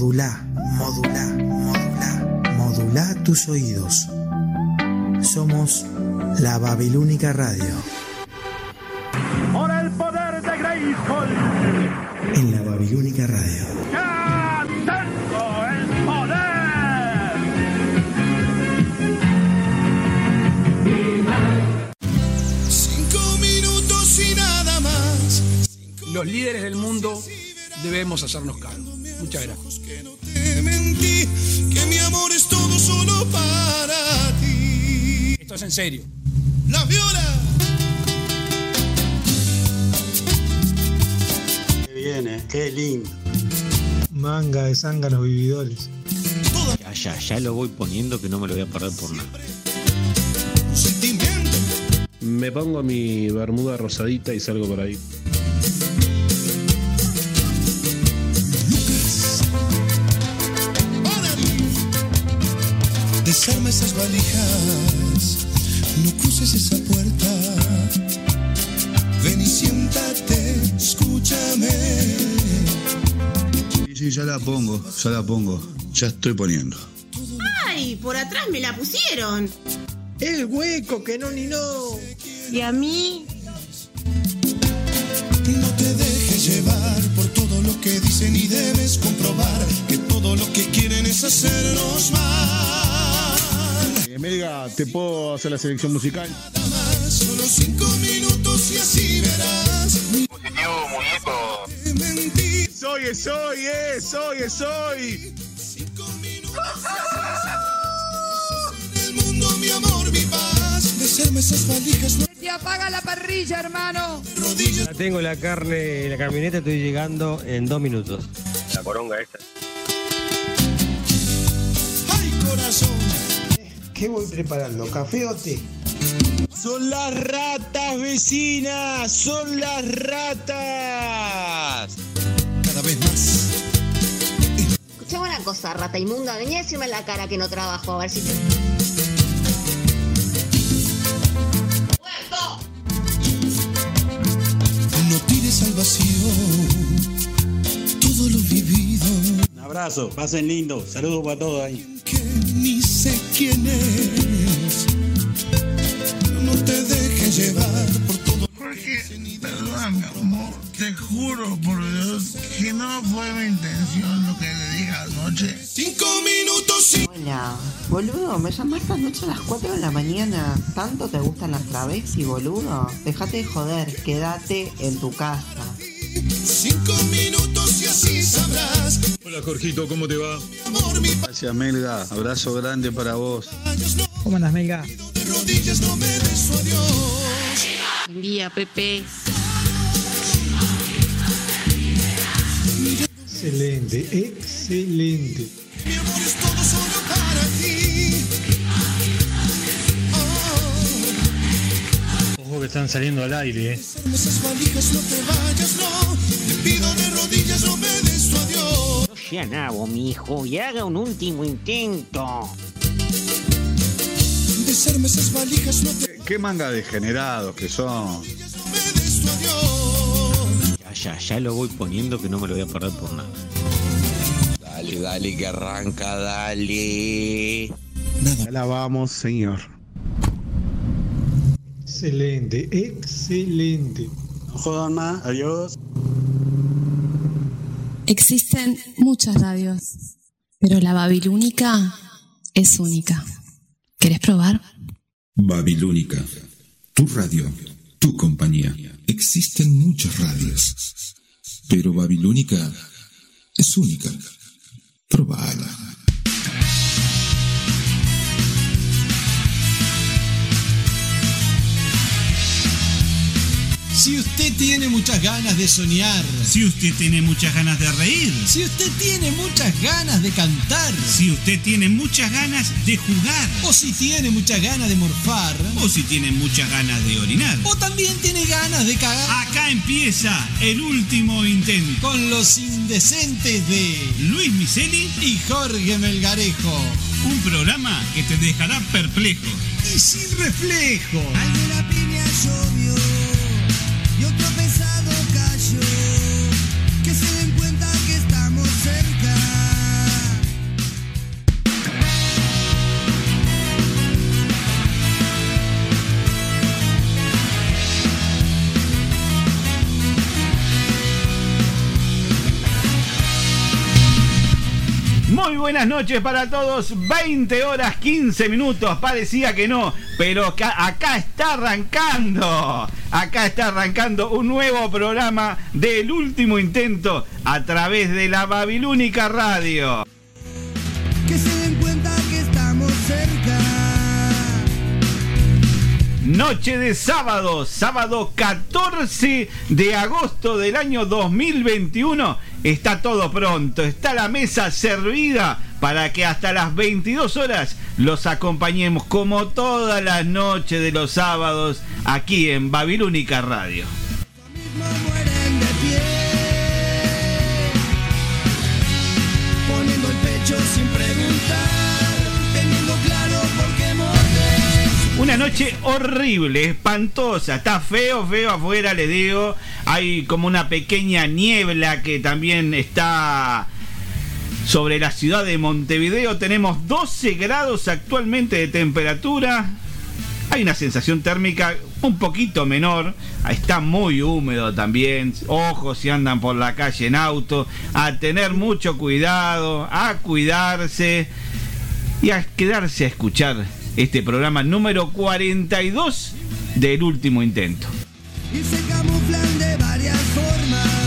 Modula, modula, modula, modula tus oídos. Somos la Babilónica Radio. Por el poder de Grayskull, En la Babilónica Radio. ya tengo el poder. Cinco minutos y nada más. Los líderes del mundo debemos hacernos cargo. Muchas gracias. Que no te mentí, que mi amor es todo solo para ti. Esto es en serio. La viola. Qué bien, eh, qué lindo. Manga de zánganos vividores. Ya, ya, ya lo voy poniendo que no me lo voy a perder por nada. Un sentimiento. Me pongo mi bermuda rosadita y salgo por ahí. Valijas. No cruces esa puerta. Ven y siéntate. Escúchame. Sí, sí, ya la pongo, ya la pongo. Ya estoy poniendo. ¡Ay! Por atrás me la pusieron. El hueco, que no ni no. Y a mí. No te dejes llevar por todo lo que dicen y debes comprobar que todo lo que quieren es hacernos mal. Eh, Melga, ¿te puedo hacer la selección musical? Nada más, solo cinco minutos y así verás. Positivo, muñeco. Te mentí. Soy, soy, eh, soy, soy. Cinco minutos en el mundo, mi amor, mi paz. Desarma esas valijas, Se apaga la parrilla, hermano. te rodillas. Ya tengo la carne en la camioneta, estoy llegando en dos minutos. La coronga esta. ¿Qué voy preparando? ¿Café o té? Son las ratas vecinas, son las ratas. Cada vez más. Escuchame una cosa, rata inmunda. Venía a decirme en la cara que no trabajo. A ver si te. No tires al vacío todo lo vivido. Un abrazo, pasen lindo. Saludos para todos ahí. Ni sé quién es. No te dejes llevar por todo. Jorge, perdóname, amor. Te juro por Dios que no fue mi intención lo que le dije anoche. Cinco minutos y Hola, boludo, me llamaste anoche a las 4 de la mañana. ¿Tanto te gustan las travestis, boludo? Déjate de joder, quédate en tu casa. Cinco minutos y así sabrás. Hola, Jorgito, ¿cómo te va? Amor, mi Gracias, Melga. Abrazo grande para vos. ¿Cómo andas, Melga? Buen día, Pepe. Excelente, excelente. Mi amor es todo que están saliendo al aire, eh. desarma esas valijas, no te vayas, no. Te pido de rodillas, no me des su adiós. No sea nabo, mi hijo, y haga un último intento. Desarma esas valijas, no te Qué manga degenerados que son. Ya, ya, ya lo voy poniendo que no me lo voy a perder por nada. Dale, dale, que arranca, dale. La vamos, señor. Excelente, excelente. No jodan más. Adiós. Existen muchas radios, pero la babilónica es única. ¿Querés probar? Babilónica, tu radio, tu compañía. Existen muchas radios, pero Babilónica es única. Probala. Si usted tiene muchas ganas de soñar, Si usted tiene muchas ganas de reír, si usted tiene muchas ganas de cantar, si usted tiene muchas ganas de jugar, o si tiene muchas ganas de morfar, o si tiene muchas ganas de orinar, o también tiene ganas de cagar acá empieza el último intento. con los indecentes de Luis Miseli, y Jorge Melgarejo. un programa que te dejará perplejo. Y sin reflejo. la piña Muy buenas noches para todos. 20 horas 15 minutos. Parecía que no, pero acá, acá, está arrancando. Acá está arrancando un nuevo programa del último intento a través de la Babilónica Radio. Noche de sábado, sábado 14 de agosto del año 2021. Está todo pronto, está la mesa servida para que hasta las 22 horas los acompañemos como todas las noches de los sábados aquí en Babilónica Radio. Una noche horrible, espantosa, está feo, feo afuera, le digo. Hay como una pequeña niebla que también está sobre la ciudad de Montevideo. Tenemos 12 grados actualmente de temperatura. Hay una sensación térmica un poquito menor. Está muy húmedo también. Ojos si andan por la calle en auto. A tener mucho cuidado, a cuidarse y a quedarse a escuchar este programa número 42 del último intento. Y se camuflan de varias formas.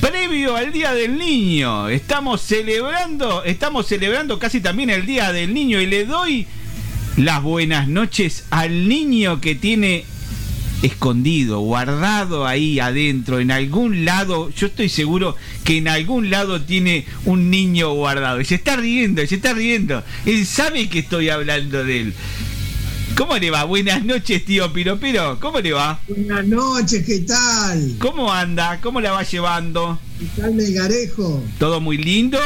Previo al Día del Niño, estamos celebrando, estamos celebrando casi también el Día del Niño y le doy las buenas noches al niño que tiene escondido, guardado ahí adentro, en algún lado, yo estoy seguro que en algún lado tiene un niño guardado. Y se está riendo, y se está riendo. Él sabe que estoy hablando de él. ¿Cómo le va? Buenas noches, tío Piropiro. ¿Cómo le va? Buenas noches, ¿qué tal? ¿Cómo anda? ¿Cómo la va llevando? ¿Qué tal, Melgarejo? ¿Todo muy lindo?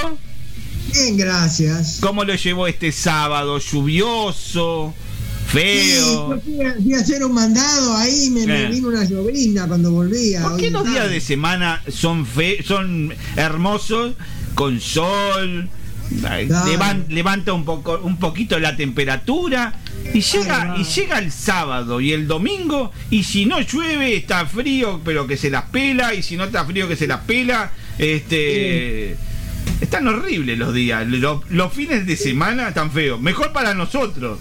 Bien, gracias. ¿Cómo lo llevó este sábado? ¿Lluvioso? Sí, ¿Feo? yo fui, a, hacer un mandado ahí, me, me vino una llovizna cuando volvía. ¿Por qué los días de semana son fe son hermosos, con sol? levan- levanta un poco un poquito la temperatura y llega y llega el sábado y el domingo y si no llueve está frío pero que se las pela y si no está frío que se las pela este están horribles los días los, los fines de semana están feos mejor para nosotros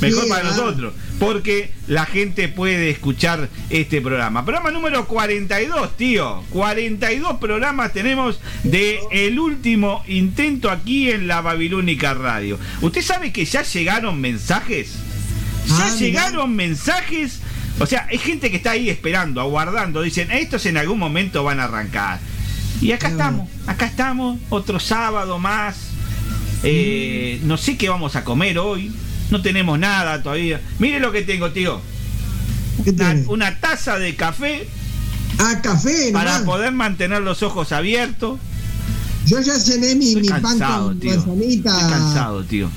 Mejor para nosotros, porque la gente puede escuchar este programa. Programa número 42, tío. 42 programas tenemos de el último intento aquí en la Babilónica Radio. ¿Usted sabe que ya llegaron mensajes? Ya Ah, mirá. llegaron mensajes. O sea, hay gente que está ahí esperando, aguardando. Dicen, estos en algún momento van a arrancar. Y acá estamos, acá estamos, otro sábado más. Eh, no sé qué vamos a comer hoy. No tenemos nada todavía. Mire lo que tengo, tío. Una, una taza de café Ah, café, para nomás. poder mantener los ojos abiertos. Yo ya cené mi, Estoy mi pan con tío. manzanita. Estoy cansado, tío.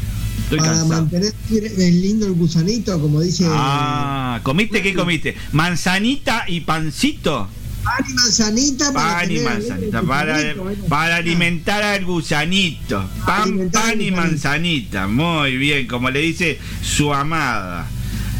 Estoy para cansado. mantener el lindo el gusanito, como dice. Ah, ¿comiste qué comiste? ¿Manzanita y pancito? Pan y manzanita para Pan y manzanita, para, alimentar al gusanito. Pan, pan y manzanita. Muy bien, como le dice su amada.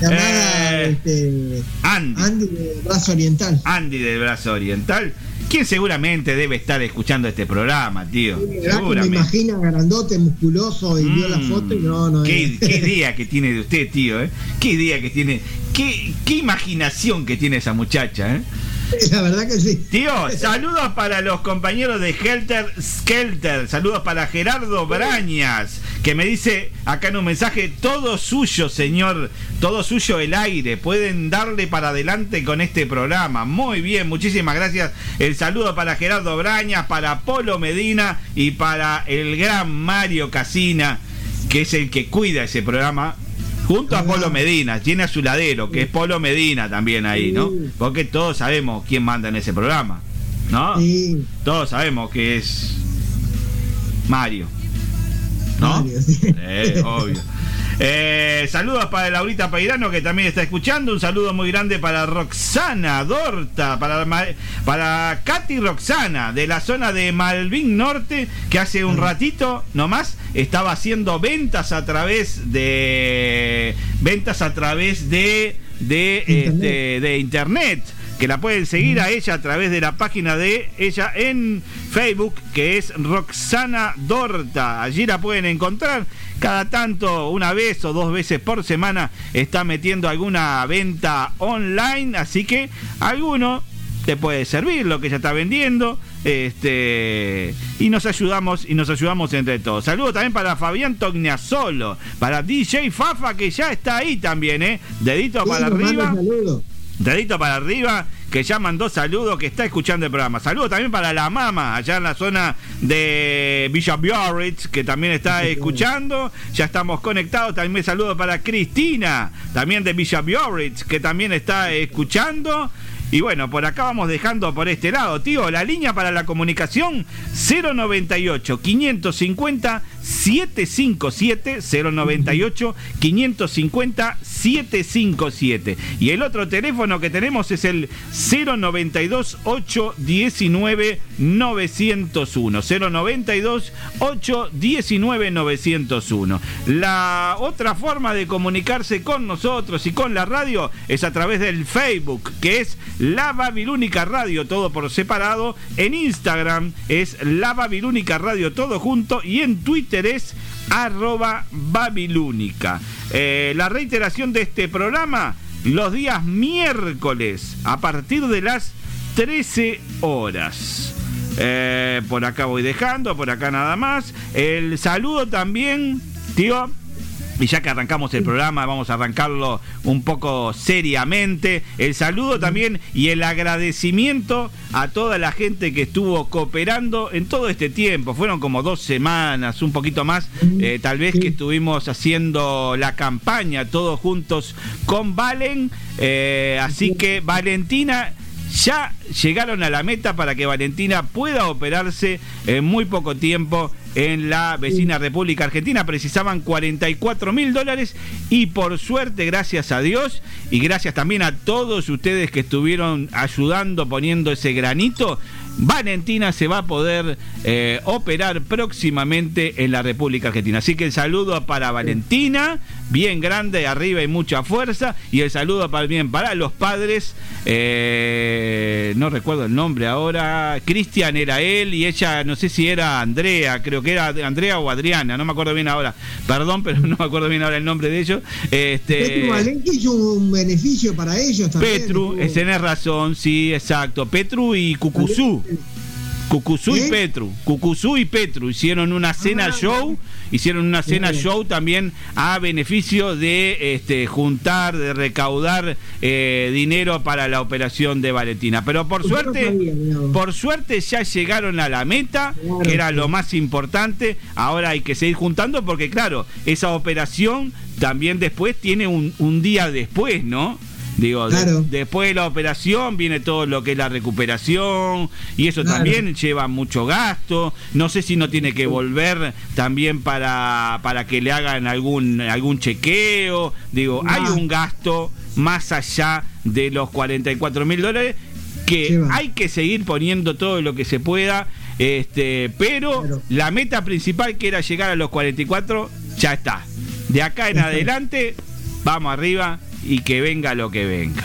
Llamada Eh, este, Andy. Andy de Brazo Oriental. Andy del Brazo Oriental, quien seguramente debe estar escuchando este programa, tío. ¿Verdad que me Seguramente. imagina grandote, musculoso y vio la Mm, foto y no, no. ¿Qué, es. qué idea que tiene de usted, tío, ¿eh? Qué idea que tiene. Qué, qué imaginación que tiene esa muchacha, ¿eh? La verdad que sí. Tío, saludos para los compañeros de Helter Skelter. Saludos para Gerardo Brañas, que me dice acá en un mensaje, todo suyo, señor, todo suyo el aire. Pueden darle para adelante con este programa. Muy bien, muchísimas gracias. El saludo para Gerardo Brañas, para Polo Medina y para el gran Mario Casina, que es el que cuida ese programa. Junto a Polo Medina, tiene a su ladero, que es Polo Medina también ahí, ¿no? Porque todos sabemos quién manda en ese programa, ¿no? Sí. Todos sabemos que es Mario. ¿No? Mario, sí. Eh, obvio. Eh, saludos para Laurita Peirano que también está escuchando. Un saludo muy grande para Roxana Dorta, para, para Katy Roxana de la zona de Malvin Norte, que hace un ratito nomás estaba haciendo ventas a través de ventas a través de de Internet. este, de internet. que la pueden seguir a ella a través de la página de ella en Facebook, que es Roxana Dorta. Allí la pueden encontrar. Cada tanto, una vez o dos veces por semana, está metiendo alguna venta online. Así que alguno te puede servir lo que ella está vendiendo. Este, y nos ayudamos y nos ayudamos entre todos. Saludos también para Fabián Togniazolo, para DJ Fafa que ya está ahí también, ¿eh? Dedito Sí, para arriba. Dedito para arriba, que ya mandó saludos, que está escuchando el programa. Saludos también para la mama, allá en la zona de Villa Biarritz, que también está escuchando. Ya estamos conectados. También saludos para Cristina, también de Villa Biarritz, que también está escuchando. Y bueno, por acá vamos dejando por este lado, tío, la línea para la comunicación 098 550 757 098 550 757 y el otro teléfono que tenemos es el 092 819 901 092 819 901 la otra forma de comunicarse con nosotros y con la radio es a través del Facebook que es La Babilónica Radio todo por separado. En Instagram es La Babilónica Radio todo junto. Y en Twitter es arroba babilúnica. Eh, la reiteración de este programa los días miércoles a partir de las 13 horas. Eh, por acá voy dejando, por acá nada más. El saludo también, tío. Y ya que arrancamos el programa, vamos a arrancarlo un poco seriamente. El saludo también y el agradecimiento a toda la gente que estuvo cooperando en todo este tiempo. Fueron como dos semanas, un poquito más, eh, tal vez que estuvimos haciendo la campaña todos juntos con Valen. Eh, así que Valentina ya llegaron a la meta para que Valentina pueda operarse en muy poco tiempo en la vecina República Argentina. Precisaban 44 mil dólares y por suerte, gracias a Dios y gracias también a todos ustedes que estuvieron ayudando poniendo ese granito, Valentina se va a poder eh, operar próximamente en la República Argentina. Así que el saludo para Valentina, bien grande, arriba y mucha fuerza. Y el saludo para, bien para los padres, eh, no recuerdo el nombre ahora, Cristian era él y ella, no sé si era Andrea, creo que era Andrea o Adriana, no me acuerdo bien ahora. Perdón, pero no me acuerdo bien ahora el nombre de ellos. Este, Petru Valenque hizo un beneficio para ellos también. Petru, Estuvo- tenés razón, sí, exacto. Petru y Cucuzú. Cucuzú y. Petru. Cucuzú y Petru hicieron una cena show, hicieron una cena Bien. show también a beneficio de este, juntar, de recaudar eh, dinero para la operación de Valentina. Pero por no suerte, por suerte ya llegaron a la meta, que era lo más importante. Ahora hay que seguir juntando porque claro, esa operación también después tiene un, un día después, ¿no? Digo, de- después de la operación viene todo lo que es la recuperación y eso Claro. también lleva mucho gasto. No sé si no tiene que volver también para, para que le hagan algún, algún chequeo. Digo, No. hay un gasto más allá de los 44 mil dólares que Lleva. hay que seguir poniendo todo lo que se pueda. Este, pero la meta principal que era llegar a los 44 ya está. De acá en adelante, vamos arriba y que venga lo que venga.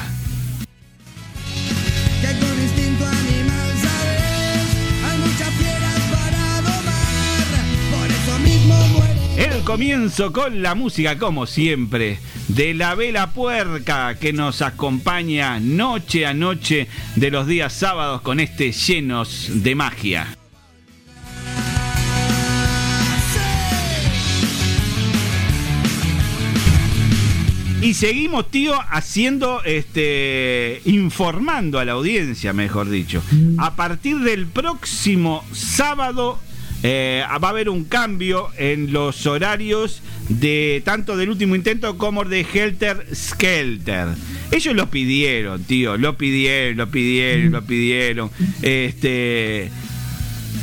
El comienzo con la música, como siempre, de la vela puerca que nos acompaña noche a noche de los días sábados con este llenos de magia. Y seguimos, tío, haciendo, este, informando a la audiencia, mejor dicho. A partir del próximo sábado eh, va a haber un cambio en los horarios de tanto del último intento como de Helter Skelter. Ellos lo pidieron, tío, lo pidieron, lo pidieron, lo pidieron. Este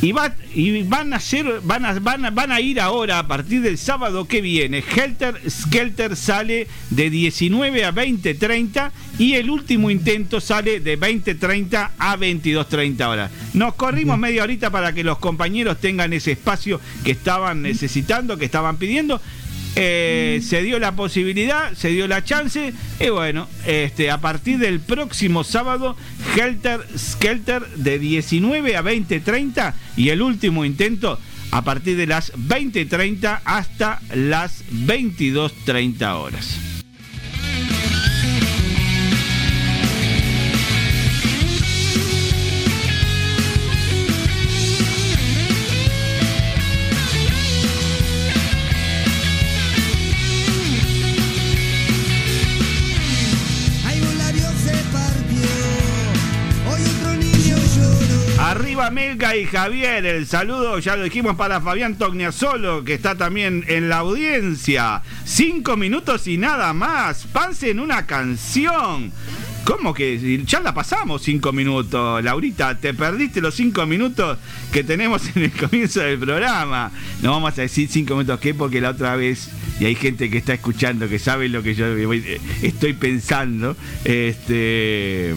y, va, y van a hacer, van a, van, a, van a ir ahora a partir del sábado que viene. Helter Skelter sale de 19 a 20.30 y el último intento sale de 20.30 a 22.30 horas. Nos corrimos media horita para que los compañeros tengan ese espacio que estaban necesitando, que estaban pidiendo. Eh, se dio la posibilidad, se dio la chance, y bueno, este, a partir del próximo sábado, Helter Skelter de 19 a 20.30 y el último intento a partir de las 20.30 hasta las 22.30 horas. Melga y Javier, el saludo ya lo dijimos para Fabián Togniazolo, que está también en la audiencia. Cinco minutos y nada más. Pasen una canción. ¿Cómo que? Ya la pasamos cinco minutos, Laurita. Te perdiste los cinco minutos que tenemos en el comienzo del programa. No vamos a decir cinco minutos qué, porque la otra vez, y hay gente que está escuchando, que sabe lo que yo estoy pensando. Este.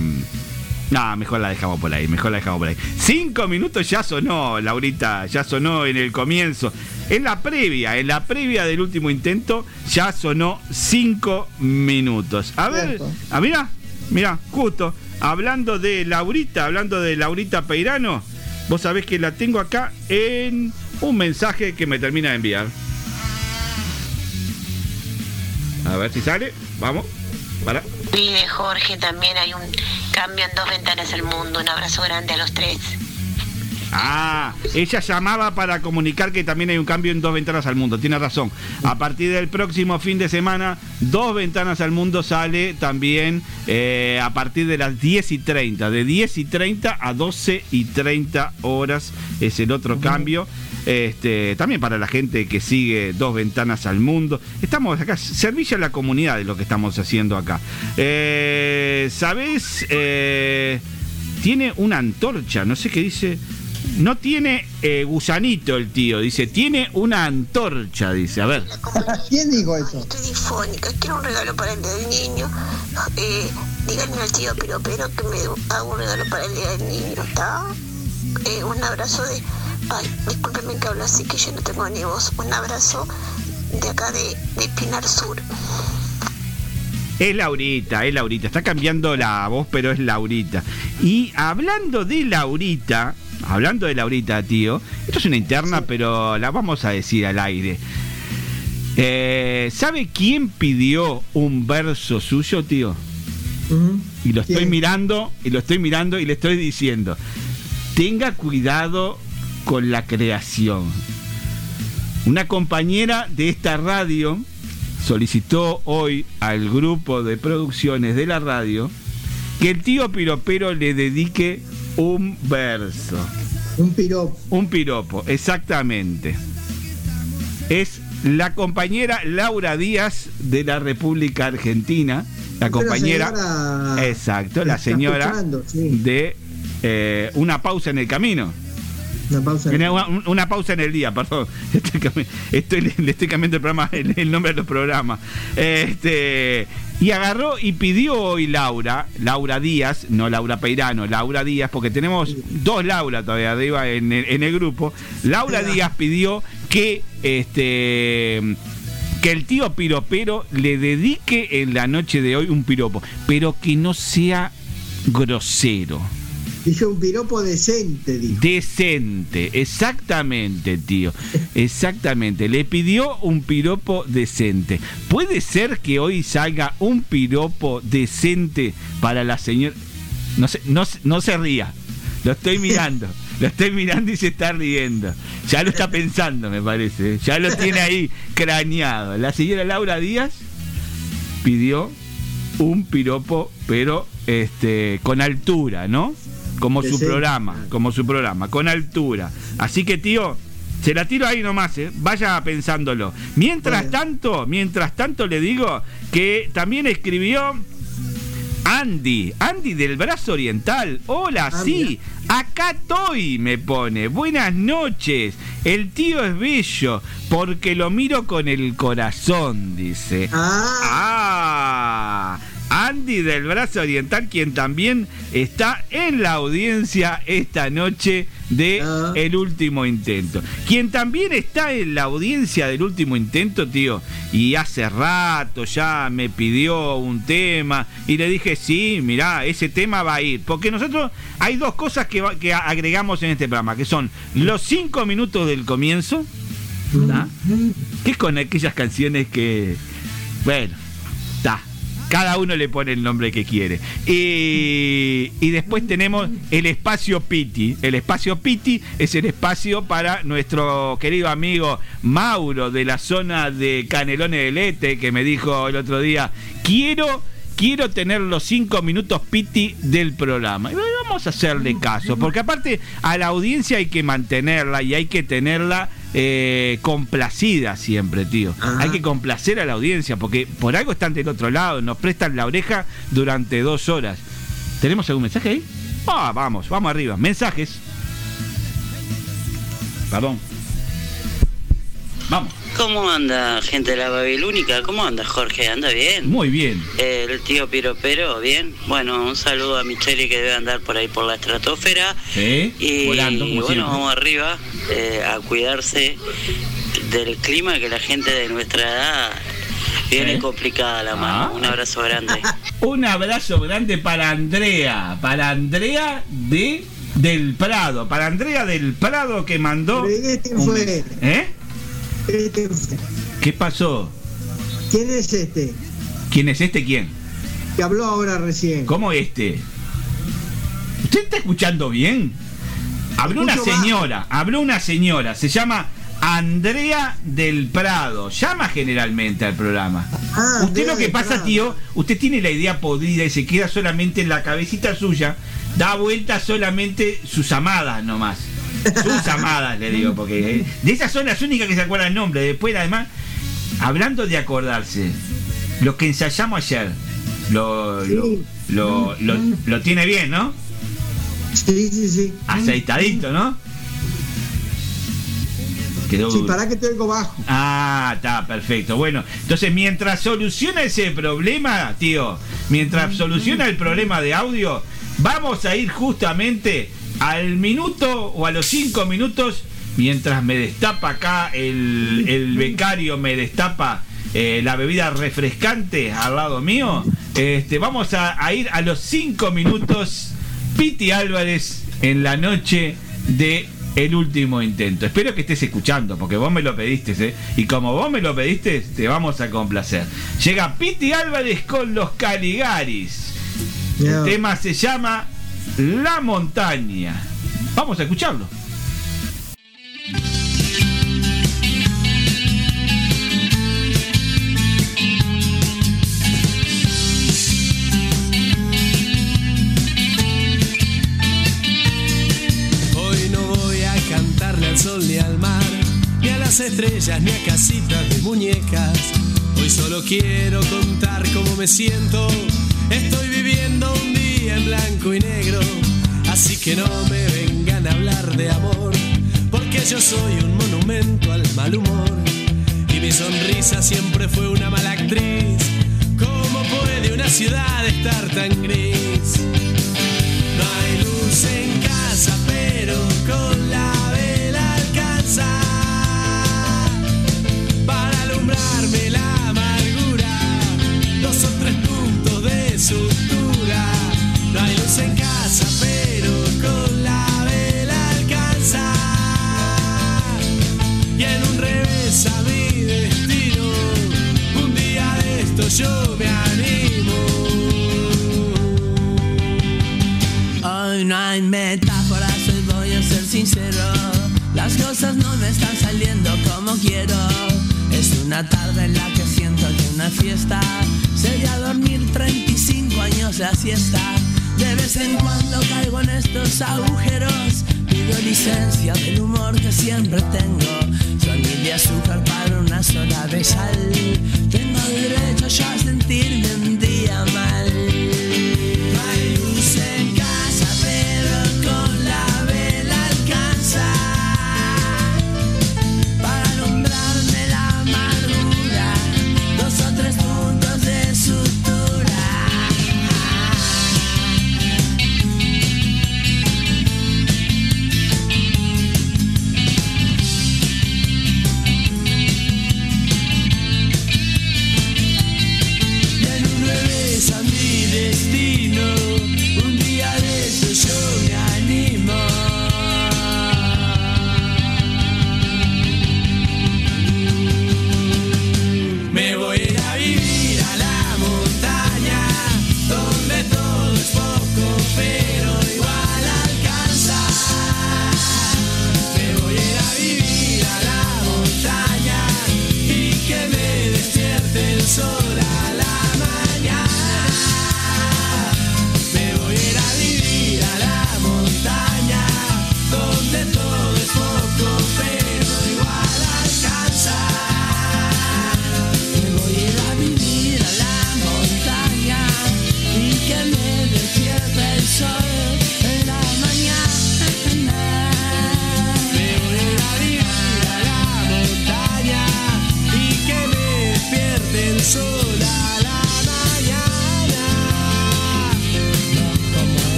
No, mejor la dejamos por ahí, mejor la dejamos por ahí. Cinco minutos ya sonó, Laurita, ya sonó en el comienzo. En la previa, en la previa del último intento, ya sonó cinco minutos. A ver, a mira, mira, justo, hablando de Laurita, hablando de Laurita Peirano, vos sabés que la tengo acá en un mensaje que me termina de enviar. A ver si sale, vamos, para. Vive Jorge, también hay un cambio en dos ventanas al mundo. Un abrazo grande a los tres. Ah, ella llamaba para comunicar que también hay un cambio en dos ventanas al mundo. Tiene razón. A partir del próximo fin de semana, dos ventanas al mundo sale también eh, a partir de las 10 y 30. De 10 y 30 a 12 y 30 horas es el otro cambio. Este, también para la gente que sigue Dos Ventanas al Mundo. Estamos acá, servicio a la comunidad de lo que estamos haciendo acá. Eh, ¿Sabes? Eh, tiene una antorcha, no sé qué dice. No tiene eh, gusanito el tío, dice, tiene una antorcha, dice, a ver. ¿Quién dijo eso? Estoy difónica, quiero un regalo para el día del niño. Eh, díganme al tío pero pero que me haga un regalo para el día del niño, ¿está? Eh, un abrazo de Ay, discúlpeme que hablo así que yo no tengo ni voz. Un abrazo de acá de, de Pinar Sur. Es Laurita, es Laurita. Está cambiando la voz, pero es Laurita. Y hablando de Laurita, hablando de Laurita, tío, esto es una interna, pero la vamos a decir al aire. Eh, ¿Sabe quién pidió un verso suyo, tío? Y lo estoy ¿Quién? mirando, y lo estoy mirando y le estoy diciendo, tenga cuidado con la creación. Una compañera de esta radio solicitó hoy al grupo de producciones de la radio que el tío Piropero le dedique un verso. Un piropo. Un piropo, exactamente. Es la compañera Laura Díaz de la República Argentina. La compañera. señora exacto, la señora sí. de eh, Una pausa en el camino. Una pausa. Una, una- una pausa en el día, perdón. Estoy, estoy- le estoy cambiando el programa, el, el nombre de los programas. Este, y agarró y pidió hoy Laura, Laura Díaz, no Laura Peirano, Laura Díaz, porque tenemos dos Laura todavía arriba en el, en el grupo. Laura Díaz pidió que este que el tío piropero le dedique en la noche de hoy un piropo, pero que no sea grosero. Dijo un piropo decente, dijo. Decente, exactamente, tío. Exactamente. Le pidió un piropo decente. ¿Puede ser que hoy salga un piropo decente para la señora? No se, no, no se ría. Lo estoy mirando. Lo estoy mirando y se está riendo. Ya lo está pensando, me parece. ¿eh? Ya lo tiene ahí craneado. La señora Laura Díaz pidió un piropo, pero este con altura, ¿no? Como su programa, como su programa, con altura. Así que, tío, se la tiro ahí nomás, ¿eh? vaya pensándolo. Mientras tanto, mientras tanto le digo que también escribió Andy, Andy del brazo oriental. Hola, Ah, sí, acá estoy, me pone. Buenas noches. El tío es bello porque lo miro con el corazón, dice. Ah, Andy del Brazo Oriental, quien también está en la audiencia esta noche de El Último Intento. Quien también está en la audiencia del Último Intento, tío, y hace rato ya me pidió un tema y le dije, sí, mirá, ese tema va a ir. Porque nosotros hay dos cosas que, va- que agregamos en este programa, que son los cinco minutos del comienzo, ¿tá? que es con aquellas canciones que, bueno. Cada uno le pone el nombre que quiere. Y, y después tenemos el espacio Piti. El espacio Piti es el espacio para nuestro querido amigo Mauro de la zona de Canelones del Este, que me dijo el otro día, quiero quiero tener los cinco minutos piti del programa. Y vamos a hacerle caso, porque aparte a la audiencia hay que mantenerla y hay que tenerla eh, complacida siempre, tío. Hay que complacer a la audiencia, porque por algo están del otro lado, nos prestan la oreja durante dos horas. ¿Tenemos algún mensaje ahí? Ah, vamos, vamos arriba. Mensajes. Perdón. Vamos. ¿Cómo anda, gente de la Babilónica? ¿Cómo anda, Jorge? ¿Anda bien? Muy bien. El tío Piropero, ¿bien? Bueno, un saludo a Micheli que debe andar por ahí por la estratosfera. Sí, Y volando, como bueno, siempre. vamos arriba eh, a cuidarse del clima que la gente de nuestra edad viene complicada la mano. Ah. Un abrazo grande. Un abrazo grande para Andrea, para Andrea de del Prado, para Andrea del Prado que mandó. este un- fue? ¿Eh? Este. ¿Qué pasó? ¿Quién es este? ¿Quién es este quién? Que habló ahora recién. ¿Cómo este? ¿Usted está escuchando bien? Habló una señora, habló una señora, se llama Andrea del Prado, llama generalmente al programa. Ah, usted Andrea lo que pasa, tío, usted tiene la idea podrida y se queda solamente en la cabecita suya, da vuelta solamente sus amadas nomás. Sus amadas, le digo, porque eh, de esas son las únicas que se acuerdan el nombre. Después, además, hablando de acordarse, lo que ensayamos ayer, lo, lo, lo, lo- lo tiene bien, ¿no? Sí, sí, sí. Aceitadito, ¿no? Quedó Sí, para que te oigo bajo. Ah, está, perfecto. Bueno, entonces mientras soluciona ese problema, tío, mientras soluciona el problema de audio, vamos a ir justamente al minuto o a los cinco minutos, mientras me destapa acá el, el becario, me destapa eh, la bebida refrescante al lado mío. Este, vamos a, a ir a los cinco minutos, Piti Álvarez en la noche de el último intento. Espero que estés escuchando, porque vos me lo pediste, ¿eh? Y como vos me lo pediste, te vamos a complacer. Llega Piti Álvarez con los Caligaris. El tema se llama La Montaña. Vamos a escucharlo. Hoy no voy a cantarle al sol ni al mar, ni a las estrellas, ni a casitas de muñecas. Hoy solo quiero contar cómo me siento. Estoy viviendo un día en blanco y negro, así que no me vengan a hablar de amor, porque yo soy un monumento al mal humor. Y mi sonrisa siempre fue una mala actriz. ¿Cómo puede una ciudad estar tan gris? No hay luz en casa, pero con la Las cosas no me están saliendo como quiero. Es una tarde en la que siento que una fiesta sería dormir 35 años de siesta. De vez en cuando caigo en estos agujeros. Pido licencia del humor que siempre tengo. Soy mil de azúcar para una sola de sal. Tengo derecho yo a sentirme un día mal.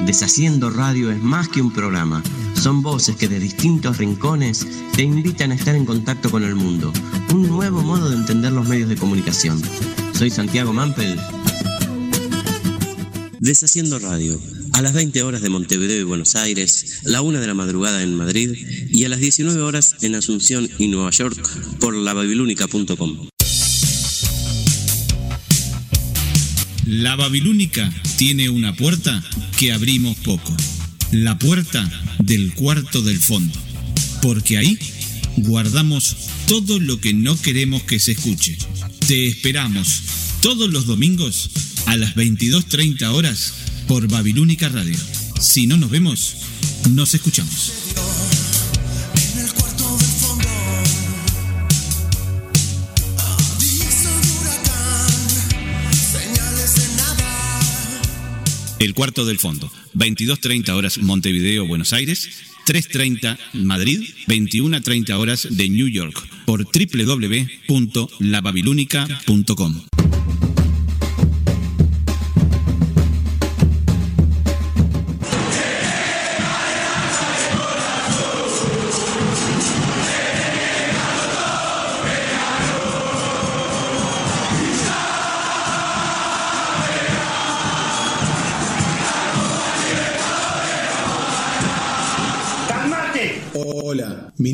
Deshaciendo Radio es más que un programa. Son voces que de distintos rincones te invitan a estar en contacto con el mundo. Un nuevo modo de entender los medios de comunicación. Soy Santiago Mampel. Deshaciendo Radio. A las 20 horas de Montevideo y Buenos Aires, la 1 de la madrugada en Madrid y a las 19 horas en Asunción y Nueva York por lababilúnica.com. La Babilónica tiene una puerta que abrimos poco. La puerta del cuarto del fondo. Porque ahí guardamos todo lo que no queremos que se escuche. Te esperamos todos los domingos a las 22.30 horas por Babilónica Radio. Si no nos vemos, nos escuchamos. El cuarto del fondo. 22.30 horas Montevideo, Buenos Aires. 3.30 Madrid. 21.30 horas de New York. Por www.lababilúnica.com.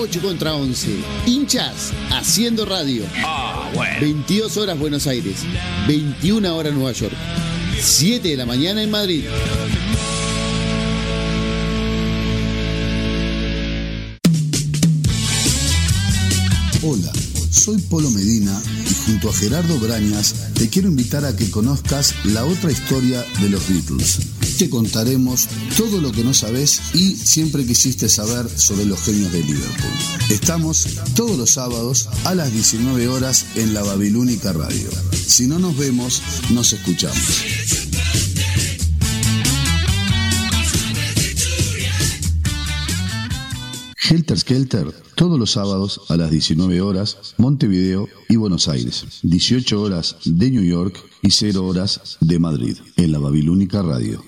8 contra 11. Hinchas haciendo radio. Ah, bueno. 22 horas Buenos Aires. 21 horas Nueva York. 7 de la mañana en Madrid. Hola, soy Polo Medina y junto a Gerardo Brañas te quiero invitar a que conozcas la otra historia de los Beatles. Te contaremos todo lo que no sabes y siempre quisiste saber sobre los genios de Liverpool. Estamos todos los sábados a las 19 horas en la Babilónica Radio. Si no nos vemos, nos escuchamos. Helter Skelter, todos los sábados a las 19 horas, Montevideo y Buenos Aires. 18 horas de New York y 0 horas de Madrid, en la Babilónica Radio.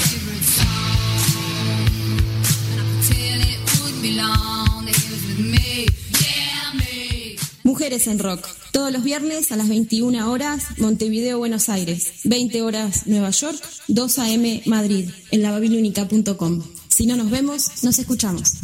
Mujeres en Rock. Todos los viernes a las 21 horas, Montevideo, Buenos Aires. 20 horas, Nueva York. 2 a.m. Madrid. En lababilúnica.com. Si no nos vemos, nos escuchamos.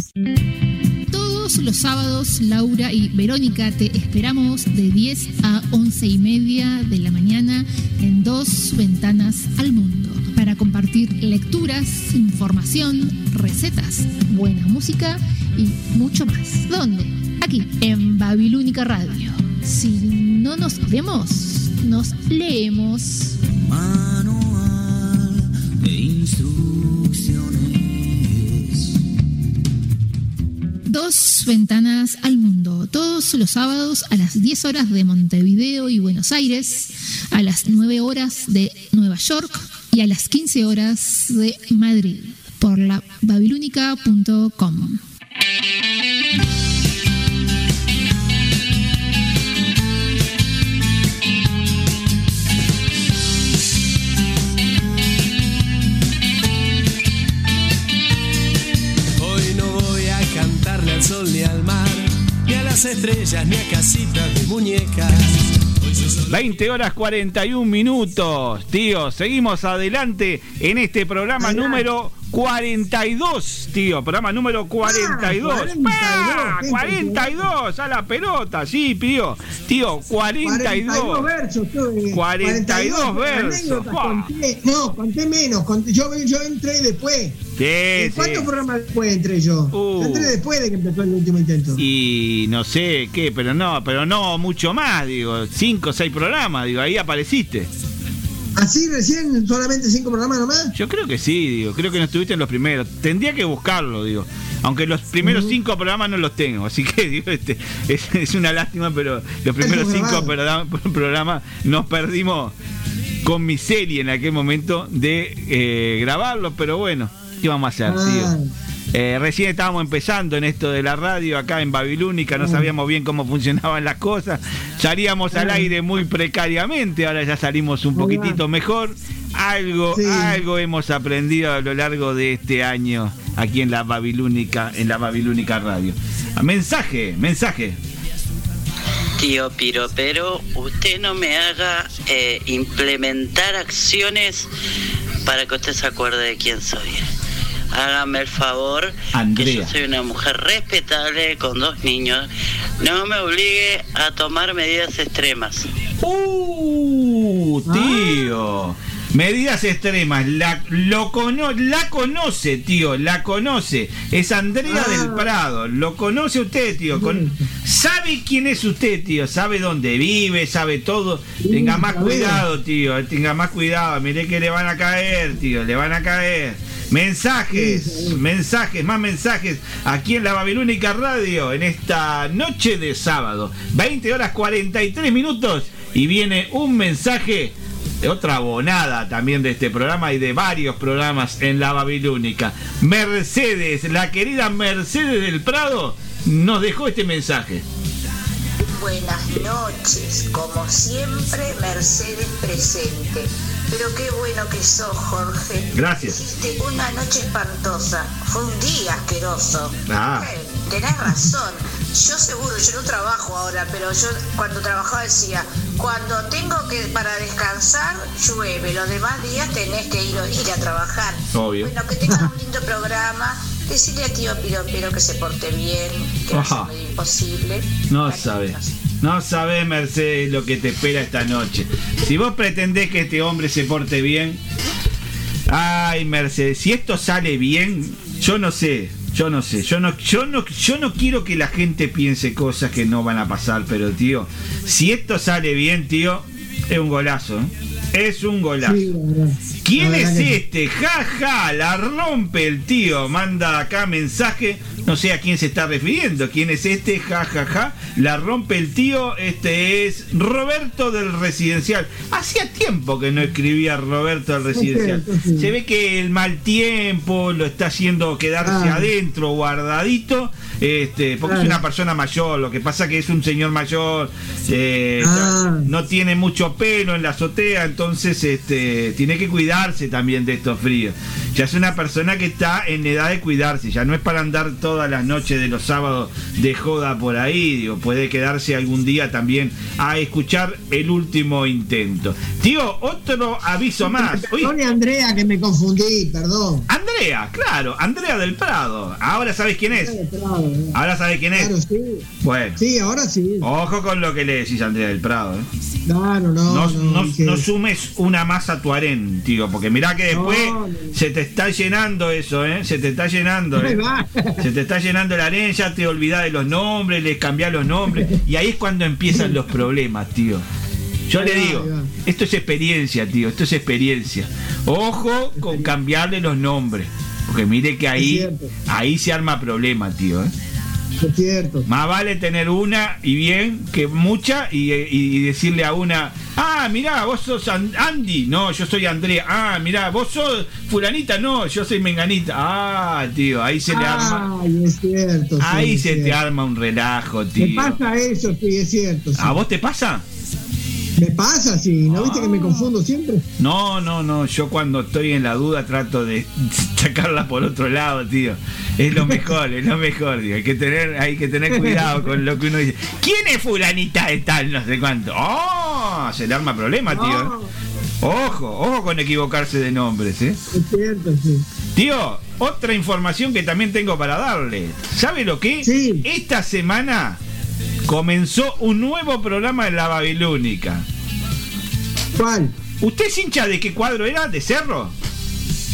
Los sábados, Laura y Verónica te esperamos de 10 a 11 y media de la mañana en dos ventanas al mundo para compartir lecturas, información, recetas, buena música y mucho más. ¿Dónde? Aquí, en Babilónica Radio. Si no nos vemos, nos leemos. Manual de instrucciones. Dos ventanas al mundo, todos los sábados a las 10 horas de Montevideo y Buenos Aires, a las 9 horas de Nueva York y a las 15 horas de Madrid, por la babilónica.com. las estrellas, ni a casitas de muñecas. 20 horas 41 minutos, tío. Seguimos adelante en este programa número 42, tío. Programa número 42. ¡Ah! 42 a la pelota, sí, tío. Tío, 42. 42 versos. tuve. 42 versos. anécdotas, ¡Fua! conté- no, conté menos. conté- yo, yo entré después. Sí, ¿En sí. ¿Cuántos programas después entré yo? Uh. Yo entré después de que empezó el último intento. Y no sé qué, pero no, pero no mucho más, digo, cinco o seis programas, digo, ahí apareciste. ¿Así recién solamente cinco programas nomás? Yo creo que sí, digo, creo que no estuviste en los primeros. Tendría que buscarlo, digo. Aunque los primeros cinco programas no los tengo, así que digo, este, es, es una lástima, pero los primeros cinco programas nos perdimos con miseria en aquel momento de eh, grabarlos, pero bueno, ¿qué vamos a hacer, Ah. tío? Eh, recién estábamos empezando en esto de la radio acá en Babilónica, no sabíamos bien cómo funcionaban las cosas, salíamos al aire muy precariamente, ahora ya salimos un poquitito mejor. Algo, Sí. algo hemos aprendido a lo largo de este año aquí en la Babilónica, en la Babilónica Radio. Ah, Mensaje, mensaje. Tío Piropero, usted no me haga eh, implementar acciones para que usted se acuerde de quién soy. Hágame el favor, que Andrea. yo soy una mujer respetable con dos niños. No me obligue a tomar medidas extremas. Uh, tío. Medidas extremas. La, lo cono- la conoce, tío. La conoce. Es Andrea Ah. del Prado. Lo conoce usted, tío. Con- sabe quién es usted, tío. Sabe dónde vive, sabe todo. Tenga más cuidado, tío. Tenga más cuidado. Mire que le van a caer, tío. Le van a caer. Mensajes, mensajes, más mensajes aquí en la Babilónica Radio en esta noche de sábado. 20 horas 43 minutos y viene un mensaje de otra abonada también de este programa y de varios programas en la Babilónica. Mercedes, la querida Mercedes del Prado, nos dejó este mensaje. Buenas noches, como siempre, Mercedes presente. Pero qué bueno que sos, Jorge. Gracias. Hiciste una noche espantosa. Fue un día asqueroso. Ah. Eh, Tenés razón. Yo seguro, yo no trabajo ahora, pero yo cuando trabajaba decía, cuando tengo que para descansar, llueve. Los demás días tenés que ir, ir a trabajar. Obvio. Bueno, que tengan un lindo programa. Decirle a tío Piropero que se porte bien, que no Ajá. medio imposible. No sabe. No sabe, Mercedes, lo que te espera esta noche. Si vos pretendés que este hombre se porte bien. Ay, Mercedes, si esto sale bien, yo no sé. Yo no sé, yo no, yo no, yo no quiero que la gente piense cosas que no van a pasar, pero tío, si esto sale bien, tío, es un golazo, ¿eh? Es un golazo. Sí. ¿Quién es que este? Ja, ja, la rompe el tío. Manda acá mensaje. No sé a quién se está refiriendo. ¿Quién es este? Ja, ja, ja. La rompe el tío. Este es Roberto del Residencial. Hacía tiempo que no escribía Roberto del Residencial. Se ve que el mal tiempo lo está haciendo quedarse Ah. adentro, guardadito. Este, porque es una persona mayor. Lo que pasa que es un señor mayor. eh, Ah. no tiene mucho pelo en la azotea, entonces este, tiene que cuidarse también de estos fríos. Ya es una persona que está en edad de cuidarse, ya no es para andar todas las noches de los sábados de joda por ahí, digo, puede quedarse algún día también a escuchar el último intento. Tío, otro aviso más. Perdone, Andrea, que me confundí, perdón. Andrea, claro, Andrea del Prado. Ahora sabes quién es. Eh. Ahora sabes quién es. Claro, sí. Bueno, Sí, ahora sí. ojo con lo que le decís a Andrea del Prado. ¿eh? Claro, no. No, no, no- no sumes una más a tu harén, tío, porque mirá que después se te está llenando eso, ¿eh? Se te está llenando, ¿eh? Se te está llenando el harén, ya te olvidás de los nombres, le cambiás los nombres, y ahí es cuando empiezan los problemas, tío. Yo le digo, esto es experiencia, tío, esto es experiencia. Ojo con cambiarle los nombres, porque mire que ahí, ahí se arma problema, tío, ¿eh? Es cierto. Más vale tener una y bien que mucha y, y decirle a una, ah, mirá, vos sos An- Andy, no, yo soy Andrea, ah, mirá, vos sos fulanita, no, yo soy menganita, ah, tío, ahí se le arma, Ay, es cierto. sí, ahí es se te cierto. arma un relajo, tío. pasa eso, sí, es cierto. sí. ¿A vos te pasa? Me pasa, sí. ¿No viste que me confundo siempre? No, no, no, yo cuando estoy en la duda trato de sacarla por otro lado, tío. Es lo mejor, es lo mejor, tío. Hay que tener, hay que tener cuidado con lo que uno dice. ¿Quién es fulanita de tal? No sé cuánto. ¡Oh! se le arma problema, tío. Ojo, ojo con equivocarse de nombres, ¿eh? Es cierto, sí. Tío, otra información que también tengo para darle. ¿Sabe lo que? Esta semana comenzó un nuevo programa en la Babilónica. ¿Cuál? ¿Usted es hincha de qué cuadro era? ¿De Cerro?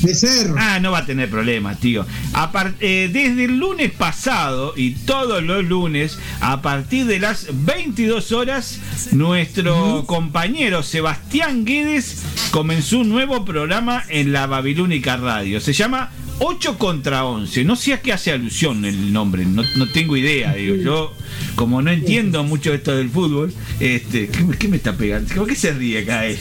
De Cerro. Ah, no va a tener problemas, tío. Par- eh, desde el lunes pasado y todos los lunes, a partir de las 22 horas, nuestro compañero Sebastián Guedes comenzó un nuevo programa en la Babilónica Radio. Se llama 8 contra 11. No sé a qué hace alusión el nombre, no, no tengo idea. Digo. Yo, como no entiendo mucho esto del fútbol, este, ¿qué, me está pegando? ¿Por qué se ríe acá el,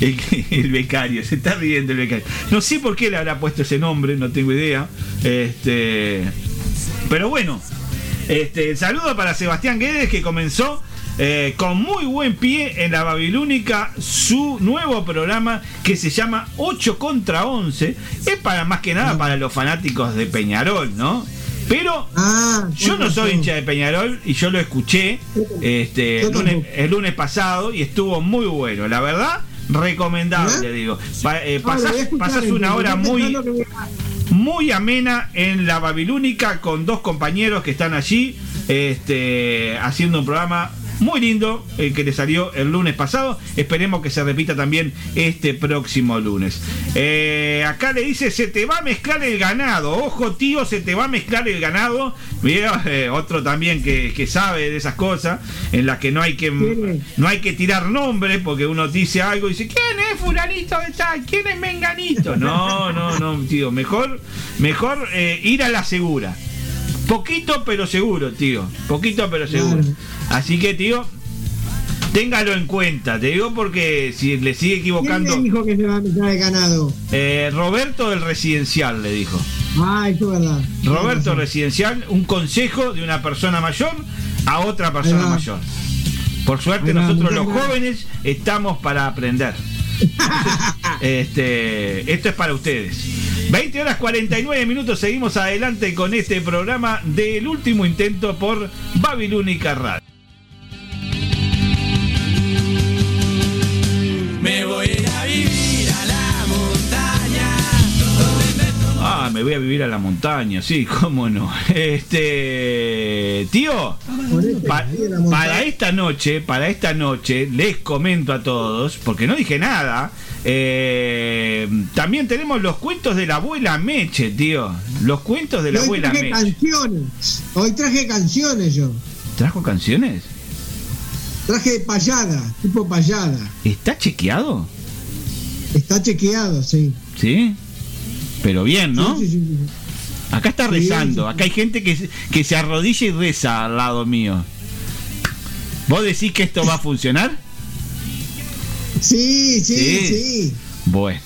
el- el becario? Se está riendo el becario. No sé por qué le habrá puesto ese nombre, no tengo idea. Este, pero bueno, este, saludo para Sebastián Guedes que comenzó eh, con muy buen pie en la Babilónica su nuevo programa que se llama 8 contra 11. Es para más que nada para los fanáticos de Peñarol, ¿no? Pero yo no soy hincha de Peñarol y yo lo escuché este, el, lunes, el lunes pasado y estuvo muy bueno. La verdad, recomendable, digo. Pa- eh, Ah, lo voy a pasás, escuchar, pasás una hora muy, muy amena en la Babilónica con dos compañeros que están allí este, haciendo un programa muy lindo el que le salió el lunes pasado. Esperemos que se repita también este próximo lunes. Eh, acá le dice, se te va a mezclar el ganado. Ojo tío, se te va a mezclar el ganado. Mira, eh, otro también que, que sabe de esas cosas, en las que no hay que, no hay que tirar nombres, porque uno dice algo y dice, ¿quién es fulanito de tal? ¿Quién es menganito? No, no, no, tío. Mejor, mejor eh, ir a la segura. Poquito pero seguro, tío. Poquito pero seguro. Así que, tío, téngalo en cuenta. Te digo porque si le sigue equivocando. ¿Quién le dijo que se va a el ganado? Eh, Roberto del Residencial le dijo. Ah, eso es verdad. Roberto Residencial, un consejo de una persona mayor a otra persona mayor. Por suerte va, nosotros los jóvenes estamos para aprender. Este, esto es para ustedes. 20 horas 49 minutos, seguimos adelante con este programa del último intento por Babilónica Radio. Me voy a ir a vivir a la montaña. Ah, me voy a vivir a la montaña, sí, cómo no. Este, tío, pa- para esta noche, para esta noche, les comento a todos, porque no dije nada, eh, también tenemos los cuentos de la abuela Meche, tío. Los cuentos de la Hoy abuela traje Meche. canciones. Hoy traje canciones yo. ¿Trajo canciones? Traje payada, tipo payada. ¿Está chequeado? Está chequeado, sí. ¿Sí? Pero bien, ¿no? Sí, sí, sí. Acá está rezando, acá hay gente que, se- que se arrodilla y reza al lado mío. ¿Vos decís que esto va a funcionar? Sí, sí, Sí. sí. Bueno,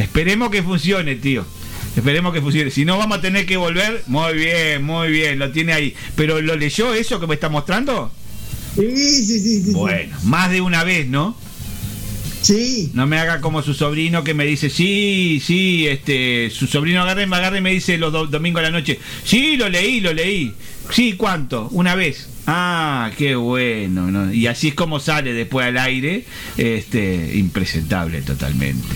esperemos que funcione, tío. Esperemos que funcione. Si no, vamos a tener que volver. Muy bien, muy bien, lo tiene ahí. ¿Pero lo leyó eso que me está mostrando? Sí, sí, sí, sí. Bueno, más de una vez, ¿no? Sí. No me haga como su sobrino que me dice, sí, sí, este, su sobrino agarre, me agarra y me dice los do- domingos a la noche, sí, lo leí, lo leí. Sí, ¿cuánto? Una vez. Ah, qué bueno. ¿no? Y así es como sale después al aire, este, impresentable totalmente.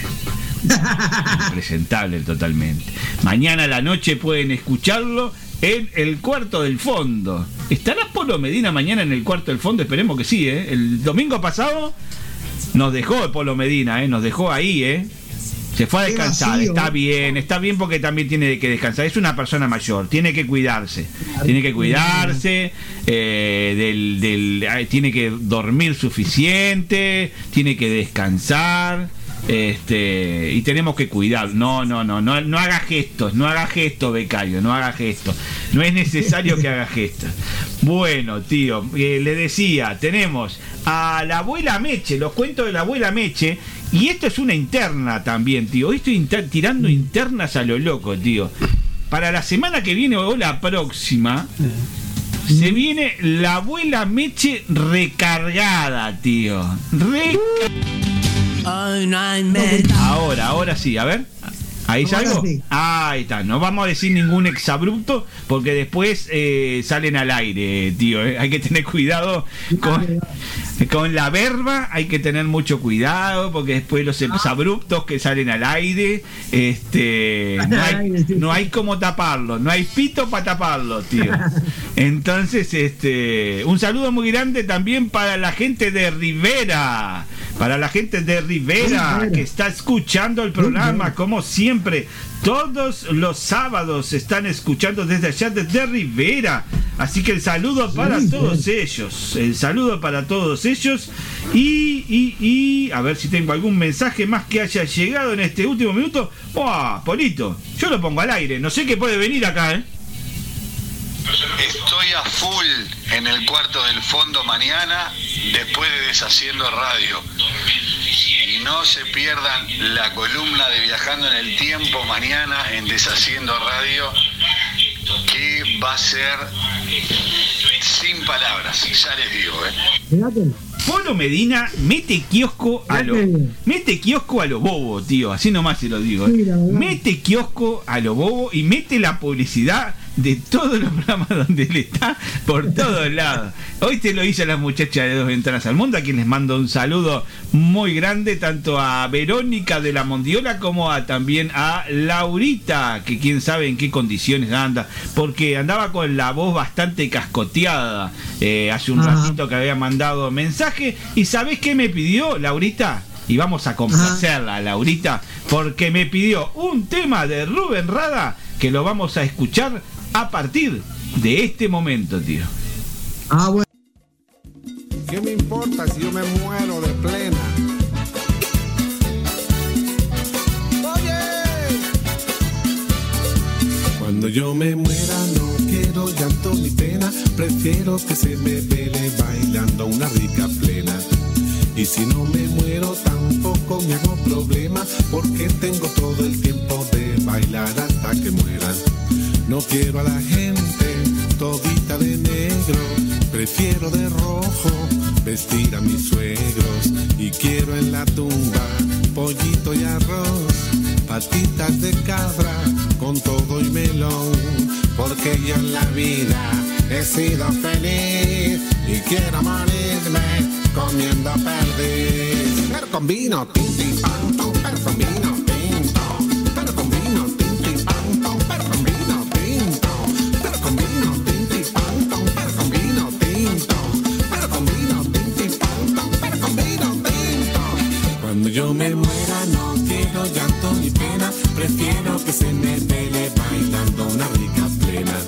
impresentable totalmente. Mañana a la noche pueden escucharlo en el cuarto del fondo. ¿Estará Polo Medina mañana en el cuarto del fondo? Esperemos que sí, ¿eh? El domingo pasado nos dejó Polo Medina, ¿eh? Nos dejó ahí, ¿eh? Se fue a descansar, está bien, está bien porque también tiene que descansar. Es una persona mayor, tiene que cuidarse, tiene que cuidarse, eh, del, del- tiene que dormir suficiente, tiene que descansar, este, y tenemos que cuidar. No, no, no, no, no haga gestos, no haga gestos, becario, no haga gestos. No es necesario que haga gestos. Bueno, tío, eh, le decía, tenemos a la abuela Meche, los cuentos de la abuela Meche, y esto es una interna también, tío. Hoy estoy inter- tirando internas a lo loco, tío. Para la semana que viene o la próxima, se viene la abuela Meche recargada, tío. Reca- Ahora, ahora sí, a ver. ¿Ahí salgo? Ahí está. No vamos a decir ningún exabrupto porque después eh, salen al aire, tío. eh. Hay que tener cuidado con, con la verba. Hay que tener mucho cuidado porque después los exabruptos que salen al aire, este, no hay, no hay como taparlo. No hay pito para taparlo, tío. Entonces, este, un saludo muy grande también para la gente de Rivera. Para la gente de Rivera que está escuchando el programa, como siempre, todos los sábados están escuchando desde allá, desde Rivera. Así que el saludo para todos ellos. El saludo para todos ellos. Y, y, y, a ver si tengo algún mensaje más que haya llegado en este último minuto. ¡Buah, Polito! Yo lo pongo al aire. No sé qué puede venir acá, ¿eh? Estoy a full en el cuarto del fondo mañana después de Deshaciendo Radio. Y no se pierdan la columna de Viajando en el Tiempo mañana en Deshaciendo Radio, que va a ser sin palabras, ya les digo. ¿eh? Polo Medina mete kiosco a lo mete kiosco a lo bobo, tío, así nomás se lo digo. ¿eh? Mete kiosco a lo bobo y mete la publicidad de todos los programas donde él está por todos lados. Hoy te lo hizo la muchacha de Dos Ventanas al Mundo, a quien les mando un saludo muy grande, tanto a Verónica de la Mondiola como a, también a Laurita, que quién sabe en qué condiciones anda, porque andaba con la voz bastante cascoteada eh, hace un Ajá. ratito que había mandado mensaje. ¿Y sabés qué me pidió, Laurita? Y vamos a complacerla, Laurita, porque me pidió un tema de Rubén Rada que lo vamos a escuchar a partir de este momento, tío. Ah, bueno. ¿Qué me importa si yo me muero de plena? Cuando yo me muera no quiero llanto ni pena, prefiero que se me vele bailando una rica plena. Y si no me muero tampoco me hago problema, porque tengo todo el tiempo de bailar hasta que muera. No quiero a la gente todita de negro, prefiero de rojo vestir a mis suegros. Y quiero en la tumba pollito y arroz, patitas de cabra con todo y melón, porque yo en la vida he sido feliz y quiero morirme comiendo perdiz. Pero con vino, tinti, pero con vino llanto ni pena, prefiero que se me pele bailando una rica plena.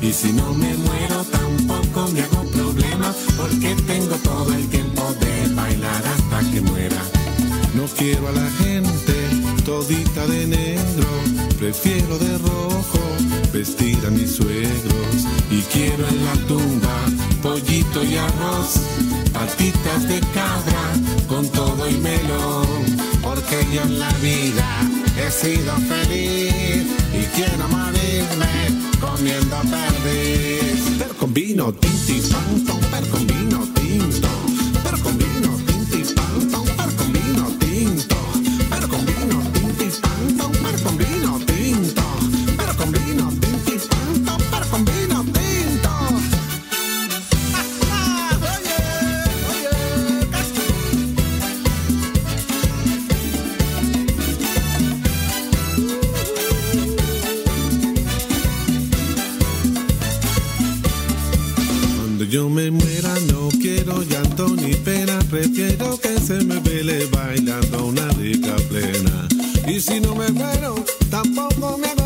Y si no me muero tampoco me hago problema, porque tengo todo el tiempo de bailar hasta que muera. No quiero a la gente todita de negro, prefiero de rojo vestir a mis suegros. Y quiero en la tumba pollito y arroz, patitas de cabra con todo y melón, porque yo en la vida he sido feliz y quiero morirme comiendo perdiz. Pero con vino, tinti, pam, pero con vino quiero llanto ni pena, prefiero que se me vele bailando una rica plena. Y si no me muero, tampoco me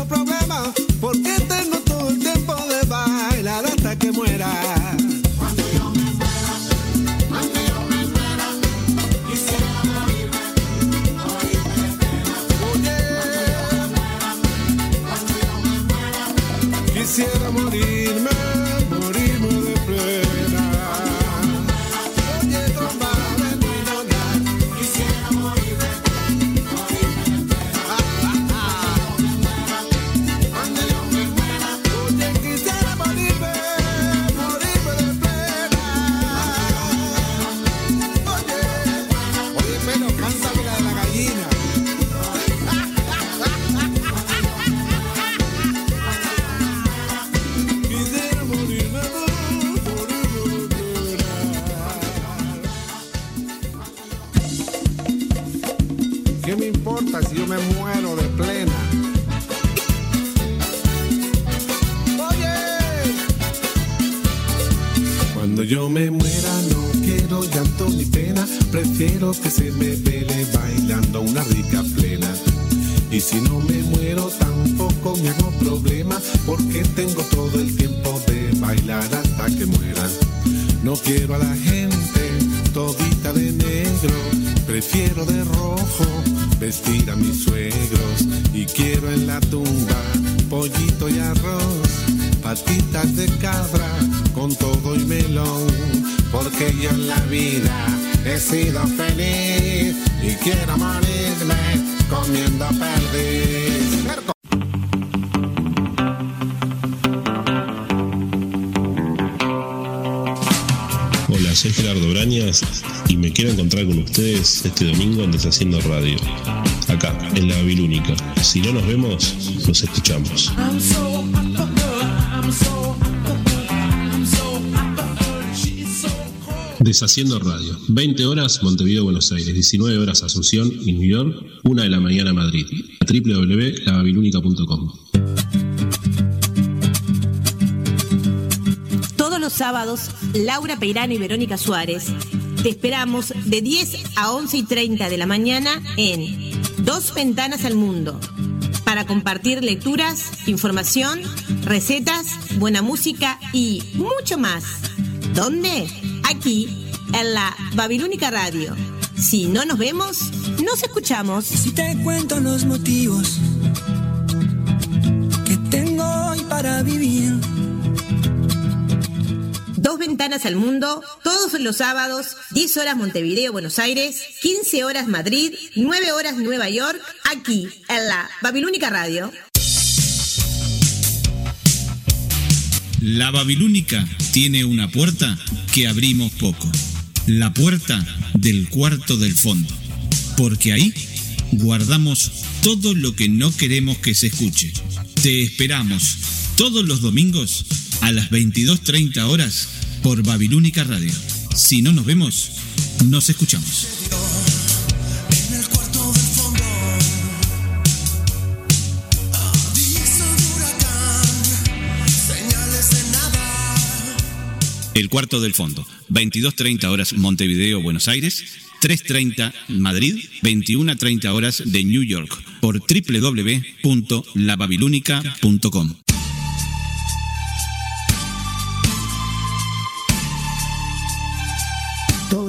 ustedes este domingo en Deshaciendo Radio, acá, en la Babilónica. Si no nos vemos, nos escuchamos. Deshaciendo Radio. 20 horas Montevideo, Buenos Aires. 19 horas Asunción y New York. 1 de la mañana Madrid. www.lababilúnica.com. Todos los sábados, Laura Peirano y Verónica Suárez te esperamos de 10 a 11 y 30 de la mañana en Dos Ventanas al Mundo para compartir lecturas, información, recetas, buena música y mucho más. ¿Dónde? Aquí, en la Babilónica Radio. Si no nos vemos, nos escuchamos. Si te cuento los motivos Al mundo, todos los sábados, 10 horas Montevideo, Buenos Aires, 15 horas Madrid, 9 horas Nueva York, aquí, en la Babilónica Radio. La Babilónica tiene una puerta que abrimos poco. La puerta del cuarto del fondo. Porque ahí guardamos todo lo que no queremos que se escuche. Te esperamos todos los domingos a las 22.30 horas por Babilónica Radio. Si no nos vemos, nos escuchamos. El cuarto del fondo, 22.30 horas Montevideo, Buenos Aires, 3.30 Madrid, 21.30 horas de New York, por www.lababilúnica.com.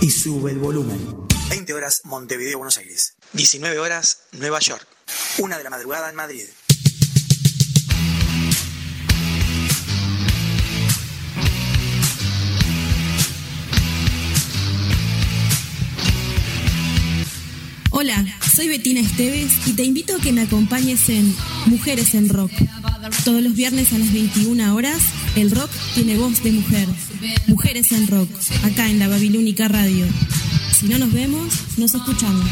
y sube el volumen. 20 horas Montevideo, Buenos Aires. 19 horas Nueva York. Una de la madrugada en Madrid. Hola, soy Betina Esteves y te invito a que me acompañes en Mujeres en Rock. Todos los viernes a las 21 horas, el rock tiene voz de mujer. Mujeres en Rock, acá en la Babilónica Radio. Si no nos vemos, nos escuchamos.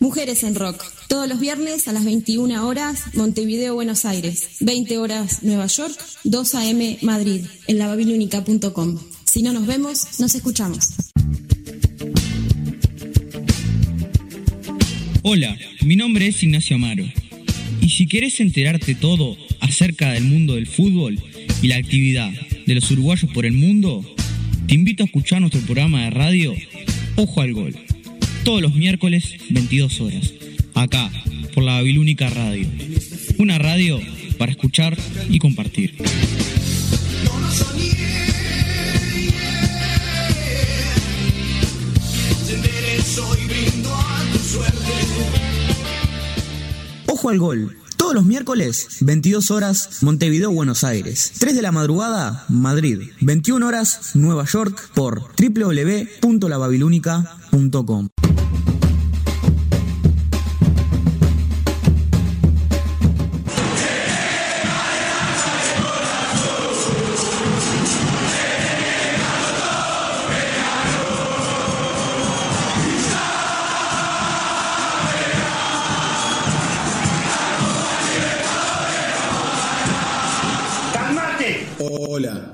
Mujeres en Rock, todos los viernes a las 21 horas, Montevideo, Buenos Aires, 20 horas Nueva York, 2 a.m. Madrid, en lababilúnica.com. Si no nos vemos, nos escuchamos. Hola, mi nombre es Ignacio Amaro. Y si querés enterarte todo acerca del mundo del fútbol y la actividad de los uruguayos por el mundo, te invito a escuchar nuestro programa de radio Ojo al Gol, todos los miércoles 22 horas, acá por la Babilónica Radio. Una radio para escuchar y compartir. Al gol. Todos los miércoles, 22 horas, Montevideo, Buenos Aires. 3 de la madrugada, Madrid. 21 horas, Nueva York, por www.lababilúnica.com.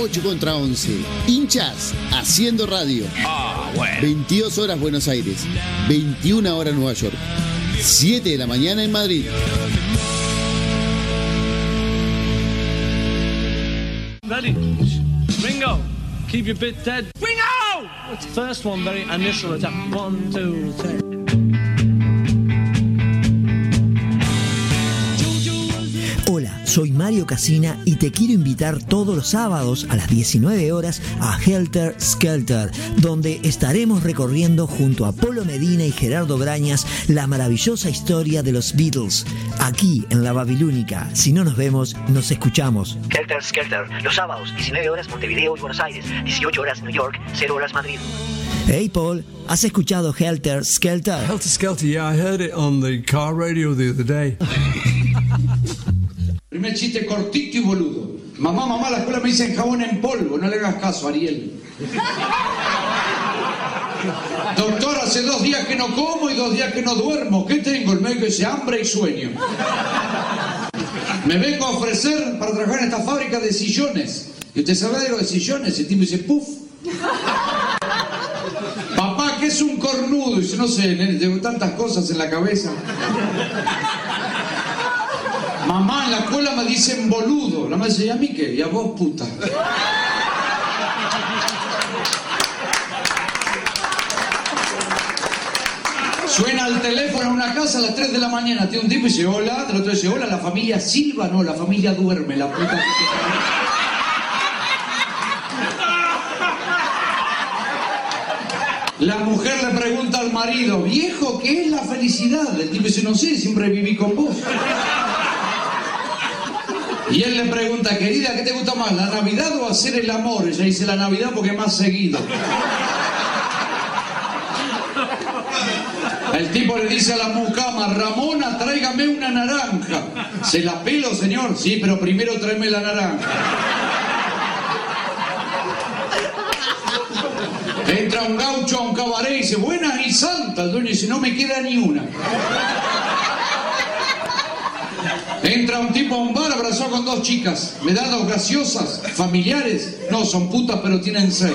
8 contra 11. Hinchas haciendo radio. Ah, bueno. 22 horas Buenos Aires. 21 horas Nueva York. 7 de la mañana en Madrid. Ready? Ringo, keep your bit dead. Ringo! First one, very initial attack. One, two, three. Hola, soy Mario Casina y te quiero invitar todos los sábados a las 19 horas a Helter Skelter, donde estaremos recorriendo junto a Polo Medina y Gerardo Brañas la maravillosa historia de los Beatles, aquí en la Babilónica. Si no nos vemos, nos escuchamos. Helter Skelter, los sábados, 19 horas Montevideo y Buenos Aires, 18 horas New York, 0 horas Madrid. Hey Paul, ¿has escuchado Helter Skelter? Helter Skelter, yeah, I heard it on the car radio the other day. Primer chiste cortito y boludo. Mamá, mamá, la escuela me dicen jabón en polvo. No le hagas caso, Ariel. Doctor, hace dos días que no como y dos días que no duermo. ¿Qué tengo? El médico dice hambre y sueño. Me vengo a ofrecer para trabajar en esta fábrica de sillones. ¿Y usted sabe algo de sillones? El tipo dice, puf. Papá, ¿qué es un cornudo? Dice, no sé, tengo tantas cosas en la cabeza. Mamá, en la escuela me dicen boludo. La madre dice, ¿y a mí qué? Y a vos, puta. Suena el teléfono en una casa a las 3 de la mañana. Tiene un tipo y dice, hola. El otro dice, hola, la familia Silva. No, la familia duerme, la puta. La mujer le pregunta al marido, viejo, ¿qué es la felicidad? El tipo dice, no sé, siempre viví con vos. Y él le pregunta, querida, ¿qué te gusta más, la Navidad o hacer el amor? Ella dice, la Navidad porque más seguido. El tipo le dice a la mucama, Ramona, tráigame una naranja. ¿Se la pelo, señor? Sí, pero primero tráeme la naranja. Entra un gaucho a un cabaret y dice, buenas y santas. El dueño dice, no me queda ni una. Entra un tipo a un bar abrazado con dos chicas. ¿Me dan dos gaseosas? ¿Familiares? No, son putas pero tienen sed.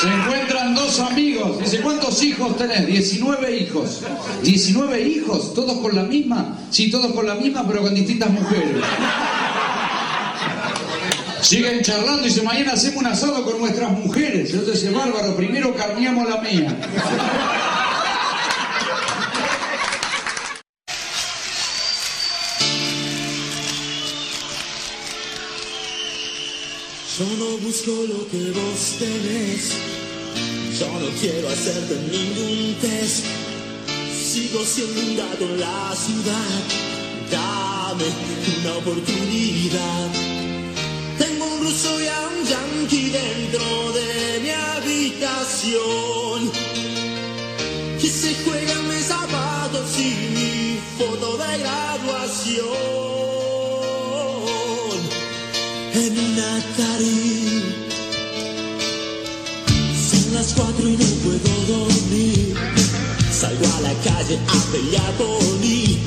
Se encuentran dos amigos. Dice, ¿cuántos hijos tenés? 19 hijos. ¿19 hijos? ¿Todos con la misma? Sí, todos con la misma, pero con distintas mujeres. Siguen charlando y dice, mañana hacemos un asado con nuestras mujeres. Otro dice, bárbaro, primero carneamos la mía. Yo no busco lo que vos tenés. Yo no quiero hacerte ningún test. Sigo siendo un gato en la ciudad. Dame una oportunidad. Tengo un ruso y a un yankee dentro de mi habitación. Que se juegan mis zapatos y mi foto de graduación en una Atari. Son las cuatro y no puedo dormir. Salgo a la calle a pelear por mí.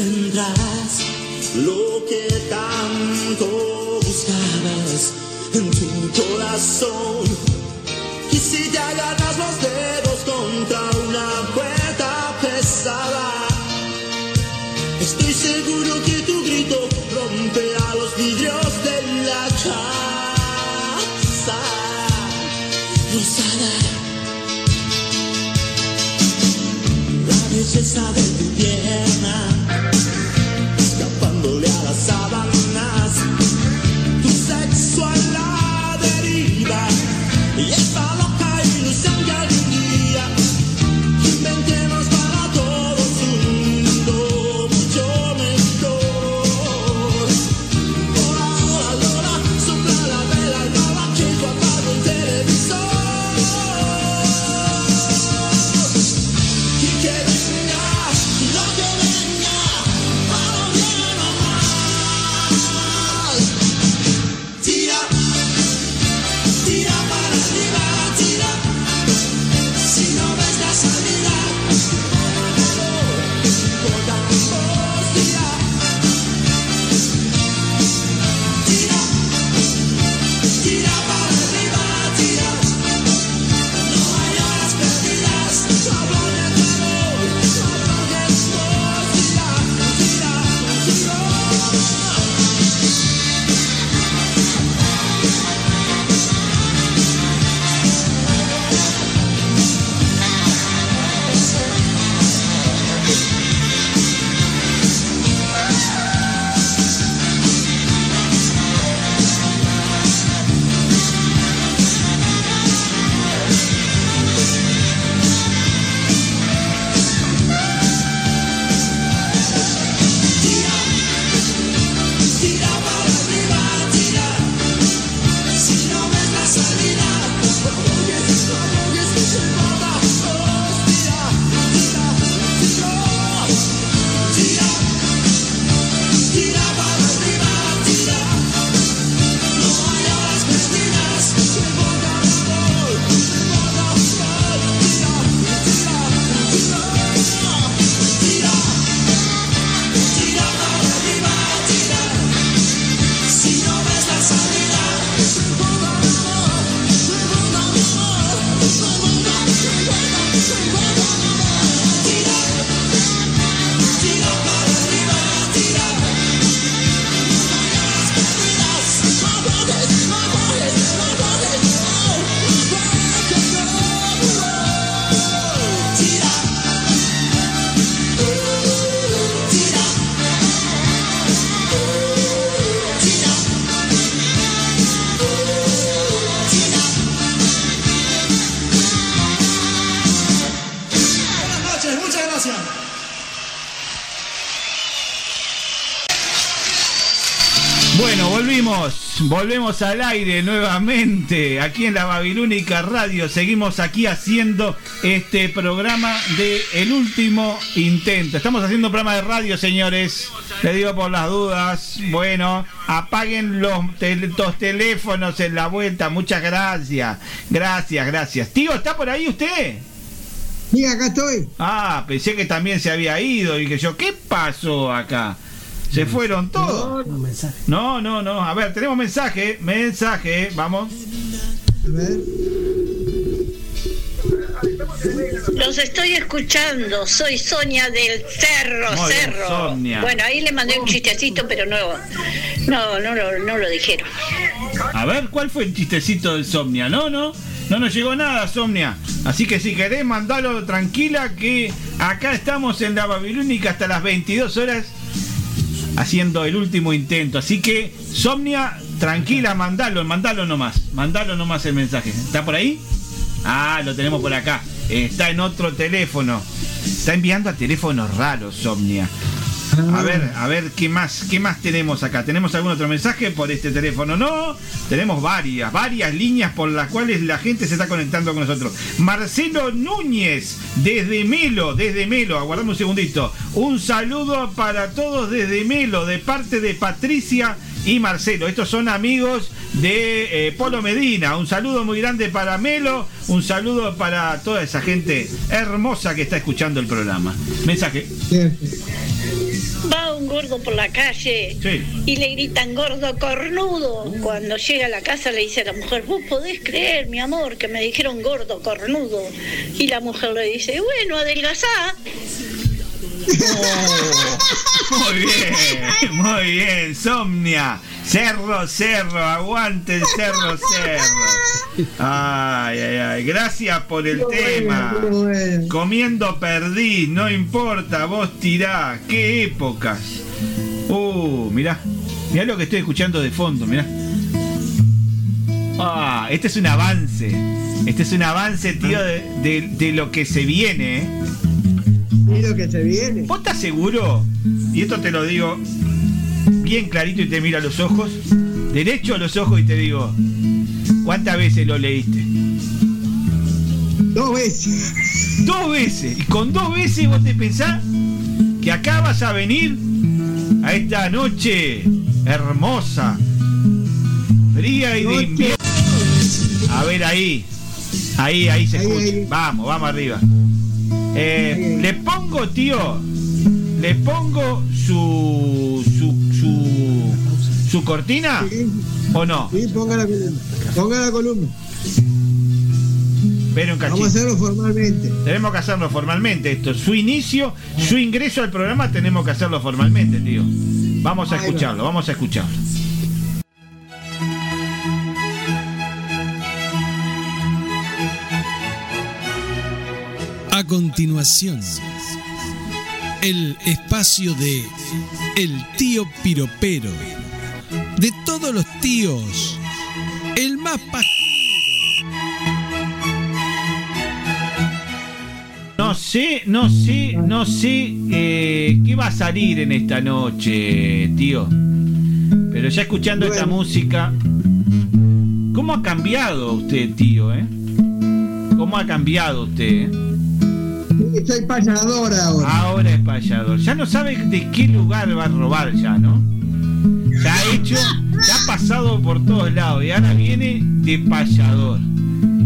Encuentras lo que tanto buscabas en tu corazón. Y si te agarras los dedos contra una puerta pesada, estoy seguro que tu grito romperá los vidrios de la casa rosada. La belleza de tu pierna, al aire nuevamente aquí en la Babilónica Radio. Seguimos aquí haciendo este programa de El Último Intento. Estamos haciendo un programa de radio, señores. Le digo por las dudas. Bueno, apaguen los, tel- los teléfonos en la vuelta. Muchas gracias. Gracias, gracias. Tío, ¿está por ahí usted? Sí, acá estoy. Ah, pensé que también se había ido y que yo, ¿qué pasó acá? ¿Se fueron todos? No, no, no. A ver, tenemos mensaje, mensaje, vamos. Los estoy escuchando, soy Sonia del Cerro, Muy bien, Cerro. Sonia. Bueno, ahí le mandé un chistecito, pero no, no, no, lo- no lo dijeron. A ver, ¿cuál fue el chistecito del Somnia? No, no, no nos llegó nada, Somnia. Así que si querés, mandalo tranquila que acá estamos en la Babilónica hasta las 22 horas haciendo el último intento. Así que, Somnia, tranquila, mandalo, mandalo nomás. Mandalo nomás el mensaje. ¿Está por ahí? Ah, lo tenemos por acá. Está en otro teléfono. Está enviando a teléfonos raros, Somnia. A ver, a ver, ¿qué más, ¿qué más tenemos acá? ¿Tenemos algún otro mensaje por este teléfono? No, tenemos varias, varias líneas por las cuales la gente se está conectando con nosotros. Marcelo Núñez, desde Melo, desde Melo, aguardame un segundito. Un saludo para todos desde Melo, de parte de Patricia y Marcelo. Estos son amigos de eh, Polo Medina. Un saludo muy grande para Melo, un saludo para toda esa gente hermosa que está escuchando el programa. Mensaje. Un gordo por la calle y le gritan gordo cornudo. Cuando llega a la casa le dice a la mujer, vos podés creer, mi amor, que me dijeron gordo cornudo. Y la mujer le dice, bueno, adelgazá. Muy bien, muy bien, Somnia. Cerro, cerro, aguante el cerro, cerro. Ay, ay, ay. Gracias por el tema. Comiendo perdí, no importa, vos tirá. Qué épocas. Uh, mirá. Mirá lo que estoy escuchando de fondo, mirá. Ah, este es un avance. Este es un avance, tío, de, de- de lo que se viene, ¿eh? Y lo que se viene. ¿Vos estás seguro? Y esto te lo digo bien clarito y te miro a los ojos, derecho a los ojos y te digo, ¿cuántas veces lo leíste? Dos veces. Dos veces. Y con dos veces vos te pensás que acá vas a venir a esta noche hermosa, fría y de invierno. A ver ahí. Ahí, ahí se escucha. Vamos, vamos arriba. Eh, le pongo, tío, le pongo su su su, su cortina o no. Sí, ponga la columna. Ponga la columna. Un cachito. Vamos a hacerlo formalmente. Tenemos que hacerlo formalmente esto. Su inicio, su ingreso al programa tenemos que hacerlo formalmente, tío. Vamos a escucharlo, vamos a escucharlo. Continuación, el espacio de El tío piropero. De todos los tíos, el más pa... No sé, no sé, no sé eh, qué va a salir en esta noche, tío. Pero ya escuchando esta música, ¿cómo ha cambiado usted, tío? Eh? ¿Cómo ha cambiado usted? eh? Soy payador ahora. Ahora es payador. Ya no sabe de qué lugar va a robar ya, ¿no? Ya ha hecho, ya ha pasado por todos lados y ahora viene de payador.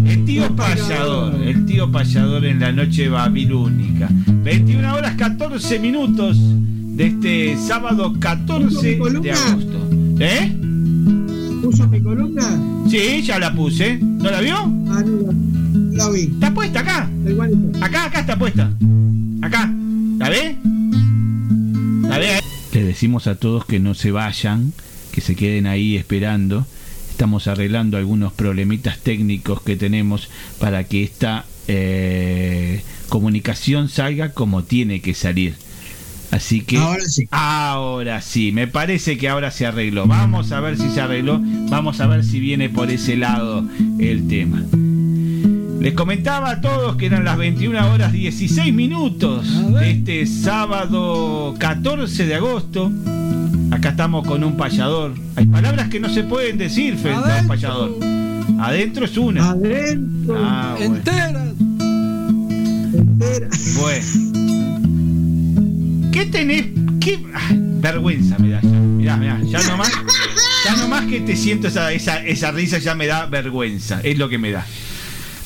El tío payador, el tío payador en la noche babilónica. 21 horas 14 minutos de este sábado 14 de agosto. ¿Eh? ¿Puso mi columna? Sí, ya la puse. ¿No la vio? Ah, no, la, la vi. Está puesta acá. Acá, acá está puesta. Acá. ¿La ve? ¿La ve? Le decimos a todos que no se vayan, que se queden ahí esperando. Estamos arreglando algunos problemitas técnicos que tenemos para que esta eh, comunicación salga como tiene que salir. Así que Ahora sí. ahora sí, me parece que ahora se arregló. Vamos a ver si se arregló, vamos a ver si viene por ese lado el tema. Les comentaba a todos que eran las 21 horas 16 minutos de este sábado 14 de agosto. Acá estamos con un payador. Hay palabras que no se pueden decir frente a un payador. Adentro es una. Adentro. Ah, bueno. Entera. Bueno. ¿Qué tenés? ¿Qué? Ay, vergüenza me da ya. Mirá, mirá, ya nomás, ya nomás que te siento esa, esa, esa risa ya me da vergüenza. Es lo que me da.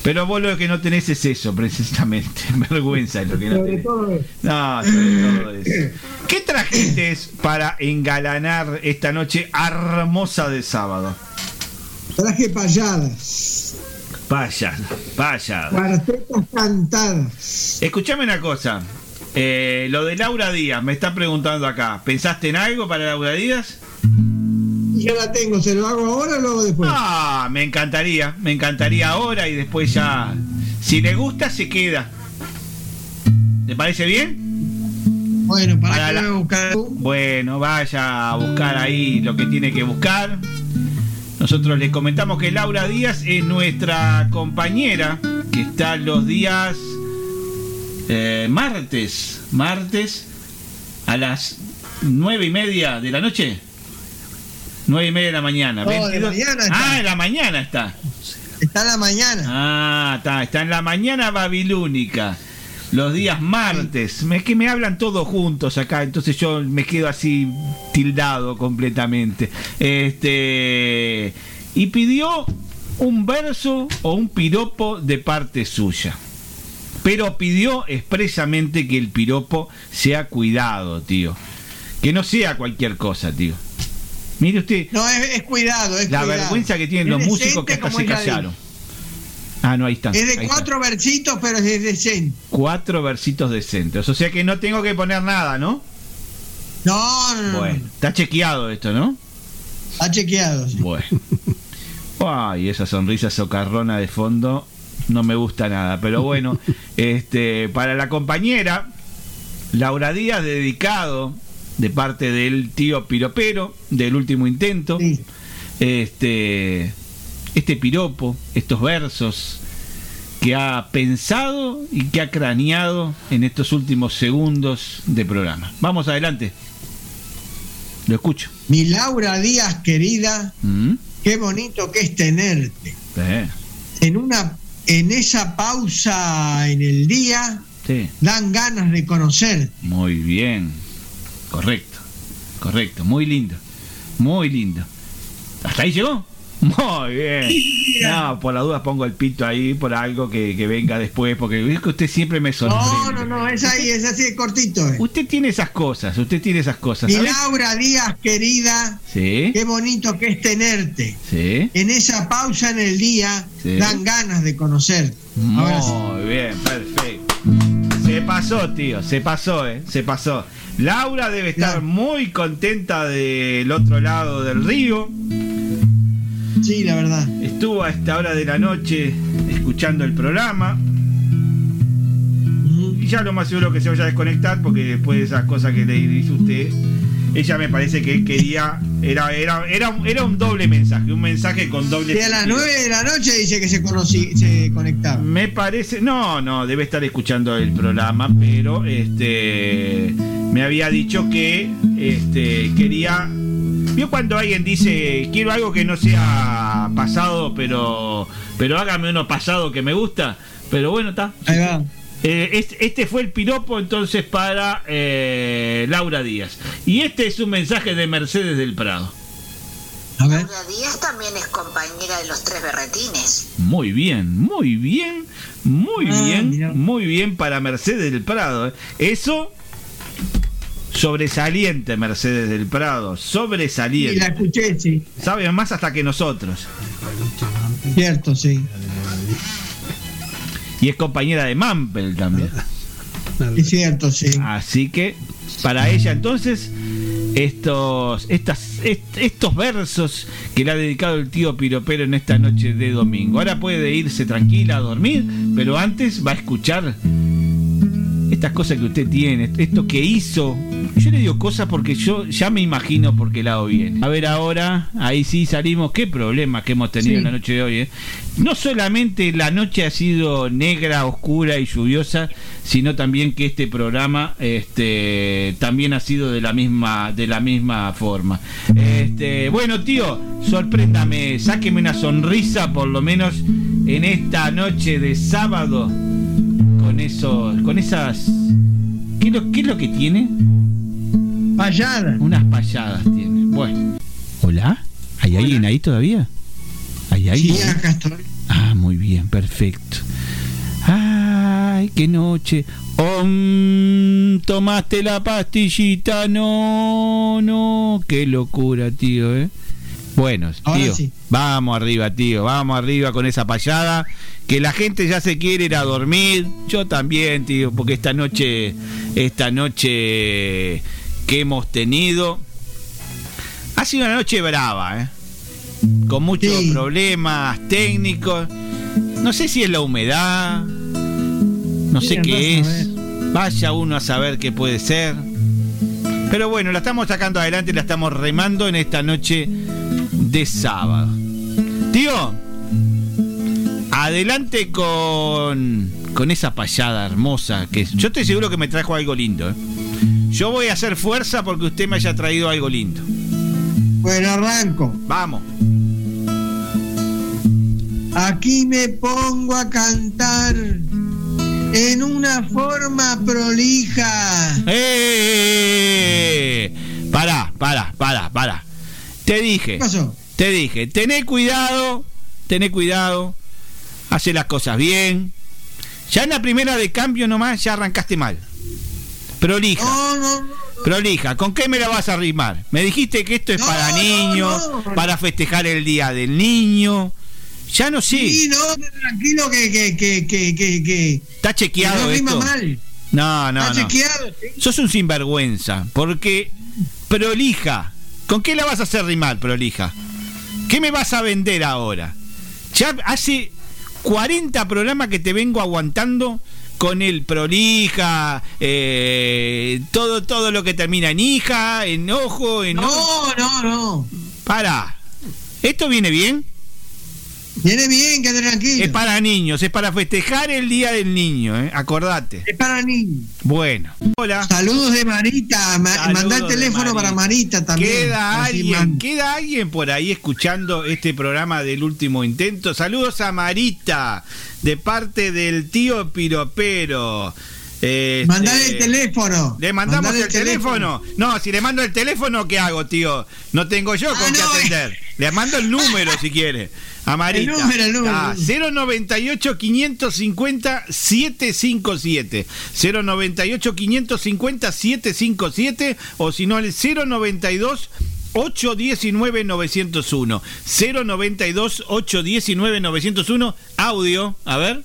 Pero vos lo que no tenés es eso, precisamente. Vergüenza es lo que no Sobre tenés. No, sobre todo eso. ¿Qué trajiste para engalanar esta noche hermosa de sábado? traje payadas. Vaya, vaya. Cuartetas cantadas. Escuchame una cosa. Eh, lo de Laura Díaz, me está preguntando acá. ¿Pensaste en algo para Laura Díaz? Yo la tengo, ¿se lo hago ahora o lo hago después? Ah, me encantaría, me encantaría ahora y después ya. Si le gusta, se queda. ¿Te parece bien? Bueno, para, Para que la- voy a buscar. Bueno, vaya a buscar ahí lo que tiene que buscar. Nosotros les comentamos que Laura Díaz es nuestra compañera que está los días eh, martes, martes a las nueve y media de la noche. Nueve y media de la mañana. No, de 22. mañana está. Ah, en la mañana está. Está en la mañana. Ah, está, está en la mañana babilónica. Los días martes. Es que me hablan todos juntos acá, entonces yo me quedo así tildado completamente. Este. Y pidió un verso o un piropo de parte suya. Pero pidió expresamente que el piropo sea cuidado, tío. Que no sea cualquier cosa, tío. Mire usted. No, es, es cuidado, es la cuidado. vergüenza que tienen Es los músicos que hasta se callaron. Ah, no, ahí están. Es de están. cuatro versitos, pero es decente. Cuatro versitos decentes. O sea que no tengo que poner nada, ¿no? No, no, no. Bueno, está chequeado esto, ¿no? Ha chequeado. sí. Bueno. Ay, esa sonrisa socarrona de fondo no me gusta nada. Pero bueno, este, para la compañera, Laura Díaz, dedicado de parte del tío Piropero, del último intento. Este, este piropo, estos versos que ha pensado y que ha craneado en estos últimos segundos de programa. Vamos adelante. Lo escucho. Mi Laura Díaz querida, Mm, qué bonito que es tenerte. eh, En una, en esa pausa en el día, sí. dan ganas de conocer. Muy bien. Correcto. Correcto. Muy lindo. Muy lindo. ¿Hasta ahí llegó? Muy bien. No, por la duda pongo el pito ahí por algo que, que venga después, porque es que usted siempre me sorprende. No, no, no, es ahí, es así de cortito. eh. Usted tiene esas cosas, usted tiene esas cosas. Mi ¿sabe? Laura Díaz querida, Sí, qué bonito que es tenerte. sí. En esa pausa en el día, Sí. dan ganas de conocer. Ahora sí. Muy bien, perfecto. Se pasó, tío, se pasó, ¿eh? Se pasó. Laura debe estar muy contenta del otro lado del río. Sí, la verdad. Estuvo a esta hora de la noche escuchando el programa. Y ya lo más seguro que se vaya a desconectar porque después de esas cosas que le dice usted, ella me parece que quería. Era, era, era, un- era un doble mensaje, un mensaje con doble Y a las sentido. 9 de la noche dice que se, conocí, se conectaba. Me parece, no, no, debe estar escuchando el programa, pero este me había dicho que este quería ¿Vio cuando alguien dice quiero algo que no sea pasado, pero pero hágame uno pasado que me gusta? Pero bueno, está. Ahí va. Eh, este, este fue el piropo entonces para eh, Laura Díaz. Y este es un mensaje de Mercedes del Prado. ver. Laura Díaz también es compañera de los tres berretines. Muy bien, muy bien, muy Ah, bien, muy bien para Mercedes del Prado. ¿eh? Eso, sobresaliente Mercedes del Prado, Y sobresaliente. la escuché, sí. Sabe más hasta que nosotros. Cierto, sí. Y es compañera de Mampel también. Es cierto, sí. Así que, para ella entonces, estos, estas, est- estos versos que le ha dedicado el tío Piropero en esta noche de domingo. Ahora puede irse tranquila a dormir, pero antes va a escuchar estas cosas que usted tiene, esto que hizo. Yo le digo cosas porque yo ya me imagino por qué lado viene. A ver ahora, ahí sí salimos. Qué problema que hemos tenido Sí. en la noche de hoy. ¿eh? No solamente la noche ha sido negra, oscura y lluviosa, sino también que este programa este, también ha sido de la misma, de la misma forma. Este, bueno, tío, sorpréndame, sáqueme una sonrisa por lo menos en esta noche de sábado con esos, con esas. ¿Qué es lo, qué es lo que tiene? Payadas. Unas payadas tiene. Bueno. ¿Hola? ¿Hay alguien ahí todavía? ¿Hay alguien? Sí, acá estoy. Ah, muy bien, perfecto. Ay, qué noche. Om, tomaste la pastillita. No, no. Qué locura, tío, ¿eh? Bueno, Ahora tío, sí. vamos arriba, tío, vamos arriba con esa payada. Que la gente ya se quiere ir a dormir. Yo también, tío, porque esta noche, esta noche que hemos tenido, ha sido una noche brava, ¿eh? Con muchos problemas técnicos. No sé si es la humedad, no sé qué es. Vaya uno a saber qué puede ser. Pero bueno, la estamos sacando adelante, la estamos remando en esta noche de sábado. Tío, adelante con, con esa payada hermosa que yo estoy seguro que me trajo algo lindo. ¿eh? Yo voy a hacer fuerza porque usted me haya traído algo lindo. Bueno, arranco. Vamos. Aquí me pongo a cantar en una forma prolija. ¡Eh! Pará, pará, pará, pará. Te dije. ¿Qué pasó? Te dije, tené cuidado, tené cuidado, hace las cosas bien. Ya en la primera de cambio nomás ya arrancaste mal. Prolija. No, no, prolija, ¿con qué me la vas a rimar? Me dijiste que esto es para niños, para festejar el día del niño. Ya no sé. Sí, no, tranquilo que, que, que, que, que, Está chequeado no rima esto. mal. No, no, Está no. chequeado, sí. Sos un sinvergüenza, porque prolija. ¿Con qué la vas a hacer rimar, prolija? ¿Qué me vas a vender ahora? Ya hace 40 programas que te vengo aguantando con el prolija, eh, todo, todo lo que termina en hija, en ojo, en... No, no, no. Para. ¿Esto viene bien? Viene bien, quédate tranquilo. Es para niños, es para festejar el Día del Niño, ¿eh? acordate. Es para niños. Bueno. Hola. Saludos de Marita. Ma- Mandá el teléfono para Marita también. Queda Así alguien, man- queda alguien por ahí escuchando este programa del último intento. Saludos a Marita, de parte del tío Piropero. Este, Mandale el teléfono. ¿Le mandamos Mandale el, el teléfono? No, si le mando el teléfono, ¿qué hago, tío? No tengo yo con Ah, qué no, atender. Le mando el número si quiere. El número, el número. Ah, 098 550 757. 098 550 757 o si no el 092 819 901. 092 819 901. Audio, a ver.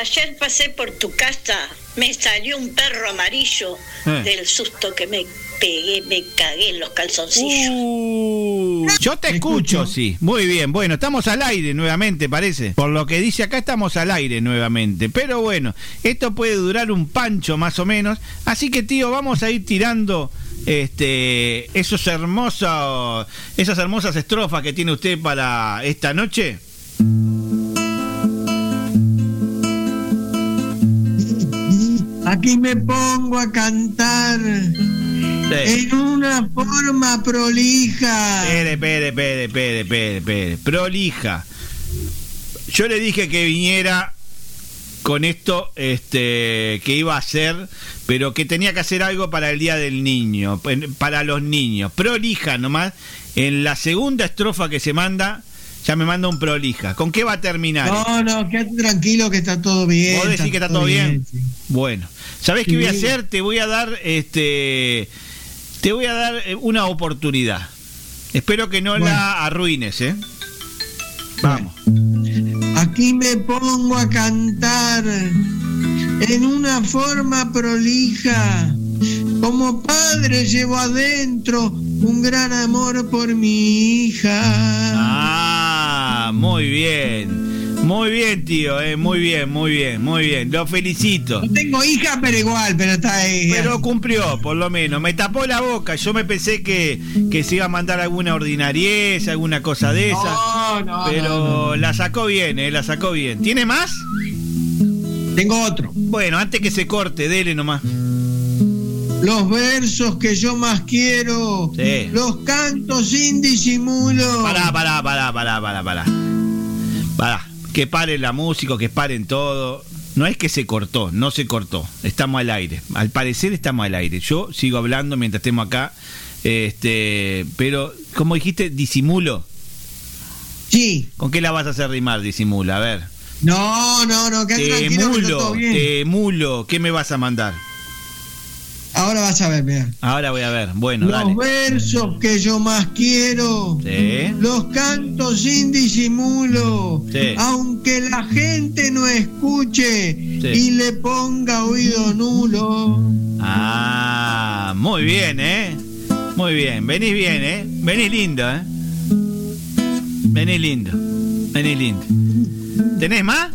Ayer pasé por tu casa, me salió un perro amarillo Eh. del susto que me pegué, me cagué en los calzoncillos. Uh, yo te escucho, sí. Muy bien. Bueno, estamos al aire nuevamente, parece. Por lo que dice acá, estamos al aire nuevamente. Pero bueno, esto puede durar un pancho más o menos. Así que, tío, vamos a ir tirando este esos hermosos esas hermosas estrofas que tiene usted para esta noche. Aquí me pongo a cantar en una forma prolija. Espere, espere, espere, espere, espere, espere. Prolija. Yo le dije que viniera con esto este que iba a hacer, pero que tenía que hacer algo para el Día del Niño, para los niños. Prolija nomás. En la segunda estrofa que se manda, ya me manda un prolija. ¿Con qué va a terminar? No, no, quédate tranquilo que está todo bien. ¿Vos decís que está todo bien? sí. Bueno, ¿sabés qué voy a hacer? Te voy a dar este te voy a dar eh, una oportunidad. Espero que no la arruines, ¿eh? Vamos. Aquí me pongo a cantar en una forma prolija. Como padre llevo adentro un gran amor por mi hija. Ah, muy bien. Muy bien, tío, eh, muy bien, muy bien, muy bien. Lo felicito. No tengo hija, pero igual, pero está ahí. Pero cumplió, por lo menos. Me tapó la boca. Yo me pensé que, que se iba a mandar alguna ordinariez, alguna cosa de esa. No, no, pero no, la sacó bien, eh, la sacó bien. ¿Tiene más? Tengo otro. Bueno, antes que se corte, dele nomás. Los versos que yo más quiero, Sí. los canto sin disimulo. Pará, pará, pará, pará, pará, pará. Pará. Que paren la música, que paren todo. No es que se cortó, no se cortó. Estamos al aire. Al parecer estamos al aire. Yo sigo hablando mientras estemos acá. Este, pero, como dijiste, disimulo. Sí. ¿Con qué la vas a hacer rimar, disimulo? A ver. No, no, no, Te que te emulo. ¿Qué me vas a mandar? Ahora vas a ver, mira. Ahora voy a ver. Bueno, Los dale. versos que yo más quiero, Sí. los canto sin disimulo, Sí. aunque la gente no escuche Sí. y le ponga oído nulo. Ah, muy bien, ¿eh? Muy bien. Venís bien, ¿eh? Venís lindo, ¿eh? Venís lindo. Venís lindo. ¿Tenés más?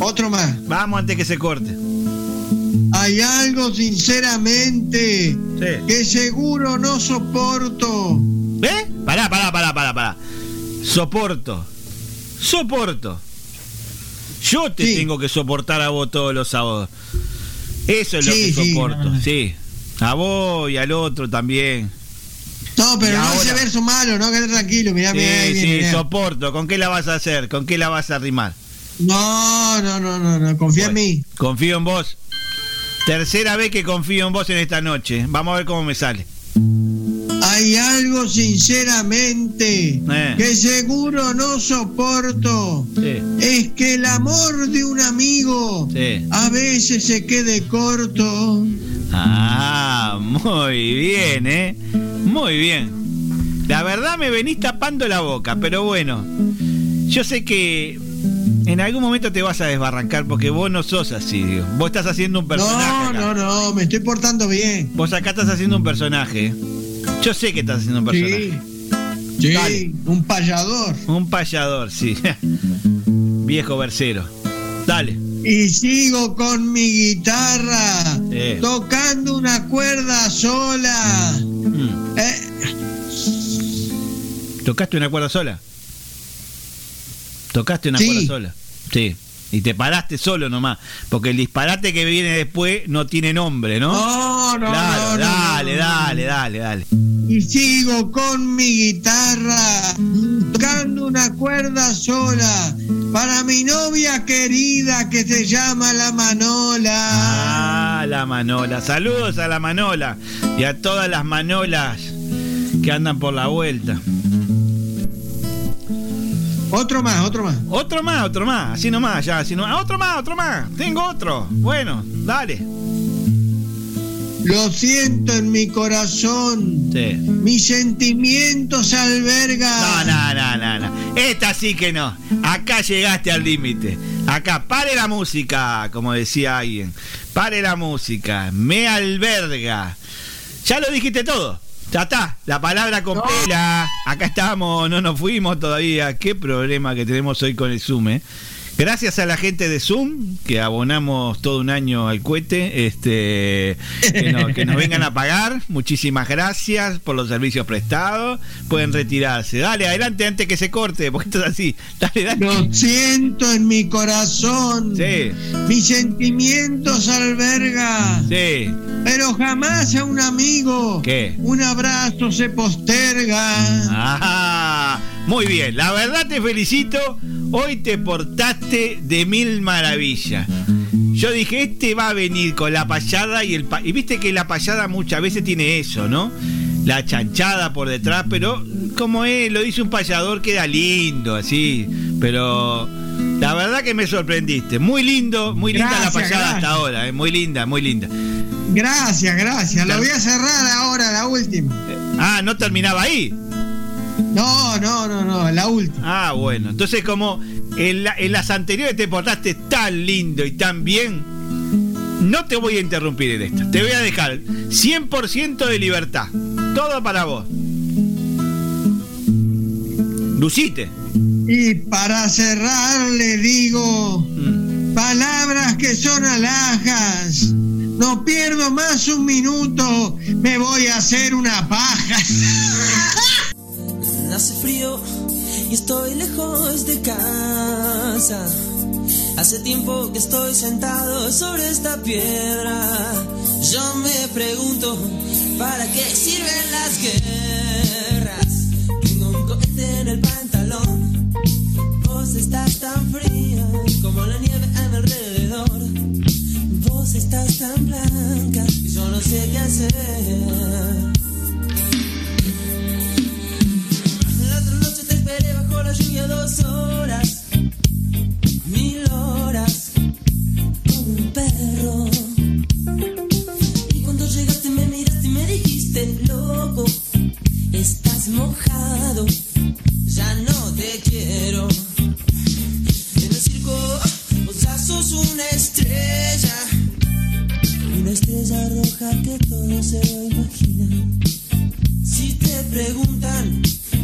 Otro más. Vamos antes que se corte. Hay algo sinceramente que seguro no soporto. ¿Eh? Pará, pará, pará, pará, pará. Soporto. Soporto. Yo te tengo que soportar a vos todos los sábados. Eso es lo Sí, que sí, soporto, no. sí. A vos y al otro también. No, pero Y no ahora- ese verso malo, no quédate tranquilo, mirá, Sí, mirá, ahí sí, mirá. soporto. ¿Con qué la vas a hacer? ¿Con qué la vas a rimar? No, no, no, no, no, confía en mí. Confío en vos. Tercera vez que confío en vos en esta noche. Vamos a ver cómo me sale. Hay algo sinceramente Eh. que seguro no soporto. Es que el amor de un amigo Sí. a veces se quede corto. Ah, muy bien, ¿eh? Muy bien. La verdad me venís tapando la boca, pero bueno. Yo sé que en algún momento te vas a desbarrancar porque vos no sos así. digo. Vos estás haciendo un personaje. No, acá. no, no, me estoy portando bien. Vos acá estás haciendo un personaje. Yo sé que estás haciendo un personaje. Sí, sí, Dale. un payador. Un payador, sí. Viejo versero. Dale. Y sigo con mi guitarra, Eh. tocando una cuerda sola. Mm. Eh, ¿Tocaste una cuerda sola? ¿Tocaste una Sí. cuerda sola? Sí. Y te paraste solo nomás. Porque el disparate que viene después no tiene nombre, ¿no? No, no, Claro, no, no, dale, no, no. dale, dale, dale. y sigo con mi guitarra, tocando una cuerda sola para mi novia querida que se llama la Manola. Ah, la Manola. Saludos a la Manola y a todas las Manolas que andan por la vuelta. Otro más, otro más. Otro más, otro más. Así nomás, ya, así nomás. Otro más, otro más. Tengo otro. Bueno, dale. Lo siento en mi corazón. Sí. Mis sentimientos albergan. No, no, no, no, no. Esta sí que no. Acá llegaste al límite. Acá, pare la música, como decía alguien. Pare la música. Me alberga. Ya lo dijiste todo. Ya está. La palabra con pela. Acá estamos, no nos fuimos todavía. Qué problema que tenemos hoy con el Zoom, ¿eh? Gracias a la gente de Zoom, que abonamos todo un año al cohete, este, que, no- que nos vengan a pagar. Muchísimas gracias por los servicios prestados. Pueden retirarse. Dale, adelante antes que se corte, porque esto es así. Dale, dale. Lo siento en mi corazón. Sí. Mis sentimientos alberga. Sí. Pero jamás a un amigo. ¿Qué? Un abrazo se posterga. Ajá. Muy bien, la verdad te felicito. Hoy te portaste de mil maravillas. Yo dije, este va a venir con la payada y el pa- y viste que la payada muchas veces tiene eso, ¿no? La chanchada por detrás, pero como es, lo dice un payador queda lindo así, pero la verdad que me sorprendiste. Muy lindo, muy linda la Gracias, payada hasta ahora, ¿eh? muy linda, muy linda. Gracias, gracias. Lo voy a cerrar ahora, la última. Ah, no terminaba ahí. No, no, no, no, la última. Ah, bueno. Entonces, como en, la- en las anteriores te portaste tan lindo y tan bien, no te voy a interrumpir en esta. Te voy a dejar 100% de libertad. Todo para vos. Lucite. Y para cerrar le digo palabras que son alhajas. No pierdo más un minuto, me voy a hacer una paja. Hace frío y estoy lejos de casa. Hace tiempo que estoy sentado sobre esta piedra. Yo me pregunto, ¿para qué sirven las guerras? Tengo un cohete en el pantalón. Vos estás tan fría como la nieve a mi alrededor. Vos estás tan blanca y yo no sé qué hacer. Que todo se lo imagina. Si te preguntan,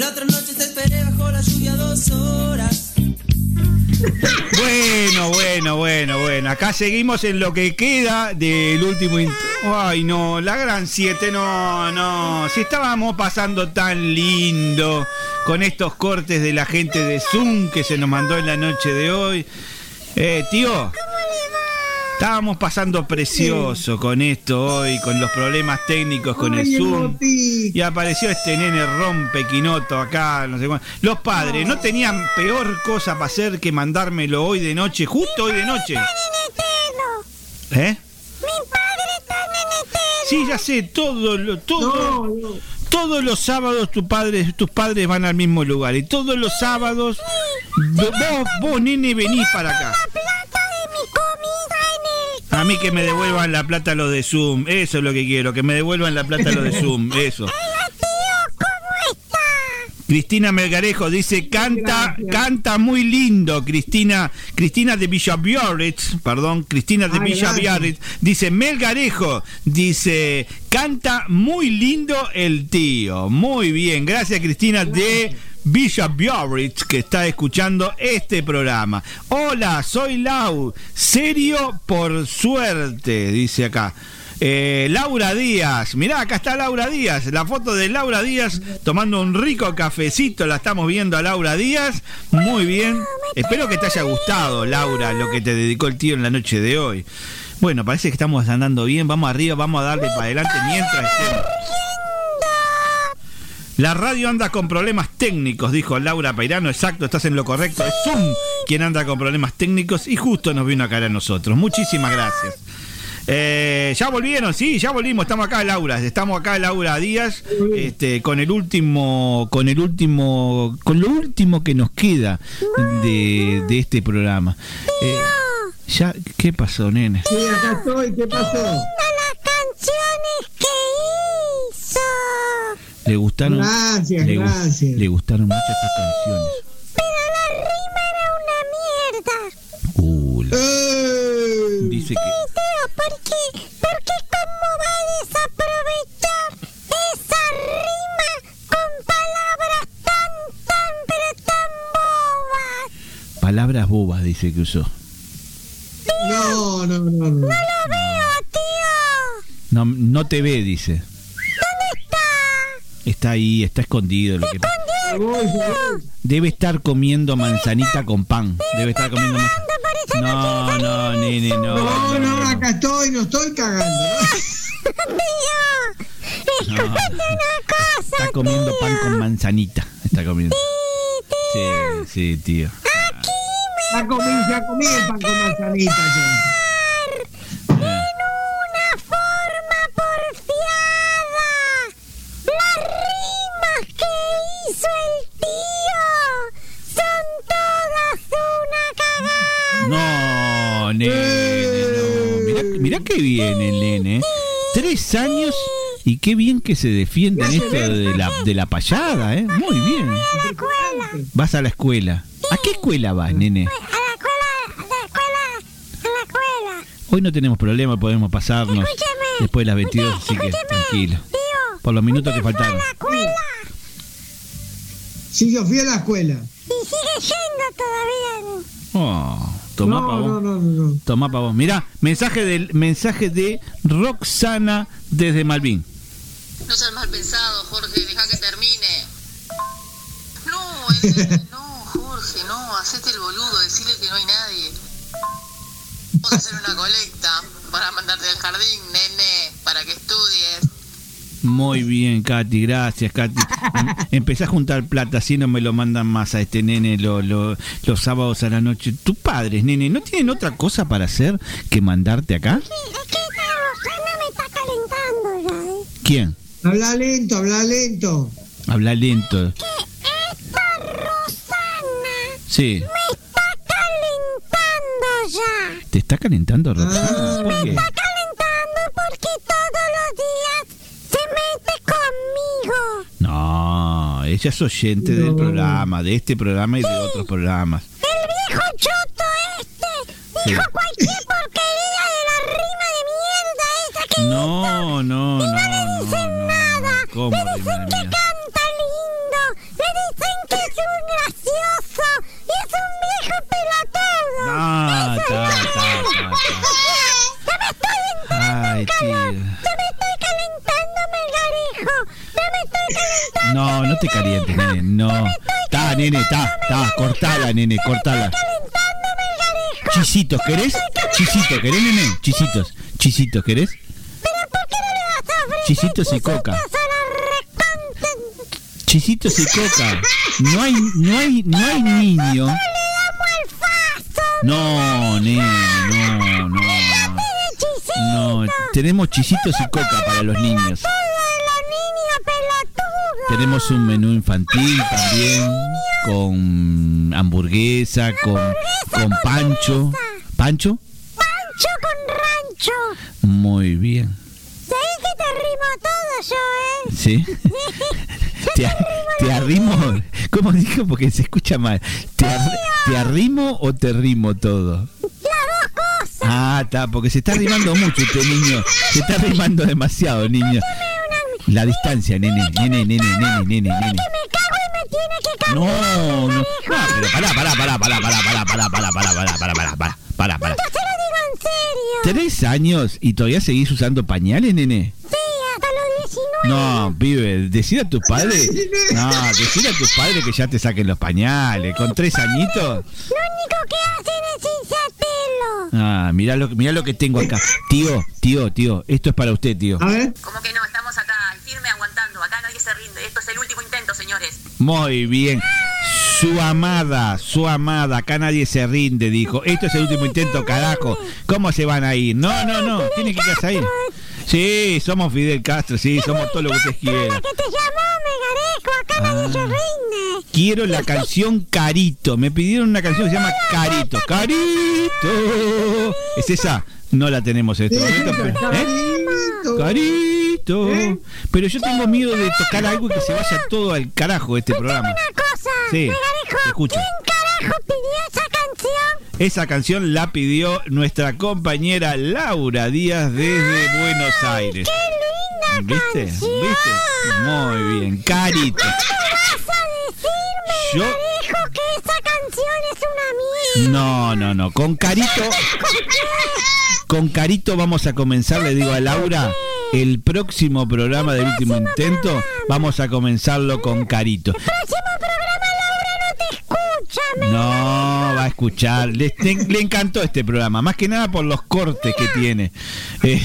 La otra noche te esperé bajo la lluvia dos horas. Bueno, bueno, bueno, bueno. Acá seguimos en lo que queda del último. Ay, no, la gran 7, no, no. Si estábamos pasando tan lindo con estos cortes de la gente de Zoom que se nos mandó en la noche de hoy. Eh, tío. Estábamos pasando precioso con esto hoy, con los problemas técnicos, con el Zoom. Y apareció este nene rompe quinoto acá, no sé cuánto. Los padres no tenían peor cosa para hacer que mandármelo hoy de noche, justo hoy de noche. ¿Eh? Sí, ya sé, todo, lo- todo, todos los sábados tu padre, tus padres van al mismo lugar y todos los sábados vo- vos, vos nene venís para acá. A mí que me devuelvan la plata los de Zoom, eso es lo que quiero, que me devuelvan la plata los de Zoom, eso. Cristina Melgarejo dice, canta, canta muy lindo, Cristina, Cristina de Villa Biarritz, perdón, Cristina de Ay, Villa gracias. Biarritz, dice, Melgarejo, dice, canta muy lindo el tío, muy bien, gracias Cristina de Villa Biarritz, que está escuchando este programa. Hola, soy Lau, serio por suerte, dice acá. Eh, Laura Díaz, mirá, acá está Laura Díaz, la foto de Laura Díaz tomando un rico cafecito, la estamos viendo a Laura Díaz, muy bien, espero que te haya gustado Laura lo que te dedicó el tío en la noche de hoy. Bueno, parece que estamos andando bien, vamos arriba, vamos a darle para adelante mientras estemos. La radio anda con problemas técnicos, dijo Laura Peirano. Exacto, estás en lo correcto. Es Zoom quien anda con problemas técnicos y justo nos vino a caer a nosotros. Muchísimas gracias. Eh, ya volvieron, sí, ya volvimos. Estamos acá, Laura. Estamos acá, Laura Díaz, este, con el último, con el último, con lo último que nos queda de, de este programa. Eh, ya, ¿qué pasó, nene? Sí, acá estoy, ¿qué pasó? Le gustaron, Gracias, le, gracias. le gustaron mucho estas canciones. Uh, la- dice que ¿Por qué? Porque cómo va a desaprovechar esa rima con palabras tan, tan, pero tan bobas. palabras bobas dice que usó. No, no, no, no. No lo veo, tío. No, no te ve, dice. ¿Dónde está? Está ahí, está escondido. Lo que. Debe estar comiendo manzanita con pan. Debe estar comiendo manzanita. No, no, nene, no. No, no, acá estoy, no estoy cagando. Tío, no. Está comiendo pan con manzanita. Está comiendo. Sí, sí, tío. Ya comí, ya comí el pan con manzanita yo. una forma porfiada. Las rimas que hizo el tío son todas una cagada. No, nene, no. Mirá, mirá qué bien el nene. Tres años y qué bien que se defiende en esto de la, de la payada, ¿eh? Muy bien. Vas a la escuela. ¿A qué escuela vas, nene? A la escuela, a la escuela, a la escuela. Hoy no tenemos problema, podemos pasarnos después de las 22, así que tranquilo. Por los minutos que faltaron. Sí, yo fui a la escuela. Y sigue yendo todavía. Oh, tomá No, pa' vos. no, no, no. Tomá pa' vos. Mirá, mensaje, del, mensaje de Roxana desde Malvin. No seas mal pensado, Jorge, deja que termine. No, en serio, no, Jorge, no, hacete el boludo, decirle que no hay nadie. Vamos a hacer una colecta para mandarte al jardín, nene, para que estudies. Muy bien, Katy, gracias, Katy. Em- Empecé a juntar plata, así no me lo mandan más a este nene lo- lo- los sábados a la noche. ¿Tus padres, nene, no tienen otra cosa para hacer que mandarte acá? Es que esta Rosana me está calentando ya, ¿eh? ¿Quién? Habla lento, habla lento. Habla lento. Esta Rosana Sí. me está calentando ya. ¿Te está calentando, Roxana? ¿Por qué? Está ella es oyente del programa, de este programa y de otros programas. El viejo choto este Sí. dijo cualquier porquería de la rima de mierda esa que No, no, no, no, no, no. ¿Cómo, le te calientes, nene, no. Ta, nene, ta, ta, cortala, nene, cortala. Chisitos, ¿querés? Chisitos, ¿querés, nene? Chisitos, chisitos, ¿querés? ¿Pero por qué no le vas a ofrecer Chisitos y coca. chisitos y coca. No hay, no hay, no hay niño. No, nene, no, no, no. Tenemos chisitos y coca para los niños. Todo de los niños pelotudos. Tenemos un menú infantil también con hamburguesa, con, con pancho. ¿Pancho? Pancho con rancho. Muy bien. ¿Sabés que te rimo todo yo, eh? ¿Sí? ¿Te, te arrimo? ¿Cómo dijo? Porque se escucha mal. ¿Te, ar- ¿Te arrimo o te rimo todo? Las dos cosas. Ah, está, porque se está arrimando mucho este niño. Se está arrimando demasiado, niño. La distancia, nene, nene, nene, nene, nene, nene. Me cago y me tiene que cagar. No, no. Ah, pero pará, pará, pará, pará, pará, pará, pará, pará, pará, pará, pará, pará, pará, pará, pará. Yo se lo digo en serio. ¿Tres años y todavía seguís usando pañales, nene? Sí, hasta los 19. No, pibe, decir a tus padres. No, decir a tus padres que ya te saquen los pañales. Con tres añitos. Lo único que hacen es hinchar pelo. Ah, mirá lo, mirá lo que tengo acá. Tío, tío, tío, esto es para usted, tío. A ver. Como que no, estamos el último intento, señores. Muy bien. Su amada, su amada, acá nadie se rinde, dijo. Esto es el último intento, carajo. ¿Cómo se van a ir? No, no, no, tienen que quedarse ahí. Sí, somos Fidel Castro, sí, somos todo lo que ustedes quieran. Que te llamó, Megarejo. Acá nadie se rinde. Quiero la canción Carito. Me pidieron una canción que se llama Carito. Carito. ¿Es esa? No la tenemos en este momento. pero- ¿eh? Carito. Pero yo tengo miedo de tocar algo y que se vaya todo al carajo este programa. Una cosa, Sí, escucho. ¿Quién carajo pidió esa canción? Esa canción la pidió nuestra compañera Laura Díaz desde Buenos Aires. ¡Qué linda ¿Viste? canción! ¿Viste? Muy bien. Carito. ¿Cómo vas a decirme, Yo- que esa canción es una mierda? No, no, no. Con Carito. Con Carito vamos a comenzar, le digo a Laura, el próximo programa del último intento, vamos a comenzarlo con Carito. Próximo programa, Laura no te escucha, No, va a escuchar. Le, le- encantó este programa, más que nada por los cortes que tiene. Eh,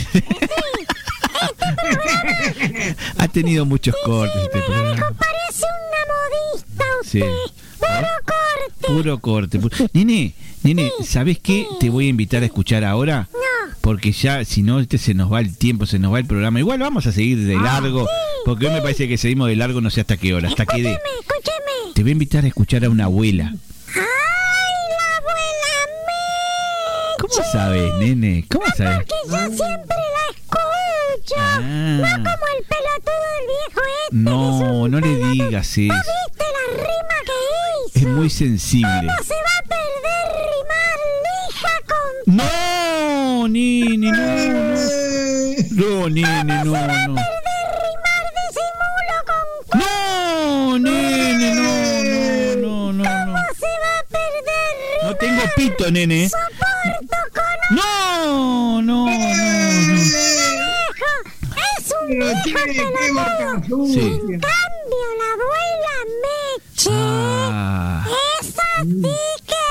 ha tenido muchos cortes este programa. Parece una modista Sí. usted. Puro corte. Puro corte. pu- Nene, nene, ¿sabes qué? Te voy a invitar a escuchar ahora. No. Porque ya, si no, este se nos va el tiempo, se nos va el programa. Igual vamos a seguir de largo. Porque hoy me parece que seguimos de largo, no sé hasta qué hora. Hasta que de. Escúcheme, escúcheme. Te voy a invitar a escuchar a una abuela. ¡Ay, la abuela ¿Cómo sabes, nene? ¿Cómo sabes? Que yo siempre la escucho. Ah. No como el pelotudo del viejo este. No, no le digas eso. ¿Viste la rima que hizo? Es muy sensible. ¿Cómo se va a perder rimar lija con... No, nene, no, no. No, nene, no, no. perder rimar disimulo con... No, nene, no, no, no, no, no. ¿Cómo se va a perder rimar No tengo pito, nene. soporto con... No, no, no, no. ¡Es un viejo! Sí. sucia. Cambio la abuela Meche. Ah, Esa sí que buena.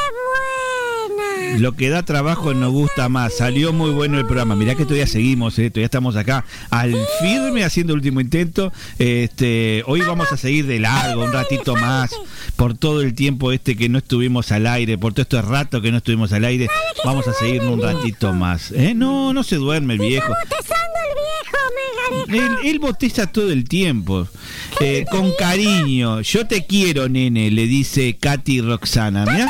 Lo que da trabajo nos gusta más. Salió muy bueno el programa. Mirá que todavía seguimos, eh, todavía estamos acá al firme haciendo el último intento. Este, hoy vamos a seguir de largo, un ratito más, por todo el tiempo este que no estuvimos al aire, por todo este rato que no estuvimos al aire, vamos a seguir un ratito más. ¿eh? No, no se duerme el viejo. Él, él boteza todo el tiempo, eh, con cariño. Yo te quiero, nene, le dice Katy Roxana. Mirá,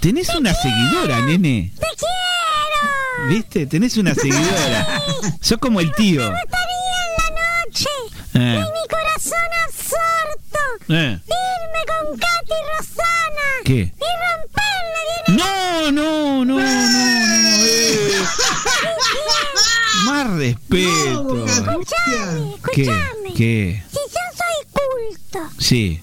Tenés una seguidora, nene. Te quiero. ¿Viste? Tenés una seguidora. Sos como el tío. Estaría en la noche. Eh, Y mi corazón absorto. eh. Irme con Katy Rosana. ¿Qué? Y romperle bien No, no, no, no, no. eh. Más respeto. Escuchame, ¿Qué? escuchame. ¿Qué? Si yo soy culto, Sí.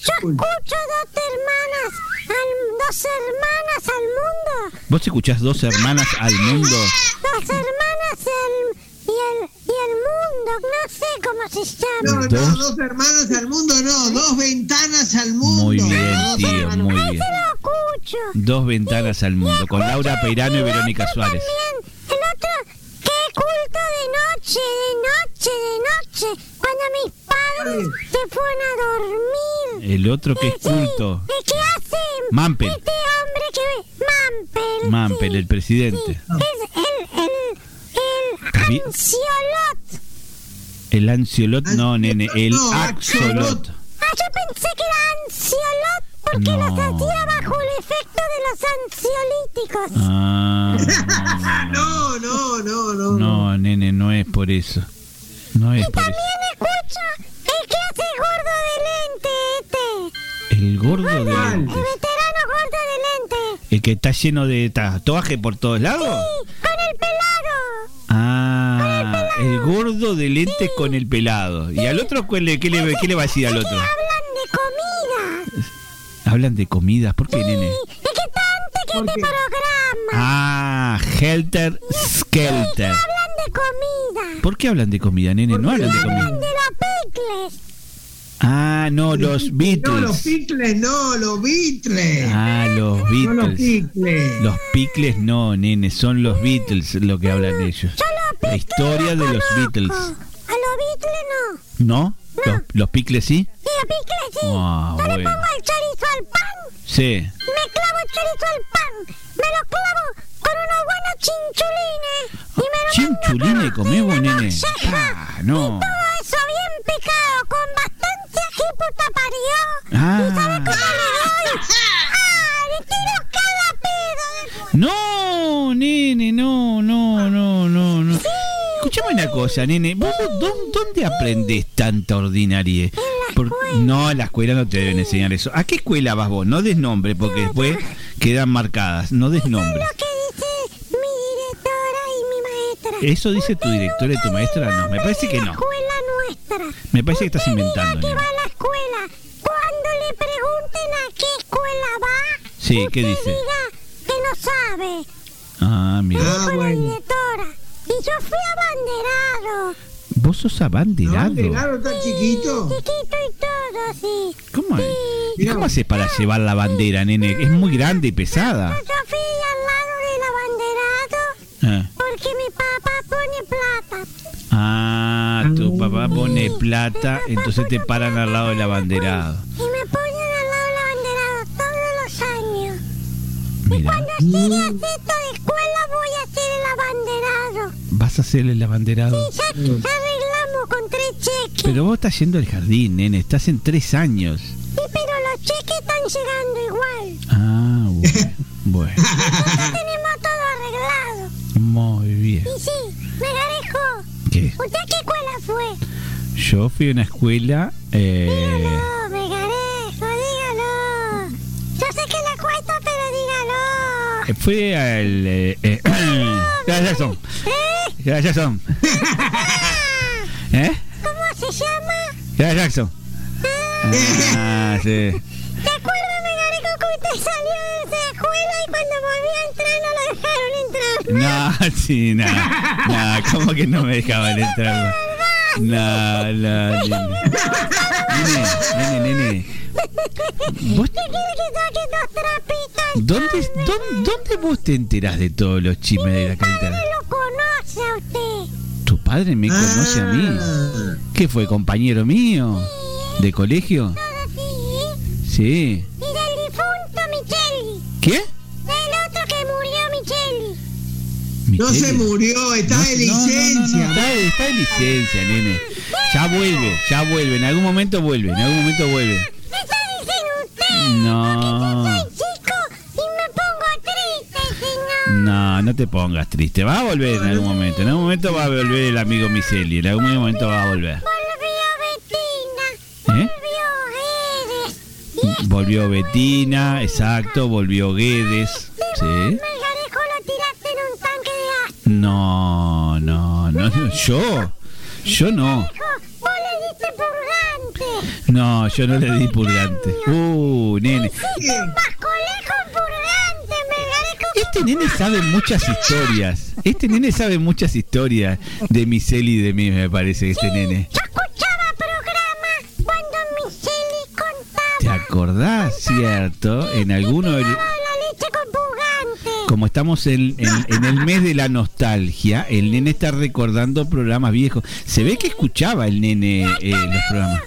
Yo escucho dos hermanas, al, dos hermanas al mundo. ¿Vos escuchás dos hermanas al mundo? Dos hermanas al- y, el, y el mundo, no sé cómo se llama. No, no, dos hermanas al mundo, no, dos ventanas al mundo. Muy bien, Dos tío, muy Ahí bien. se lo escucho. Dos ventanas al mundo, con Laura Peirano y Verónica Suárez. También, el otro, culto de noche, de noche, de noche. Cuando mis padres se fueron a dormir. El otro que es culto. ¿Y qué hace Mampel. este hombre que Mampel? Mampel, el presidente. Es el, el, el ansiolot. El ansiolot, no, nene, el axolot. Ah, yo pensé que era ansiolot porque No. los hacía bajo el efecto de los ansiolíticos. Ah, No, no, no, no. no, nene, no es por eso. No es por eso. También escucho el que hace gordo de lente, este. El gordo de El lentes. veterano gordo de lente. El que está lleno de tatuaje por todos lados. Con el pelado. Ah, el gordo de lentes con el pelado. ¿Y al otro cuál le- qué le, qué le va a decir al otro? Hablan de comida. Hablan de comidas. ¿Por qué, nene? Es que tanto que este programa. Ah, Helter Skelter. Hablan de comida. ¿Por qué hablan de comida, nene? No hablan de comida. Hablan de los picles. Ah, no, los No, los Beatles. Beatles, no, los Beatles. Ah, los No los Beatles. picles. Los picles no, nene, son los Beatles lo que hablan ellos. La historia de los Beatles. A los Beatles no. ¿No? ¿Los, los picles sí? Y a picles sí. Ah, Yo le bueno. pongo el chorizo al pan. Sí. Me clavo el chorizo al pan. Me lo clavo con unos buenos chinchulines. Y me lo Chinchulines comés vos, nene. Ah, no. Todo eso bien picado, con bastante ají puta parió. Ah. ¿Y sabe cómo le doy? ¡Ah! ¡Le tiro cada pedo! No, nene, no, no, no, no, no. Escuchame una cosa, nene. ¿Vos dó- dónde aprendés tanta ordinarie? Por- no, en la escuela no te deben enseñar eso. ¿A qué escuela vas vos? No des nombre, porque después quedan marcadas. No des nombre. ¿Qué dice mi directora y mi maestra? ¿Eso dice tu directora y tu maestra? No, me parece que no. escuela nuestra. Me parece que estás inventando, que va a la escuela. Cuando le pregunten a qué escuela va, Sí, ¿qué dice? diga que no sabe. Ah, mira. Dijo la directora. Y yo fui abanderado. ¿Vos sos abanderado? ¿Abanderado tan chiquito? Chiquito y todo, sí. ¿Cómo, es? ¿Cómo haces para llevar la bandera, nene? Es muy grande y pesada. Yo fui al lado del abanderado Ah. porque mi papá pone plata. Ah, tu papá pone plata, entonces te paran al lado del abanderado. Y me ponen al lado del abanderado todos los años. Mira, Cuando llegue a sexto de escuela voy a ser el abanderado. vas a ser el abanderado. Ya, ya arreglamos con tres cheques. Pero vos estás yendo al jardín, nene, estás en tres años. Sí, pero los cheques están llegando igual. Ah, bueno. bueno. Ya tenemos todo arreglado. Muy bien. Y sí, Megarejo, ¿Qué? ¿usted a qué escuela fue? Yo fui a una escuela... Eh, No, Megarejo, dígalo. Yo sé que le cuesta, dígalo. fui al... Eh, eh, Gracias, son. Gracias, son. ¿Eh? ¿Cómo se llama? Gracias, Jackson. Ah, sí. ¿Te acuerdas, Megarejo, que usted salió de esa escuela y cuando volvió a entrar no lo dejaron entrar? No, sí, no. No, ¿cómo que no me dejaban entrar? No, no, nene. Nene, nene, nene. ¿Vos- ¿Qué quiere que saque dos trapitos? ¿Dónde, dónde, dónde vos te enterás de todos los chismes de la capital? lo conoce a usted. ¿Tu padre me conoce a mí? ¿Qué fue, compañero mío? ¿De colegio? Sí. Y del difunto Micheli. ¿Qué? Del otro que murió Micheli. No se murió, está No, de no, no, no, no, licencia. está, de, está de licencia, nene. Ya vuelve, ya vuelve. En algún momento vuelve, en algún momento vuelve. No, Soy chico y me pongo triste, señor. no, no te pongas triste. Va a volver en algún momento. En algún momento va a volver el amigo Miseli. En algún momento va a volver. Volvió Betina. ¿Eh? Volvió Eres. Volvió Betina, exacto, volvió Guedes. Sí. Megarejo lo tiraste en un tanque de ácido. No, no, no, yo. Yo no. Vos le diste purgante. No, yo no le di purgante. Uh, nene. Este nene sabe muchas historias. Este nene sabe muchas historias de Miseli y de mí, me parece, este nene. Yo escuchaba programas cuando Micheli contaba. ¿Te acordás, cierto? En alguno de... como estamos en, en- en el mes de la nostalgia, el nene está recordando programas viejos. Se ve que escuchaba el nene eh, los programas.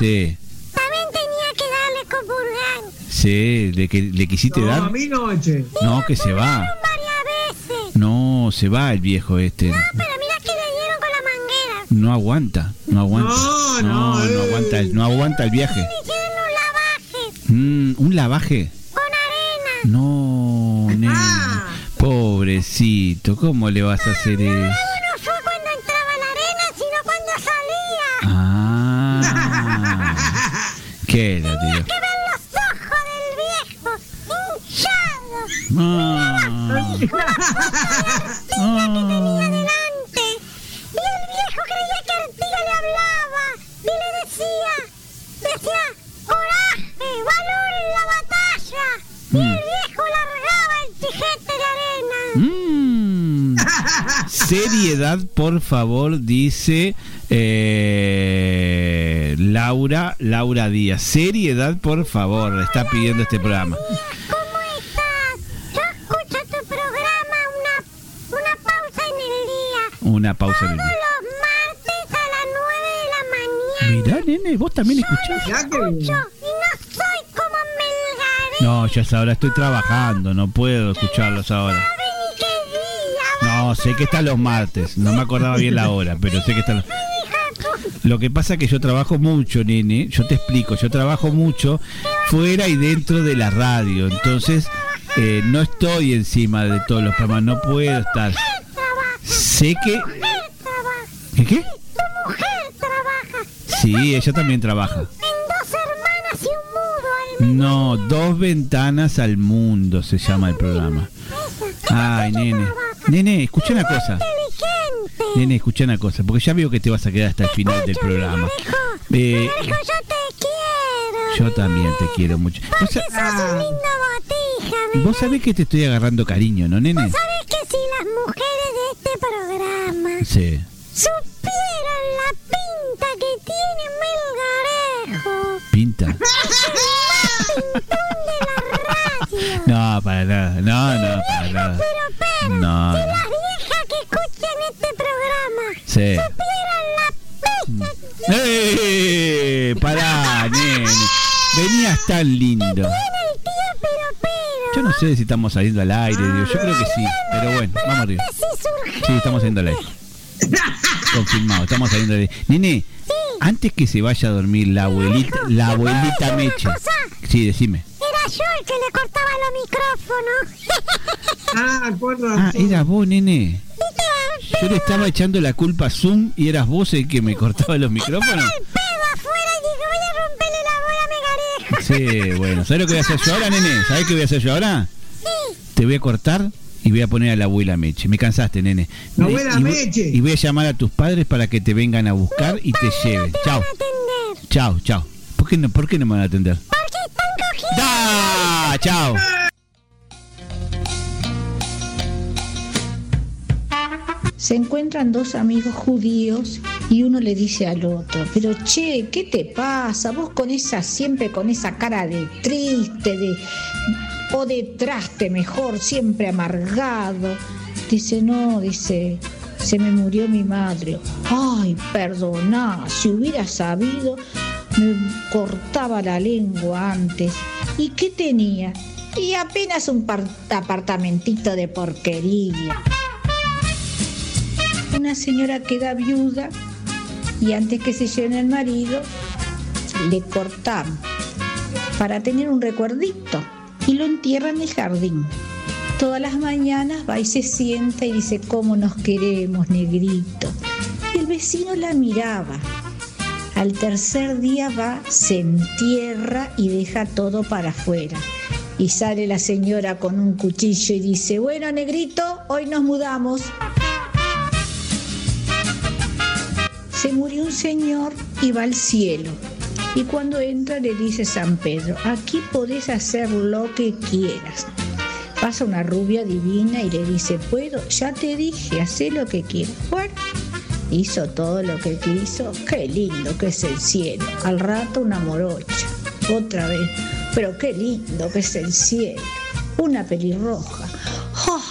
Este Sí, también tenía que darle copurgán. sí, ¿le, que, le quisiste No, dar? a mi noche. No, que se va. Varias veces. No, se va el viejo este. Pero mira que le dieron con la manguera. No aguanta, no aguanta. No, no, no, no aguanta, el- no aguanta el viaje. Le un lavaje Mm, ¿Un lavaje? con arena. No, nene. Pobrecito, ¿cómo le vas a hacer eso? No fue cuando entraba la arena, sino cuando salía. Ah. ¿Qué era, tío? Que ver los ojos del viejo hinchados. Ah. Ah. Delante. Y el viejo creía que Artiga le hablaba. Y le decía, decía, coraje, valor en la batalla. Y el viejo largaba el tijete de arena. Mm. Seriedad, por favor, dice eh, Laura, Laura Díaz. Seriedad, por favor, le está pidiendo este programa. ¿Cómo estás? Yo escucho tu programa una, una pausa en el día. Una pausa en el día. Los martes a las 9 de la mañana. Mirá, nene, vos también escuchás. Ya que- Yo, y no soy como Melgaré. No, ya ahora estoy trabajando, no puedo escucharlos ahora. No, sé que están los martes, no me acordaba bien la hora, pero sé que están los... Lo que pasa es que yo trabajo mucho, nene, yo te explico, yo trabajo mucho fuera y dentro de la radio, entonces eh, no estoy encima de todos los programas, no puedo estar. Sé que... ¿Qué qué? Tu mujer trabaja Sí, ella también trabaja. No, dos ventanas al mundo se llama el programa. Ay, nene. Nene, escucha una cosa. inteligente. Nene, escucha una cosa, porque ya veo que te vas a quedar hasta el final del programa. Eh, yo te quiero. yo también te quiero mucho. ¿Vos, Porque sa- sos un lindo botija, ¿me vos sabés que te estoy agarrando cariño, ¿no, nene? ¿Sabes que si las mujeres de este programa Sí. supieran la pinta que tiene Melgarejo? Pinta. Pintón de la radio. No, para nada. No, no, para nada. Pero pero, No, si las viejas que escuchan este programa Sí. supieran la pinta que ¡Eh! Pará, nene. Venías tan lindo. Yo no sé si estamos saliendo al aire, digo. yo creo que sí. Pero bueno, vamos arriba. Sí, estamos saliendo al aire. Confirmado, estamos saliendo al aire. Nene, antes que se vaya a dormir la abuelita, la abuelita Meche. Sí, decime. El que le cortaba los micrófonos. Ah, Ah, razón. era vos, nene. Yo le estaba echando la culpa a Zoom y eras vos el que me cortaba los micrófonos. el pedo afuera y dije, voy a romperle la bola a Megarejo. Sí, bueno. ¿Sabes lo que voy a hacer yo ahora, nene? ¿Sabes qué voy a hacer yo ahora? Te voy a cortar y voy a poner a la abuela Meche. Me cansaste, nene. La abuela y, voy- Meche. Y voy a llamar a tus padres para que te vengan a buscar y te lleven. Chao. Chao, chao. ¿Por qué no, por qué no me van a atender? Porque. ¡Da! Chao. Se encuentran dos amigos judíos y uno le dice al otro, pero che, ¿qué te pasa? Vos con esa, siempre con esa cara de triste, de o de traste mejor, siempre amargado. Dice, no, dice, se me murió mi madre. Ay, perdona, si hubiera sabido, me cortaba la lengua antes. ¿Y qué tenía? Y apenas un par- apartamentito de porquería. Una señora queda viuda y antes que se llene el marido, le cortamos para tener un recuerdito y lo entierra en el jardín. Todas las mañanas va y se sienta y dice, ¿cómo nos queremos, negrito? Y el vecino la miraba. Al tercer día va, se entierra y deja todo para afuera. Y sale la señora con un cuchillo y dice, bueno, negrito, hoy nos mudamos. Se murió un señor y va al cielo. Y cuando entra le dice San Pedro, aquí podés hacer lo que quieras. Pasa una rubia divina y le dice, puedo, ya te dije, haz lo que quieras. Bueno, hizo todo lo que quiso. Qué lindo que es el cielo. Al rato una morocha. Otra vez. Pero qué lindo que es el cielo. una pelirroja. ¡Oh!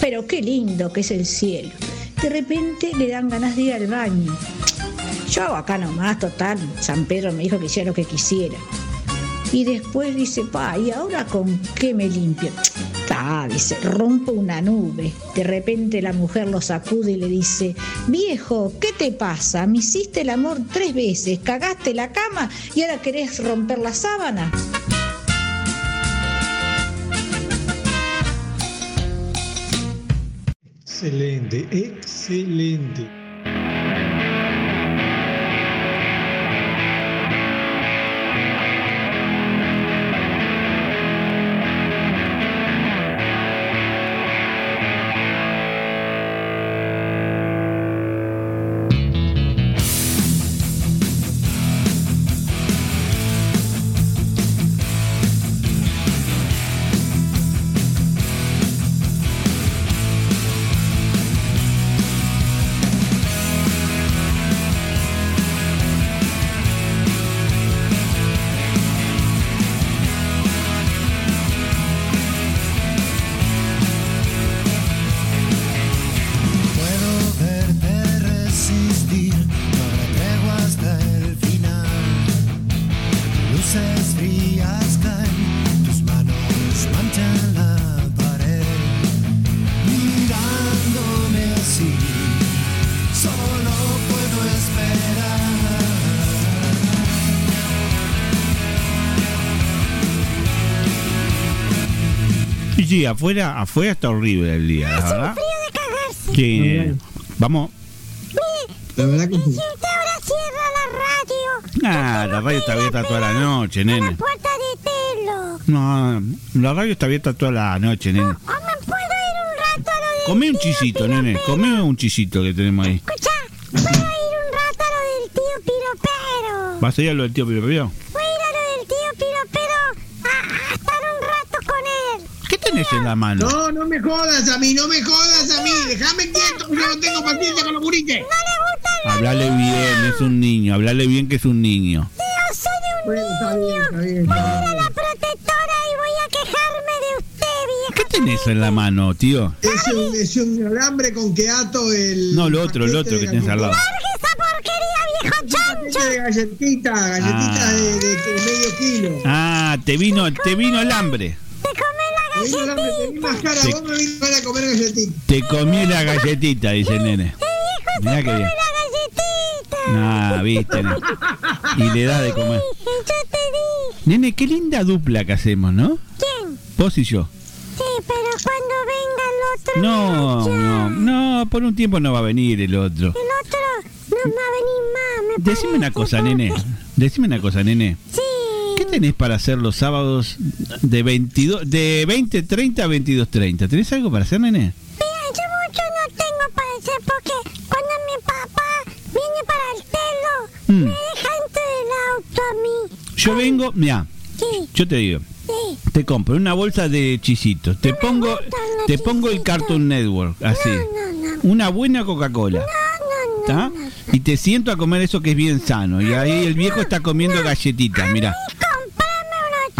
Pero qué lindo que es el cielo. De repente le dan ganas de ir al baño. Yo hago acá nomás, total. San Pedro me dijo que hiciera lo que quisiera. Y después dice, pa, ¿y ahora con qué me limpio? Ta, dice, rompo una nube. De repente la mujer lo sacude y le dice, viejo, ¿qué te pasa? Me hiciste el amor tres veces, cagaste la cama y ahora querés romper la sábana. Excelente, excelente. Sí, afuera, afuera está horrible el día, la verdad. Sí. Vamos. La verdad que sí. Si usted ahora cierra la radio, Ah, la radio está abierta toda la noche, la nene. puerta de pelo. No, la radio está abierta toda la noche, nene. ¿O me puedo ir un rato a lo del Come un tío chisito, nene. Come un chisito que tenemos ahí. Escucha, ¿puedo ir un rato a lo del tío Piropero? ¿Vas a ir a lo del tío Piro Piro? Voy a ir a lo del tío Piropero a, a estar un rato con él. ¿Qué tenés en la mano? No, no me jodas a mí, no me jodas a mí. Déjame quieto, que yo no tengo paciencia con los gurites. Hablale bien, es un niño. Hablale bien que es un niño. Tío, soy un Bueno, está bien, está bien. Voy está a ir a bien. la protectora y voy a quejarme de usted, viejo. ¿Qué tenés en la mano, tío? Es un, es un alambre con que ato el. No, lo otro, el otro que tenés al lado. ¡Largue esa porquería, viejo chancho! paquete de galletitas, galletitas Ah. de, de- de medio kilo. Ah, te vino, te vino el hambre. ¡Te come la Me vos a comer galletitas. Te comí la galletita, dice el nene. Mirá que bien. la galletita! Ah, viste. nene. Y le da de comer. Yo te dije. Nene, qué linda dupla que hacemos, ¿no? ¿Quién? Vos y yo. Sí, pero cuando venga el otro... No, no, no, por un tiempo no va a venir el otro. El otro no va a venir más, me Decime una cosa, nene. Decime una cosa, nene. Sí. ¿Qué tenés para hacer los sábados de 22, de 20.30 a 22.30? ¿Tenés algo para hacer, nene? Mira, yo mucho no tengo para hacer porque cuando mi papá viene para el telo, Mm. me deja entre el auto a mí. Yo vengo, mira, Sí, yo te digo, sí. te compro una bolsa de chisitos, te pongo, gustan los te pongo el Cartoon Network, así, No, no, una buena Coca-Cola, no, no, no. ¿está? Y te siento a comer eso que es bien sano. Y ahí el viejo está comiendo galletitas, mira.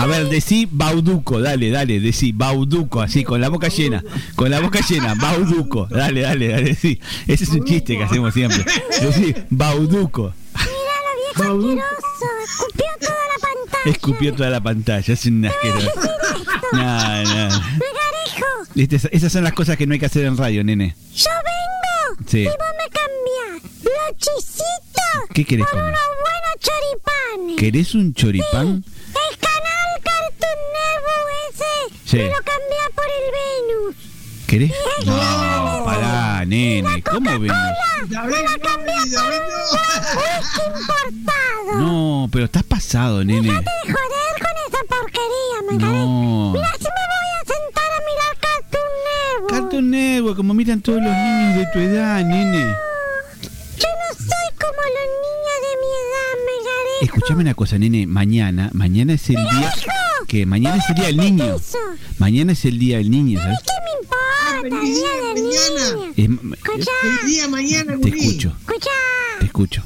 A ver, decí Bauduco, dale, dale, decí Bauduco, así, con la boca llena, con la boca llena, Bauduco, dale, dale, dale, sí. Ese es un chiste que hacemos siempre. Decí Bauduco. Mira lo viejo asqueroso, escupió toda la pantalla. Escupió toda la pantalla, es un asqueroso. No, no. Esas son las cosas que no hay que hacer en radio, nene. yo vengo Sí. y vos me cambiás los chisitos ¿Qué querés por comer? unos buenos choripanes. ¿Querés un choripán? Sí. me lo cambia por el Venus. ¿Querés? No, pará, nene, ¿cómo ven? Isabel, no, Isabel, no. Whisky importado. No, pero estás pasado, nene. Déjate de joder con esa porquería, me No. Mira si me voy a sentar a mirar Cartoon Network. Cartoon Network, como miran todos los niños de tu edad, nene. Yo no soy como los niños de mi edad, Megarejo. Escuchame una cosa, nene. Mañana, mañana es el día que mañana es el día del niño. Mañana es el día del niño, ¿sabes? ¿Qué me importa? feliz Día día del mañana. niño. El día mañana, te escucho, escucha, te escucho.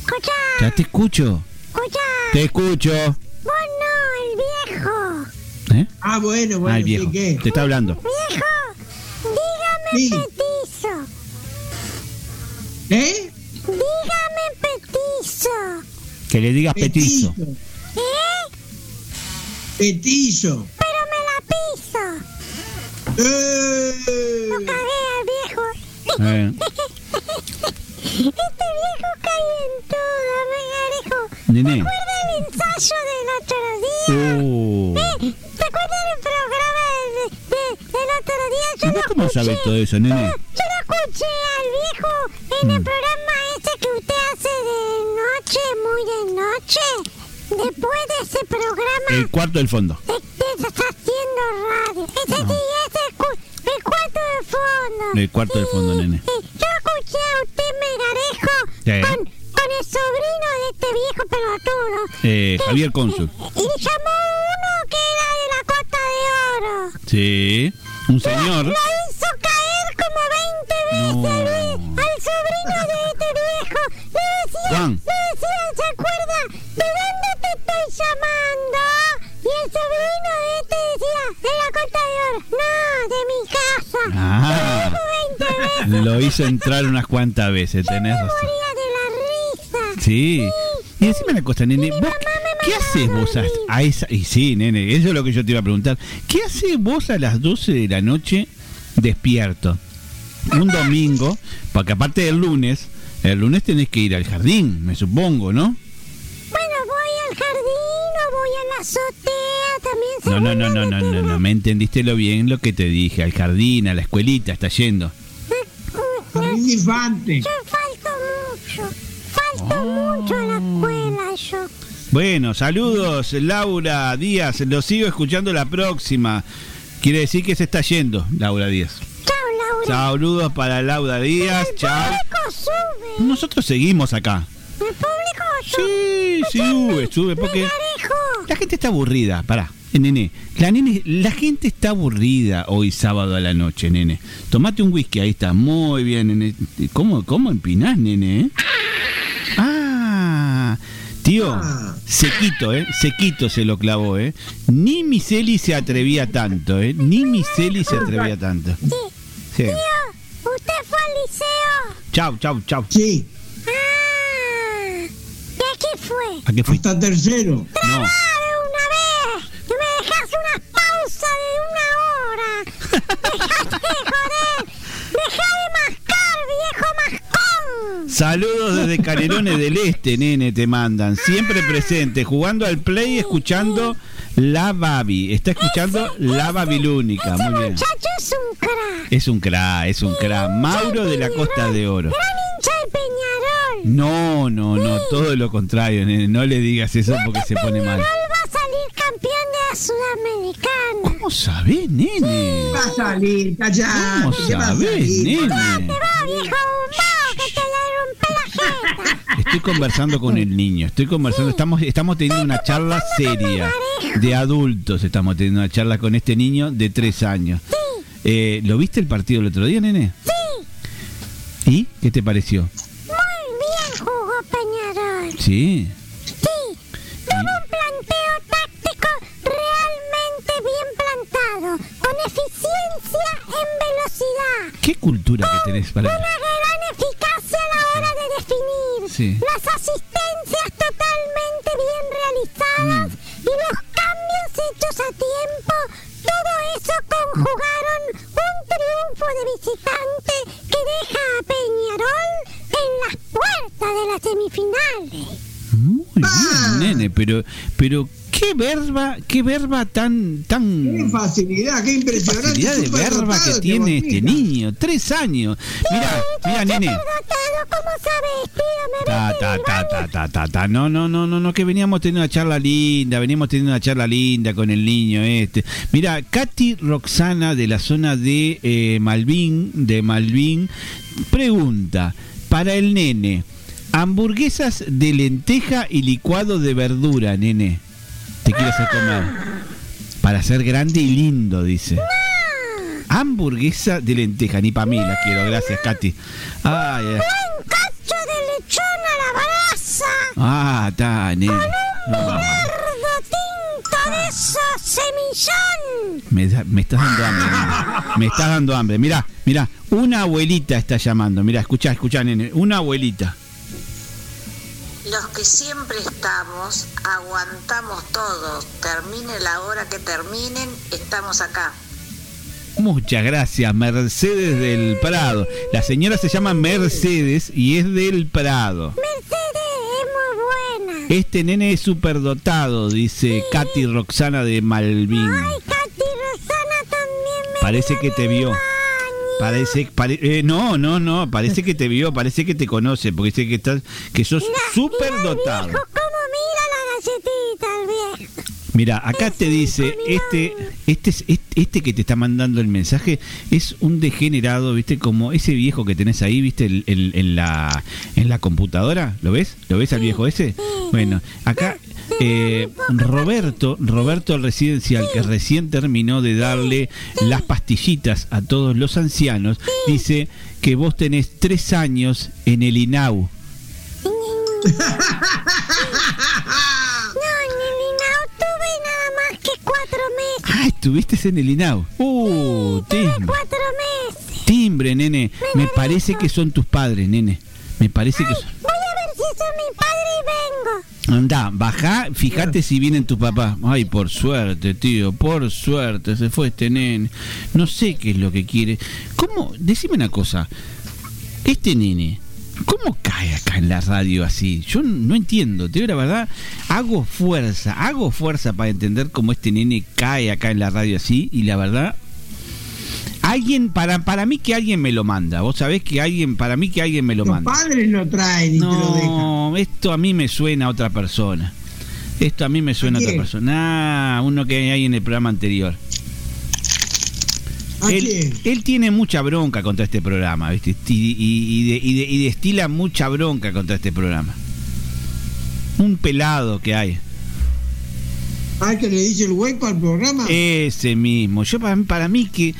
escucha, Ya te escucho, escucha. te escucho. Vos no, el viejo. ¿Eh? Ah, bueno, bueno, ah, el viejo. ¿qué? Te está hablando. Viejo, dígame Sí. petizo. ¿Eh? Dígame petizo. Que le digas petizo. ¿Eh? Petizo. Pero me la piso. ¡Eh! Lo cagué al viejo. Eh, Este viejo cae en todo, megarejo. Nene. ¿Recuerda el ensayo del otro día? Oh. ¿Eh? ¿Te acuerdas del programa del, de- del otro día? Yo ¿Y vos lo cómo escuché. sabes todo eso, nene? Yo lo escuché al viejo en Mm. el programa ese que usted hace de noche, muy de noche. Después de ese programa, El cuarto del fondo. de- de- está haciendo radio. Ese sí, ese cu- el cuarto de fondo. El cuarto del fondo, nene. Sí, Yo escuché a usted, Megarejo, Sí. con, con el sobrino de este viejo pelotudo. Eh, Javier Cónsul. Y le llamó uno que era de la Costa de Oro. Sí. Un señor. Lo hizo caer como 20 veces No. al, sobrino de este viejo. Le decía, Juan. le decía, ¿se acuerda? ¿De dónde te llamando? Y el sobrino de este decía, de la Oro. No, de mi casa. Ah. Lo dijo 20 veces. Lo hizo entrar unas cuantas veces, tenés razón. Moría de la risa. Sí. Y decime una cosa, nene, ¿vos qué haces vos a, a esa... Y sí, nene, eso es lo que yo te iba a preguntar. ¿Qué haces vos a las 12 de la noche despierto? Un domingo, porque aparte del lunes, el lunes tenés que ir al jardín, me supongo, ¿no? Al jardín o voy a la azotea también. No, no, no, no, no, donde no, no, me entendiste lo bien lo que te dije, al jardín, a la escuelita, está yendo. Jardín de infante. Yo falto mucho. Falto mucho a la escuela yo. Bueno, saludos, Laura Díaz, lo sigo escuchando la próxima. Quiere decir que se está yendo, Laura Díaz. Chao, Laura. Saludos para Laura Díaz, chao. Nosotros seguimos acá. Sí, sí, sube, sube, porque la gente está aburrida, pará. eh, Nene, la, nene, la gente está aburrida hoy sábado a la noche, nene. Tomate un whisky, ahí está, muy bien, nene. ¿Cómo, cómo empinás, nene? eh? Ah, tío, sequito, ¿eh? Sequito se lo clavó, ¿eh? Ni Miseli se atrevía tanto, ¿eh? Ni Miseli se atrevía tanto. Sí. Tío, ¿usted fue al liceo? Chau, chau, chau. Sí. Ah. ¿Y a qué fue? ¿A qué fuiste? Hasta tercero. No. ¡Ah, de una vez! ¡Que me dejas una pausa de una hora! ¡Dejate de joder! ¡Deja de mascar, viejo mascón! Saludos desde Canelones del Este, nene, te mandan. Siempre presente, jugando al play, escuchando La Babi. Está escuchando La Babilónica. Muy bien. Muchacho es un crack. Es un cra, es un cra. Mauro de la Costa de Oro. Gran hincha de Peñarol. No, no, no, todo lo contrario, nene. No le digas eso porque se pone mal. Peñarol va a salir campeón de la Sudamericana. ¿Cómo sabés, nene? Va a salir, callate. ¿Cómo ¿qué va a sabés, salir? nene? ¡Te va, viejo bombao, que te le rompe la jeta! Estoy conversando con el niño, estoy conversando, estamos, estamos teniendo una charla seria de adultos, estamos teniendo una charla con este niño de tres años. Eh, ¿Lo viste el partido el otro día, nene? Sí, ¿Y qué te pareció? muy bien jugó Peñarol. Sí. Sí, tuvo un planteo táctico realmente bien plantado, con eficiencia en velocidad. ¿Qué cultura que tenés para Una gran eficacia a la hora de definir. Sí. Las asistencias totalmente bien realizadas Mm. Y los cambios hechos a tiempo. Todo eso conjugaron un triunfo de visitante que deja a Peñarol en las puertas de las semifinales. Muy bien, nene, pero, pero qué verba, qué verba tan, tan. Qué facilidad, qué impresionante. facilidad de verba que este tiene este niño, tres años. Mira, mira, nene. ¿cómo sabes, tío? Me Ta, ta, ta, ta, ta, ta. No, no, no, no, no, que veníamos teniendo una charla linda, veníamos teniendo una charla linda con el niño este. Mira, Katy Roxana de la zona de eh, Malvin, de Malvin, pregunta, para el nene, hamburguesas de lenteja y licuado de verdura, nene. Te quiero hacer comer. Para ser grande y lindo, dice. Hamburguesa de lenteja, ni para mí la quiero, gracias, Katy. Ay, ay. Un cacho de lechón a la brasa. Ah, está, nene. Ah. Cerdo tinto de esos semillón. Me, da- me estás dando hambre. nene. Me estás dando hambre. Mirá, mirá, una abuelita está llamando. Mirá, escuchá, escuchá, nene. Una abuelita. Los que siempre estamos, aguantamos todo. Termine la hora que terminen, estamos acá. Muchas gracias, Mercedes del Prado. La señora se llama Mercedes y es del Prado. Mercedes es muy buena. Este nene es superdotado, dice Katy Roxana de Malvin. Ay, Katy Rosana también me Parece que te vio. Parece, pare- eh, no, no, no, parece que te vio, parece que te conoce, porque dice que estás, que sos superdotado. dijo cómo mira la galletita el viejo. Mira, acá te dice, este, este, es- este, este que te está mandando el mensaje es un degenerado, viste, como ese viejo que tenés ahí, viste, en, la, en la computadora, ¿lo ves? ¿Lo ves al viejo ese? Bueno, acá eh, Roberto, Roberto residencial, que recién terminó de darle las pastillitas a todos los ancianos, dice que vos tenés tres años en el INAU. cuatro meses. Ah, estuviste en el INAU. Uh, timbre. Cuatro meses. Timbre, nene. Me parece que son tus padres, nene. Me parece que son... Voy a ver si son mi padre y vengo. Anda, bajá, fíjate si vienen tus papás. Ay, por suerte, tío, por suerte, se fue este nene. No sé qué es lo que quiere. ¿Cómo? Decime una cosa. Este nene, ¿cómo cae acá en la radio así? Yo no entiendo, te digo la verdad. Hago fuerza, hago fuerza para entender cómo este nene cae acá en la radio así y la verdad... Alguien, para, para mí que alguien me lo manda. Vos sabés que alguien, para mí que alguien me lo Los manda. padres lo traen y te lo dejan. No, esto a mí me suena a otra persona. Esto a mí me suena a otra quién? persona. Ah, uno que hay en el programa anterior. ¿A Él, quién? él tiene mucha bronca contra este programa, ¿viste? Y, y- y de- y de- y destila mucha bronca contra este programa. Un pelado que hay. Ah, que le dice el hueco al programa. Ese mismo. Yo para, para mí que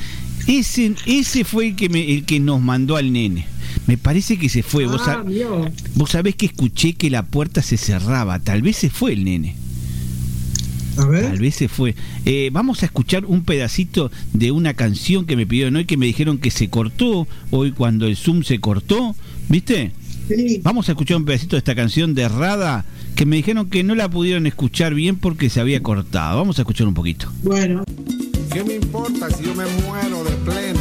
ese, ese fue el que, me- el que nos mandó al nene. Me parece que se fue. Vos, ah, sab- vio. vos sabés que escuché que la puerta se cerraba. Tal vez se fue el nene. A ver. Tal vez se fue. Eh, vamos a escuchar un pedacito de una canción que me pidieron hoy que me dijeron que se cortó hoy cuando el Zoom se cortó. ¿Viste? Sí. Vamos a escuchar un pedacito de esta canción de Rada que me dijeron que no la pudieron escuchar bien porque se había cortado. Vamos a escuchar un poquito. Bueno. ¿Qué me importa si yo me muero de plena?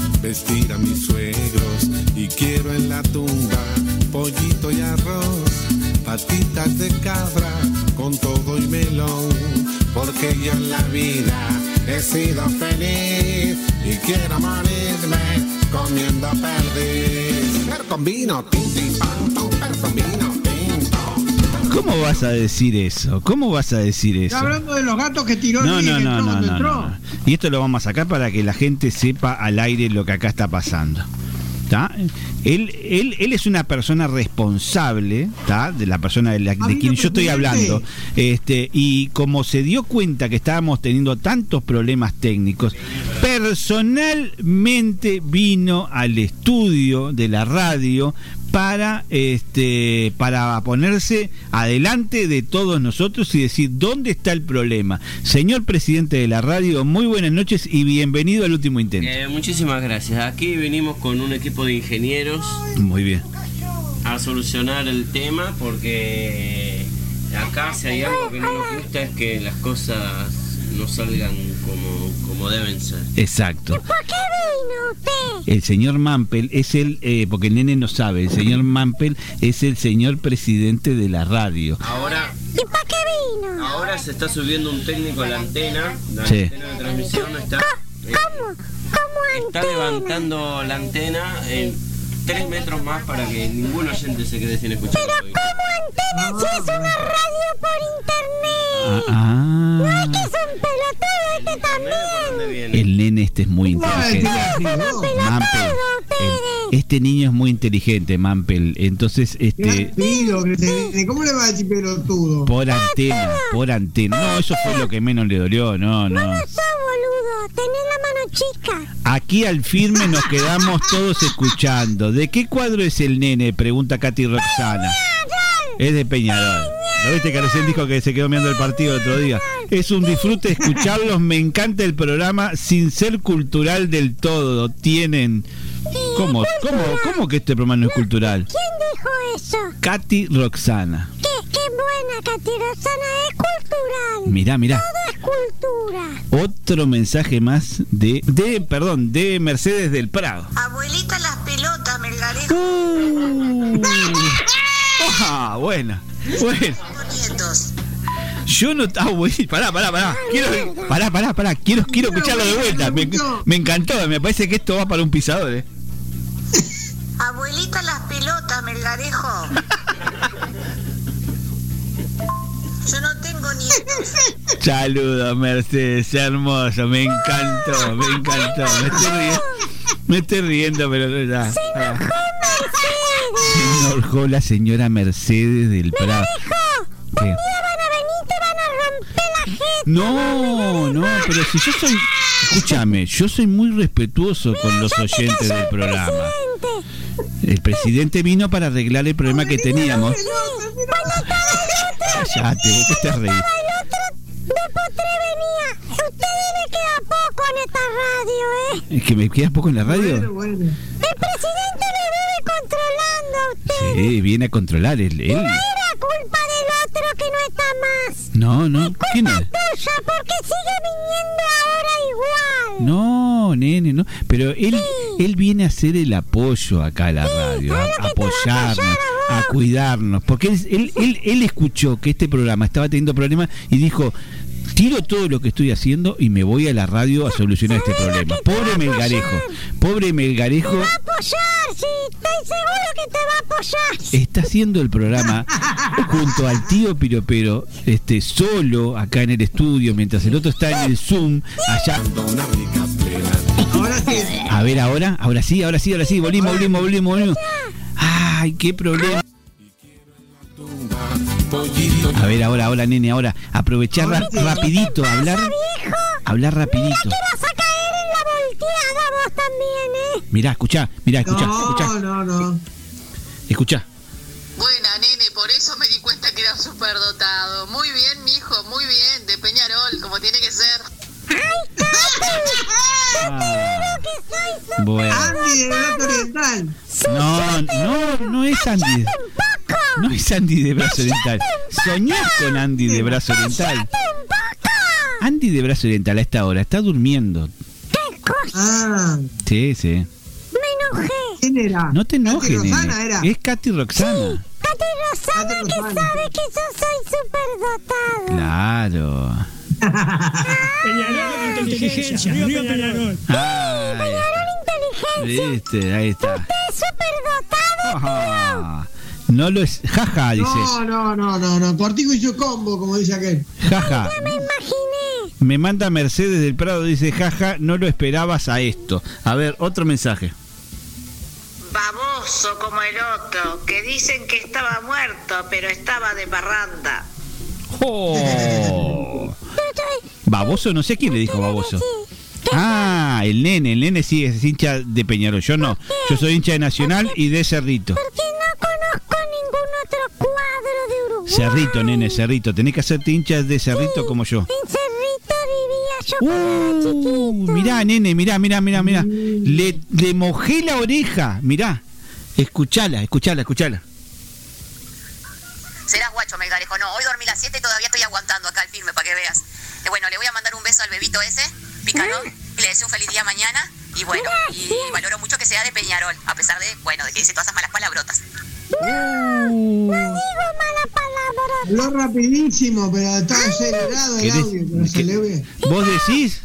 vestir a mis suegros y quiero en la tumba pollito y arroz, patitas de cabra con todo y melón, porque yo en la vida he sido feliz y quiero morirme comiendo perdiz. Per con vino, tinti, per con vino. ¿Cómo vas a decir eso? ¿Cómo vas a decir eso? Está hablando de los gatos que tiró No, el no, no, no, no, no. Y esto lo vamos a sacar para que la gente sepa al aire lo que acá está pasando. Él, él, él es una persona responsable, ¿está? De la persona de, la- de quien yo estoy hablando. Este, y como se dio cuenta que estábamos teniendo tantos problemas técnicos, personalmente vino al estudio de la radio para este para ponerse adelante de todos nosotros y decir dónde está el problema. Señor presidente de la radio, muy buenas noches y bienvenido al último intento. Eh, muchísimas gracias. Aquí venimos con un equipo de ingenieros Muy bien. a solucionar el tema porque acá si hay algo que no nos gusta es que las cosas no salgan como, como deben ser. Exacto. ¿Por qué vino usted? El señor Mampel es el, eh, porque el nene no sabe, el señor Mampel es el señor presidente de la radio. Ahora, ¿Y para qué vino? ahora se está subiendo un técnico a la antena, la Sí. antena de transmisión está, eh, ¿Cómo? ¿Cómo está levantando la antena en tres metros más para que ningún oyente se quede sin escuchar. Pero hoy. ¿cómo enteren si es una radio por internet. Ah, No ah. es que es un pelotudo este también. El nene este es muy inteligente. Mampel. el- este niño es muy inteligente, Mampel. Entonces, este. Pido, ¿Cómo le va a decir pelotudo? Por antena, por antena. No, eso fue lo que menos le dolió, no, no. No boludo, tenés la mano chica. Aquí al firme nos quedamos todos escuchando. ¿De qué cuadro es el nene? Pregunta Katy Roxana. Es de Peñarol. ¿Lo viste que recién dijo que se quedó mirando el partido el otro día? Es un disfrute escucharlos. Me encanta el programa sin ser cultural del todo. Tienen. ¿Cómo, cómo, cómo que este programa no es cultural? ¿Quién dijo eso? Katy Roxana. Qué, qué buena, Katy Rosana, es cultural. Mirá, mirá. Todo es cultura. Otro mensaje más de, de, perdón, de Mercedes del Prado. Abuelita las pelotas, Melgarejo. Ah, buena. Bueno. Yo no. Ah, güey, pará, pará, pará. Quiero, pará, pará, pará. Quiero, quiero escucharlo de vuelta. Me, me encantó. Me parece que esto va para un pisador, eh. Abuelita las pelotas, Melgarejo. Saludos, Mercedes. Hermoso. Me encantó. Me encantó. Me estoy riendo. Me estoy riendo, pero ya. Ah. Se enojó la señora Mercedes del Prado. ¿Qué? Van a venir, te van a romper la gente. No, no, pero si yo soy. Escúchame, yo soy muy respetuoso con los oyentes del programa. El presidente vino para arreglar el problema que teníamos. Cállate, vos que te reís. Después tres venía. Usted le queda poco en esta radio, ¿eh? ¿Es que me queda poco en la radio? El presidente me vive controlando a usted. Sí, viene a controlar él. él. No era culpa del otro que no está más. No, no. ¿Quién es? Tuya, porque sigue viniendo ahora igual. No, nene, no. Pero él, él viene a hacer el apoyo acá a la radio, a, a apoyarnos, a cuidarnos. Porque él, él, él, él escuchó que este programa estaba teniendo problemas y dijo. Tiro todo lo que estoy haciendo y me voy a la radio a solucionar este problema. Pobre Melgarejo, pobre Melgarejo Va a apoyar, sí. Estoy seguro que te va a apoyar. está haciendo el programa junto al tío Piropero, este, solo acá en el estudio, mientras el otro está en el Zoom allá. Ahora sí. A ver, ahora, ahora sí, ahora sí, ahora sí, volvimos, volvimos, volvimos, volvimos. Ay, qué problema. A ver, ahora, ahora, nene, ahora, aprovechar ra- rapidito, hablar, hablar rapidito. Vas a caer en la volteada vos también, ¿eh? Mirá, escuchá, mirá, escuchá, escuchá, No, no, no. escuchá. Buena, nene, por eso me di cuenta que era superdotado. Muy bien, mijo, muy bien. De Peñarol, como tiene que ser. Bueno. Andy de Brazo Oriental. No, no, no es Andy. No es Andy de Brazo Oriental. Soñás con Andy de Brazo Oriental. Andy de Brazo Oriental a esta hora está durmiendo. Ah, Sí, sí. Me enojé. ¿quién era? No te enojes, Katy Rosana era. Es Katy Roxana. Katy Rosana que sabe que yo soy superdotado. Claro. Peñarol, inteligencia, viva Peñarol. Ay, Peñarol inteligencia. viste, ahí está. Es superdotado. Ah, no lo es. Jaja, dice. No, no, no, no, no. Portico hizo combo, como dice aquel. Jaja. Me imaginé. Me manda Mercedes del Prado, dice, jaja, no lo esperabas a esto. A ver, otro mensaje. Baboso como el otro, que dicen que estaba muerto, pero estaba de parranda. Oh. Baboso, no sé quién le dijo baboso. Ah, el nene, el nene sí es hincha de Peñarol. Yo no. Yo soy hincha de Nacional y de Cerrito. Porque no conozco ningún otro cuadro de Uruguay. Cerrito, nene, Cerrito. Tenés que hacerte hincha de Cerrito como yo. En Cerrito vivía yo cuando era chiquito. Uh, mirá, nene, mirá, mirá, mirá, mirá. Le, le mojé la oreja. Mirá. Escuchala, escuchala, escuchala. Serás guacho, Melgarejo. No, hoy dormí las 7 y todavía estoy aguantando acá el firme para que veas. Eh, bueno, le voy a mandar un beso al bebito ese, picarón, y le deseo un feliz día mañana. Y bueno, y valoro mucho que sea de Peñarol, a pesar de, bueno, de que dice todas esas malas palabrotas. No digo mala palabra. Habló rapidísimo, pero está acelerado el ¿Qué de- audio, pero se qué- le ve. ¿Vos decís?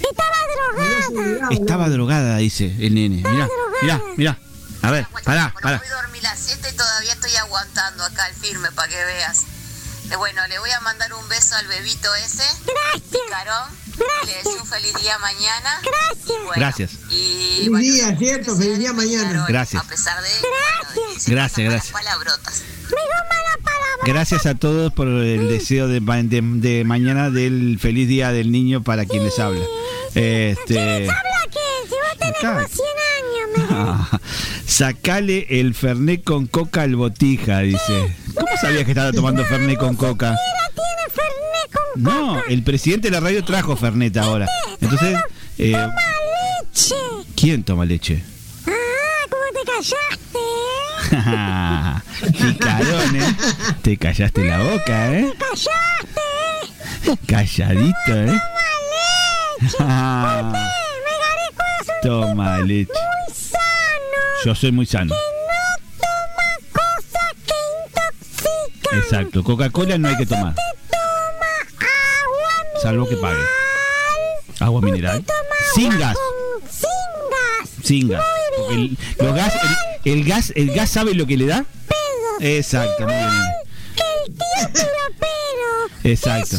Estaba drogada. Estaba drogada, dice el nene. Mirá, mirá, mirá. A ver, pará, pará. Hoy dormí las 7 y todavía estoy aguantando acá el firme para que veas. Eh, Bueno, le voy a mandar un beso al bebito ese. Gracias. Picarón. Le deseo un feliz día mañana. Gracias. Gracias. Y Feliz día, ¿cierto? Feliz día mañana. Gracias. a pesar de, Gracias. Gracias, gracias. palabrotas. Gracias a todos por el deseo de, de- de mañana del feliz día del niño para quien les habla. Este, Habla que si vos tenés como 100 años, me ah, sacale el Fernet con coca al botija, dice. ¿Cómo sabías que estaba tomando Fernet con coca? Mira, tiene Fernet con No, el presidente de la radio trajo Fernet ahora. Entonces, eh, toma leche. ¿quién toma leche? Ah, ¿cómo te callaste? Picarón, ¿eh? Te callaste la boca, ¿eh? Callaste. Calladito, ¿eh? Toma leche. Toma leche. Yo soy muy sano. No toma cosas que intoxican. Exacto. Coca-Cola no hay que tomar. Toma agua Salvo que pague. Agua mineral. Sin gas. sin gas. El, los gas, el, el gas, el gas sabe lo que le da. Exacto, muy bien. Que el tío Piropero Exacto.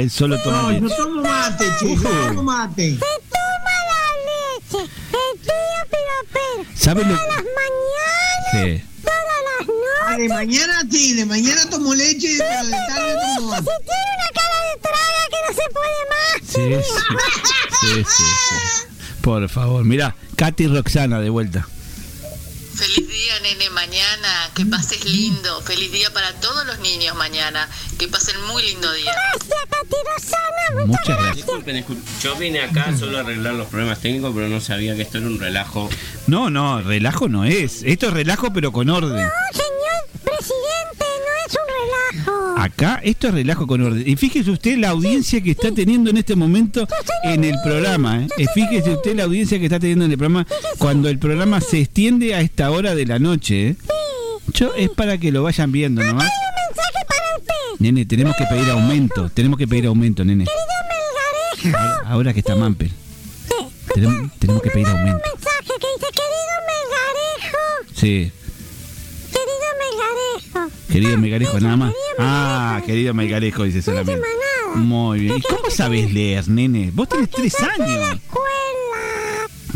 Él solo toma No, yo leche. tomo mate, che, yo tomo mate. Se toma la leche. El tío Piropero. ¿Sabe lo Todas las mañanas, Sí. todas las Ah, noches. de mañana sí, de mañana tomo leche, pero de tarde tomo Si mate. tiene una cara de traga que no se puede más. Sí, sí, sí, sí, sí. Por favor, mira, Katy Roxana de vuelta. Feliz día, nene, mañana. Que pases lindo. Feliz día para todos los niños mañana. Que pasen muy lindo día. Gracias, Katy Rosana. Muchas gracias. Disculpen, disculpen. Yo vine acá solo a arreglar los problemas técnicos, pero no sabía que esto era un relajo. No, no, relajo no es. Esto es relajo pero con orden. No, señor presidente, no es un relajo. Acá esto es relajo con orden. Y fíjese usted la audiencia que está teniendo en este momento en el programa. ¿eh? Fíjese usted la audiencia que está teniendo en el programa cuando el programa se extiende a esta hora de la noche. ¿eh? Yo es para que lo vayan viendo nomás. Hay un mensaje para usted. Nene, tenemos que pedir aumento. Tenemos que pedir aumento, nene. Querido Melgarejo. Ahora, que está Mampel. Tenemos, tenemos que pedir un aumento. mensaje que dice, querido Melgarejo. Sí. Querido Melgarejo. Querido Melgarejo, nada más. Ah, querido Melgarejo, dice solamente. Muy bien. ¿Y cómo sabes leer, nene? Vos tenés tres años.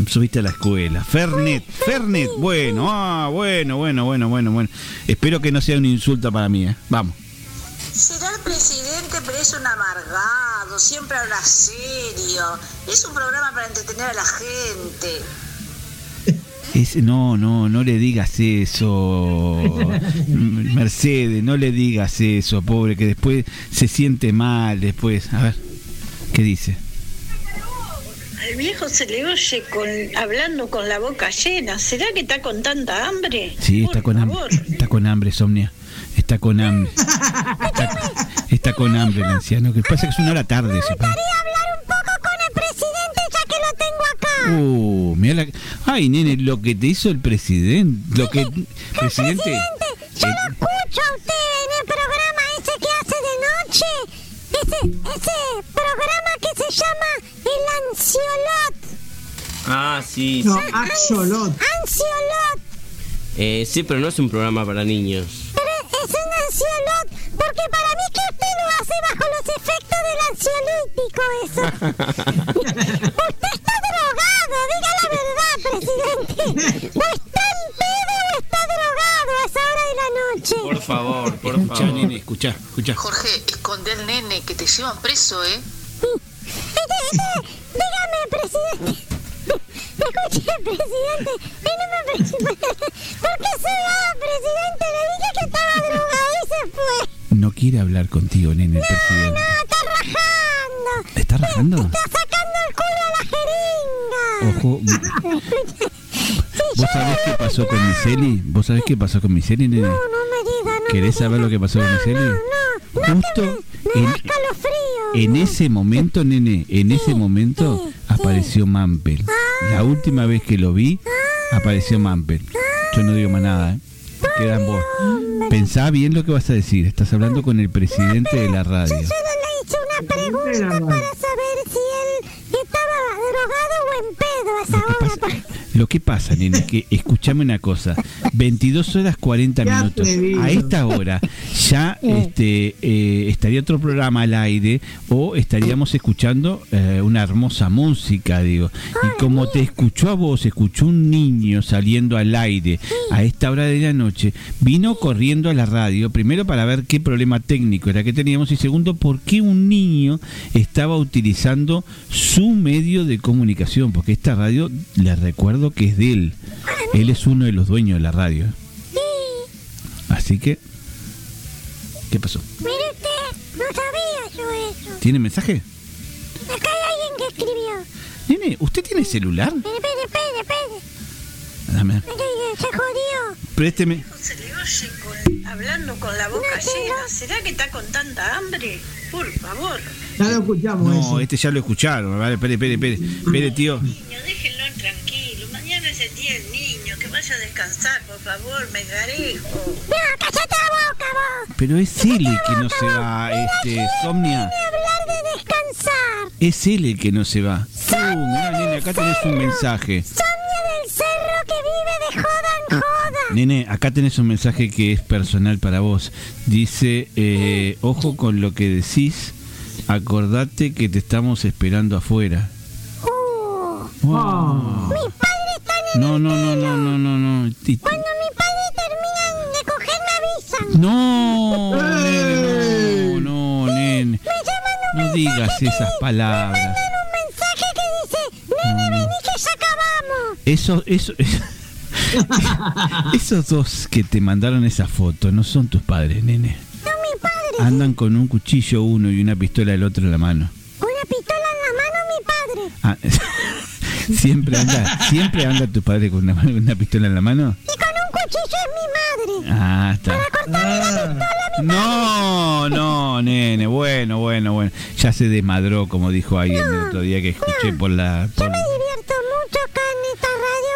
Subiste a la escuela. Fernet, Fernet. Bueno, ah, bueno, bueno, bueno, bueno, bueno. Espero que no sea un insulto para mí, ¿eh? Vamos. Será el presidente, pero es un amargado, siempre habla serio. Es un programa para entretener a la gente. Es- no, no, no le digas eso, Mercedes, no le digas eso, pobre, que después se siente mal, después. A ver, ¿qué dice? Al viejo se le oye con, hablando con la boca llena. ¿Será que está con tanta hambre? Sí, está con hambre, está con hambre, Somnia, está con hambre, está, está con hambre el anciano, que pasa que es una hora tarde. pasa. Quería hablar un poco con el presidente ya que lo tengo acá. Uh, mira la... Ay, nene, lo que te hizo el presidente, lo que... Presidente... Presidente, yo lo escucho a usted en el programa ese que hace de noche. Ese, ese programa que se llama El Ansiolot. Ah, sí. No, sí. axolot. Ansiolot. Eh, sí, pero no es un programa para niños. Es un ansiolot, porque para mí que usted lo hace bajo los efectos del ansiolítico, eso. usted está drogado, diga la verdad, presidente. ¿No está en pedo o está drogado a esa hora de la noche? Por favor, por Escuchá, favor. nene, escuchá, escuchá. Jorge, esconde al nene que te llevan preso, ¿eh? Este, este, dígame, presidente. Escuche, presidente. Presidente. ¿Por qué se va, presidente? Le dije que estaba drogado y se fue. No quiere hablar contigo, nene, el presidente. No, está rajando. ¿Está rajando? Está sacando el culo a la jeringa. Ojo. ¿Vos sabés qué pasó con Miseli? ¿Vos sabés qué pasó con Miseli, nene? No, no me diga, no. ¿Querés saber lo que pasó con Miseli? No, no, Justo me en, da escalofrío. en ese momento, nene, en ese momento apareció Mampel. La última vez que lo vi, apareció Mampel. Yo no digo más nada, ¿eh? Queda en vos. Pensá bien lo que vas a decir. Estás hablando con el presidente de la radio. Yo solo le hice una pregunta para saber si drogado buen pedo a esa hora. pa- Lo que pasa, nene, que escuchame una cosa, 22 horas 40 Qué minutos. A esta hora ya este, eh, estaría otro programa al aire o estaríamos escuchando eh, una hermosa música, digo. Y como te escuchó a vos, escuchó un niño saliendo al aire a esta hora de la noche, vino corriendo a la radio, primero para ver qué problema técnico era que teníamos y segundo, por qué un niño estaba utilizando su medio de comunicación, porque esta radio, le recuerdo que es de él. Él es uno de los dueños de la radio. Así que, ¿qué pasó? Mire usted, no sabía yo eso. ¿Tiene mensaje? Acá hay alguien que escribió. Nene, ¿usted tiene celular? Espere, espere, espere. Dame, Se jodió. présteme. Se le oye con- hablando con la boca llena. ¿Será que está con tanta hambre? Por favor. Ya lo escuchamos No, eso. este ya lo escucharon. Vale, espere, espere, espere. Espere, tío. Niño, déjenlo tranquilo. Mañana es el día del niño. Que vaya a descansar, por favor, me garejo. No, cállate la boca vos. Pero es él el que no se va, este, Somnia. Hablar de descansar. Es él el que no se va. Uh, mirá, nene, acá tenés un mensaje. Sonia del cerro que vive de joda en joda. Nene, acá tenés un mensaje que es personal para vos. Dice, eh, ojo con lo que decís, acordate que te estamos esperando afuera. Uh, Wow. mi padre está en el No, no, no, no, no, no, no. Ti- Cuando mi padre termina de coger me avisan. No, nene, no, no, nene. Me llaman un No digas esas palabras. un mensaje que dice, nene, vení que ya acabamos. Eso, eso, esos dos que te mandaron esa foto no son tus padres, nene. No, mi padre. Andan con un cuchillo uno y una pistola el otro en la mano. Una pistola en la mano, mi padre. Ah, siempre anda, siempre anda tu padre con una, pistola en la mano. Y con un cuchillo es mi madre. Ah, está. No, no, nene, bueno, bueno, bueno. Ya se desmadró, como dijo alguien el otro día que escuché por la. Yo por- me divierto mucho acá en esta radio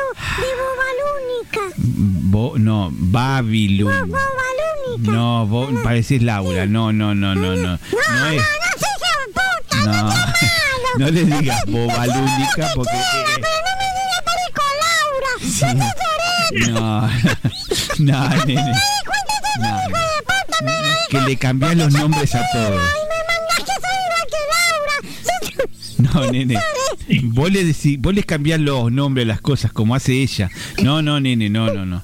de Bobalúnica. Bo- no, Babilón. Bobalúnica. No, vos parecés Laura. No, no, no, no, no. No es. No, no puta. No, no le digas bobalúnica porque. Pero no me digas parezco Laura. Sí. Yo te lloré. No, no, nene. No, que le cambiás los nombres a todos. No, nene. Vos le, decís, vos les cambiás los nombres a las cosas como hace ella. No, no, nene, no, no, no.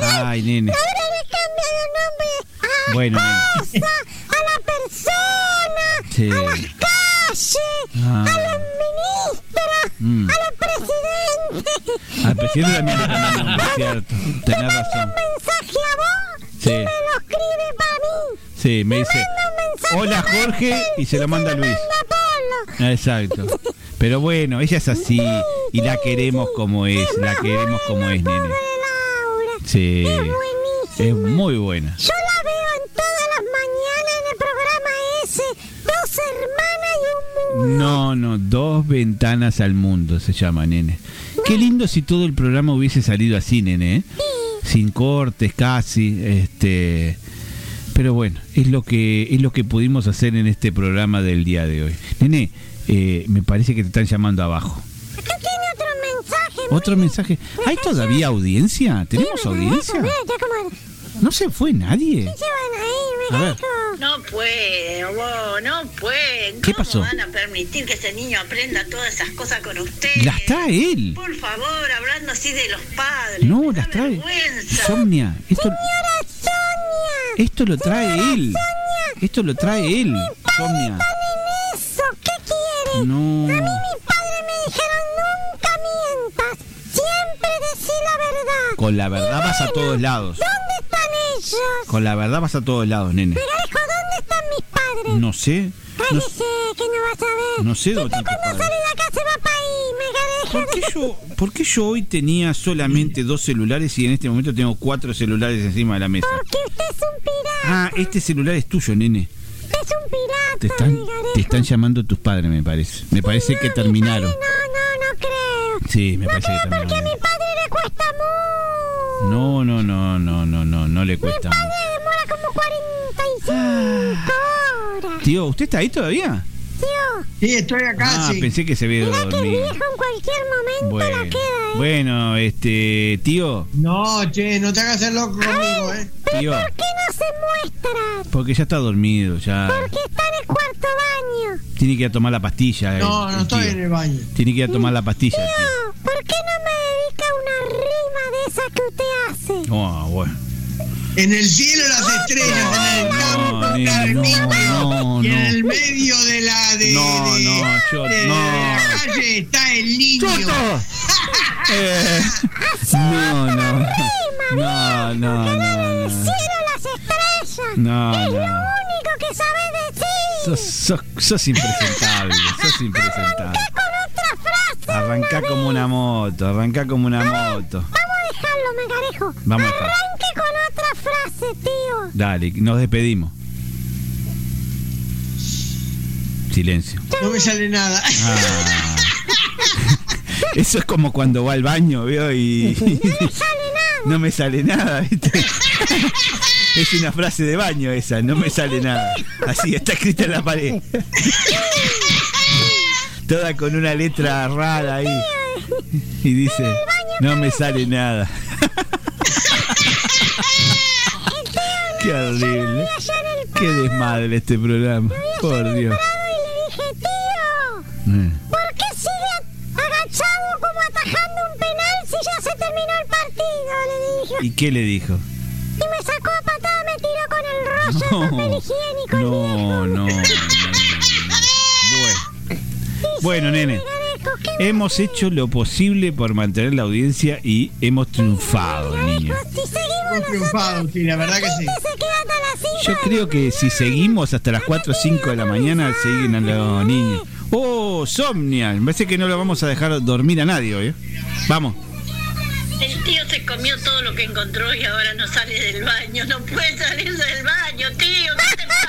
Ay, nene. Ahora le cambian el nombre a Bueno, la nene. a la persona, Sí. a las calles, Ah. a los ministros, Mm. a los presidentes. Al presidente también le cambian nombre, cierto. Tenés razón. Un mensaje a vos Sí. y me lo escribe para mí. Sí, me dice. Hola Jorge y se lo manda Luis. Exacto. Pero bueno, ella es así y la queremos como es, la queremos como es, nene. Sí. Es muy buena. Yo la veo en todas las mañanas en el programa ese. Dos hermanas y un mundo. No, no, dos ventanas al mundo se llama, nene. Qué lindo si todo el programa hubiese salido así, nene. ¿eh? Sin cortes casi, este pero bueno, es lo que es lo que pudimos hacer en este programa del día de hoy. Nene, eh, me parece que te están llamando abajo. Acá tiene otro mensaje. Otro mensaje. ¿Hay todavía audiencia? ¿Tenemos audiencia? ¿No se fue nadie? se van a ir, A me ver. dijo. No puede, vos, no puede. ¿Qué ¿Cómo pasó? van a permitir que ese niño aprenda todas esas cosas con ustedes? Las trae él. Por favor, hablando así de los padres. No, las trae. vergüenza. Somnia, esto, Señora Sonia. esto lo trae él. Esto lo trae él, Somnia. ¿Están en eso? ¿Qué quiere? No. A mí mi padre me dijeron nunca mientas. Siempre decí la verdad. Con la verdad vas a todos lados. ¿Dónde están ellos? Con la verdad vas a todos lados, nene. Pero hijo, ¿dónde están mis padres? No sé. No, Cállese, que no vas a ver. no sé dónde están cuando sale de acá se va para ahí, me ¿Por qué, yo, ¿Por qué yo hoy tenía solamente dos celulares y en este momento tengo cuatro celulares encima de la mesa? Porque usted es un pirata. Ah, este celular es tuyo, nene. Usted es un pirata, Te están, Vigarejo. te están llamando tus padres, me parece. Me parece que terminaron. No, no, no creo. Sí, me no parece que creo porque a terminaron. mi padre le cuesta mucho. No, no, no, no, no, no, no le cuesta Mi padre demora como 45 horas. Tío, ¿usted está ahí todavía? tío? Sí, estoy acá, Ah, sí. pensé que se había ido a Mirá que viejo en cualquier momento la Bueno, queda, ¿eh? bueno, este, tío, No, che, no te hagas el loco conmigo, ¿eh? tío, ¿Por qué no se muestra? porque ya está dormido, ya Porque está en el cuarto baño. tiene que ir a tomar la pastilla. No, el- no el estoy tío. en el baño. Tiene que ir a tomar la pastilla. tío. Tío, ¿por qué no me dedica una rima de esas que usted hace? Oh, bueno. En el cielo las estrellas, en el campo No, no, no, y en no. el medio de la de, No, de- no, yo- de no. la calle está el niño. Eh, no, no, no, no, no, En no, el cielo las estrellas. No, es lo no. único que sabes decir. Sos, sos, sos impresentable, sos impresentable. Con otra frase. Arrancá como una moto, arrancá como una moto. Dejarlo, megarejo. Vamos. Arranque con otra frase, tío. Dale, nos despedimos. Silencio. No me sale nada. Ah. Eso es como cuando va al baño, veo y. No me sale nada, ¿viste? Es una frase de baño esa, no me sale nada. Así está escrita en la pared. Toda con una letra rara ahí. Y dice, no me sale nada. Qué horrible. Qué desmadre este programa. Por Dios. Eh. ¿por qué sigue agachado como atajando un penal si ya se terminó el partido? Le dije. ¿Y qué le dijo? Y me sacó a patada, me tiró con el rollo de papel higiénico. No, no, no. Bueno. Nene. Hemos hecho lo posible por mantener la audiencia y hemos triunfado, niño. Hemos triunfado, sí, la verdad que sí. se queda hasta las 5 Yo creo que si seguimos hasta las 4 o 5 de la mañana, siguen a los niños. Oh, Somnia. Me parece que no lo vamos a dejar dormir a nadie hoy. ¿eh? Vamos. El tío se comió todo lo que encontró y ahora no sale del baño. No puede salir del baño, tío. ¿Qué te?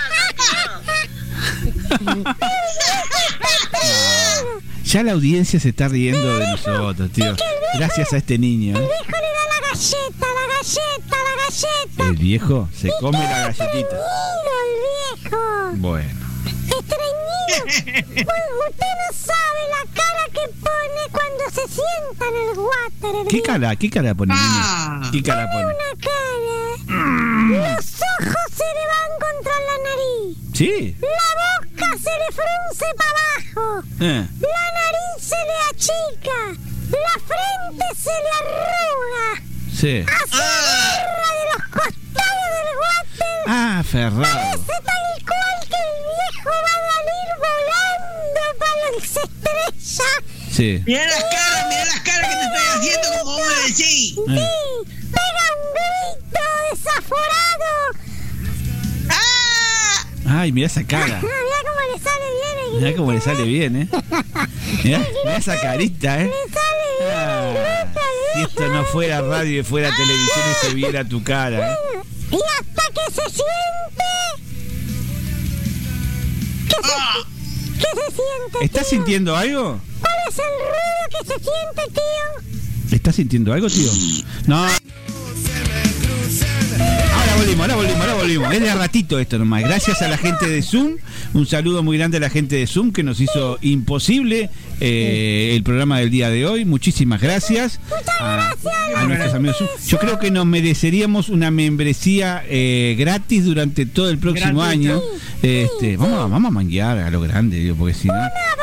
Ya la audiencia se está riendo de nosotros, tío. Gracias a este niño. ¿eh? El viejo le da la galleta, la galleta, la galleta. El viejo se come la galletita. El viejo. Bueno. Bueno, usted no sabe la cara que pone cuando se sienta en el water. el ¿Qué cara? ¿Qué cara pone? Ah. ¿Qué cara Pone pone? una cara. Los ojos se le van contra la nariz. Sí. La boca se le frunce para abajo. Eh. La nariz se le achica. La frente se le arruga. Sí. Hace guerra de los costados del water. Ah, Ferrado. Parece tal cual que el viejo va a salir volando para las estrellas. Sí. Mirá las caras, mirá las caras que te estoy haciendo como vos me decís. Eh. Sí, pega un grito desaforado. Ay, mira esa cara. Ah, Mira cómo le sale bien el Mira cómo le sale bien, ¿eh? Mirá, mirá esa carita, ¿eh? Le sale bien Ah, el grito al si esto no fuera radio y fuera televisión y se viera tu cara, ¿eh? Y hasta que se siente. ¿Qué se, ¿qué se siente? ¿Estás tío? sintiendo algo? ¿Cuál es el ruido que se siente, tío? ¿Estás sintiendo algo, tío? No. Ahora volvimos, ahora volvimos, ahora volvimos. Es de ratito esto nomás. Gracias a la gente de Zoom. Un saludo muy grande a la gente de Zoom que nos hizo imposible eh, el programa del día de hoy. Muchísimas gracias a, a nuestros amigos Zoom. Yo creo que nos mereceríamos una membresía eh, gratis durante todo el próximo año. Este, vamos, a- vamos a manguear a lo grande, digo, porque si no,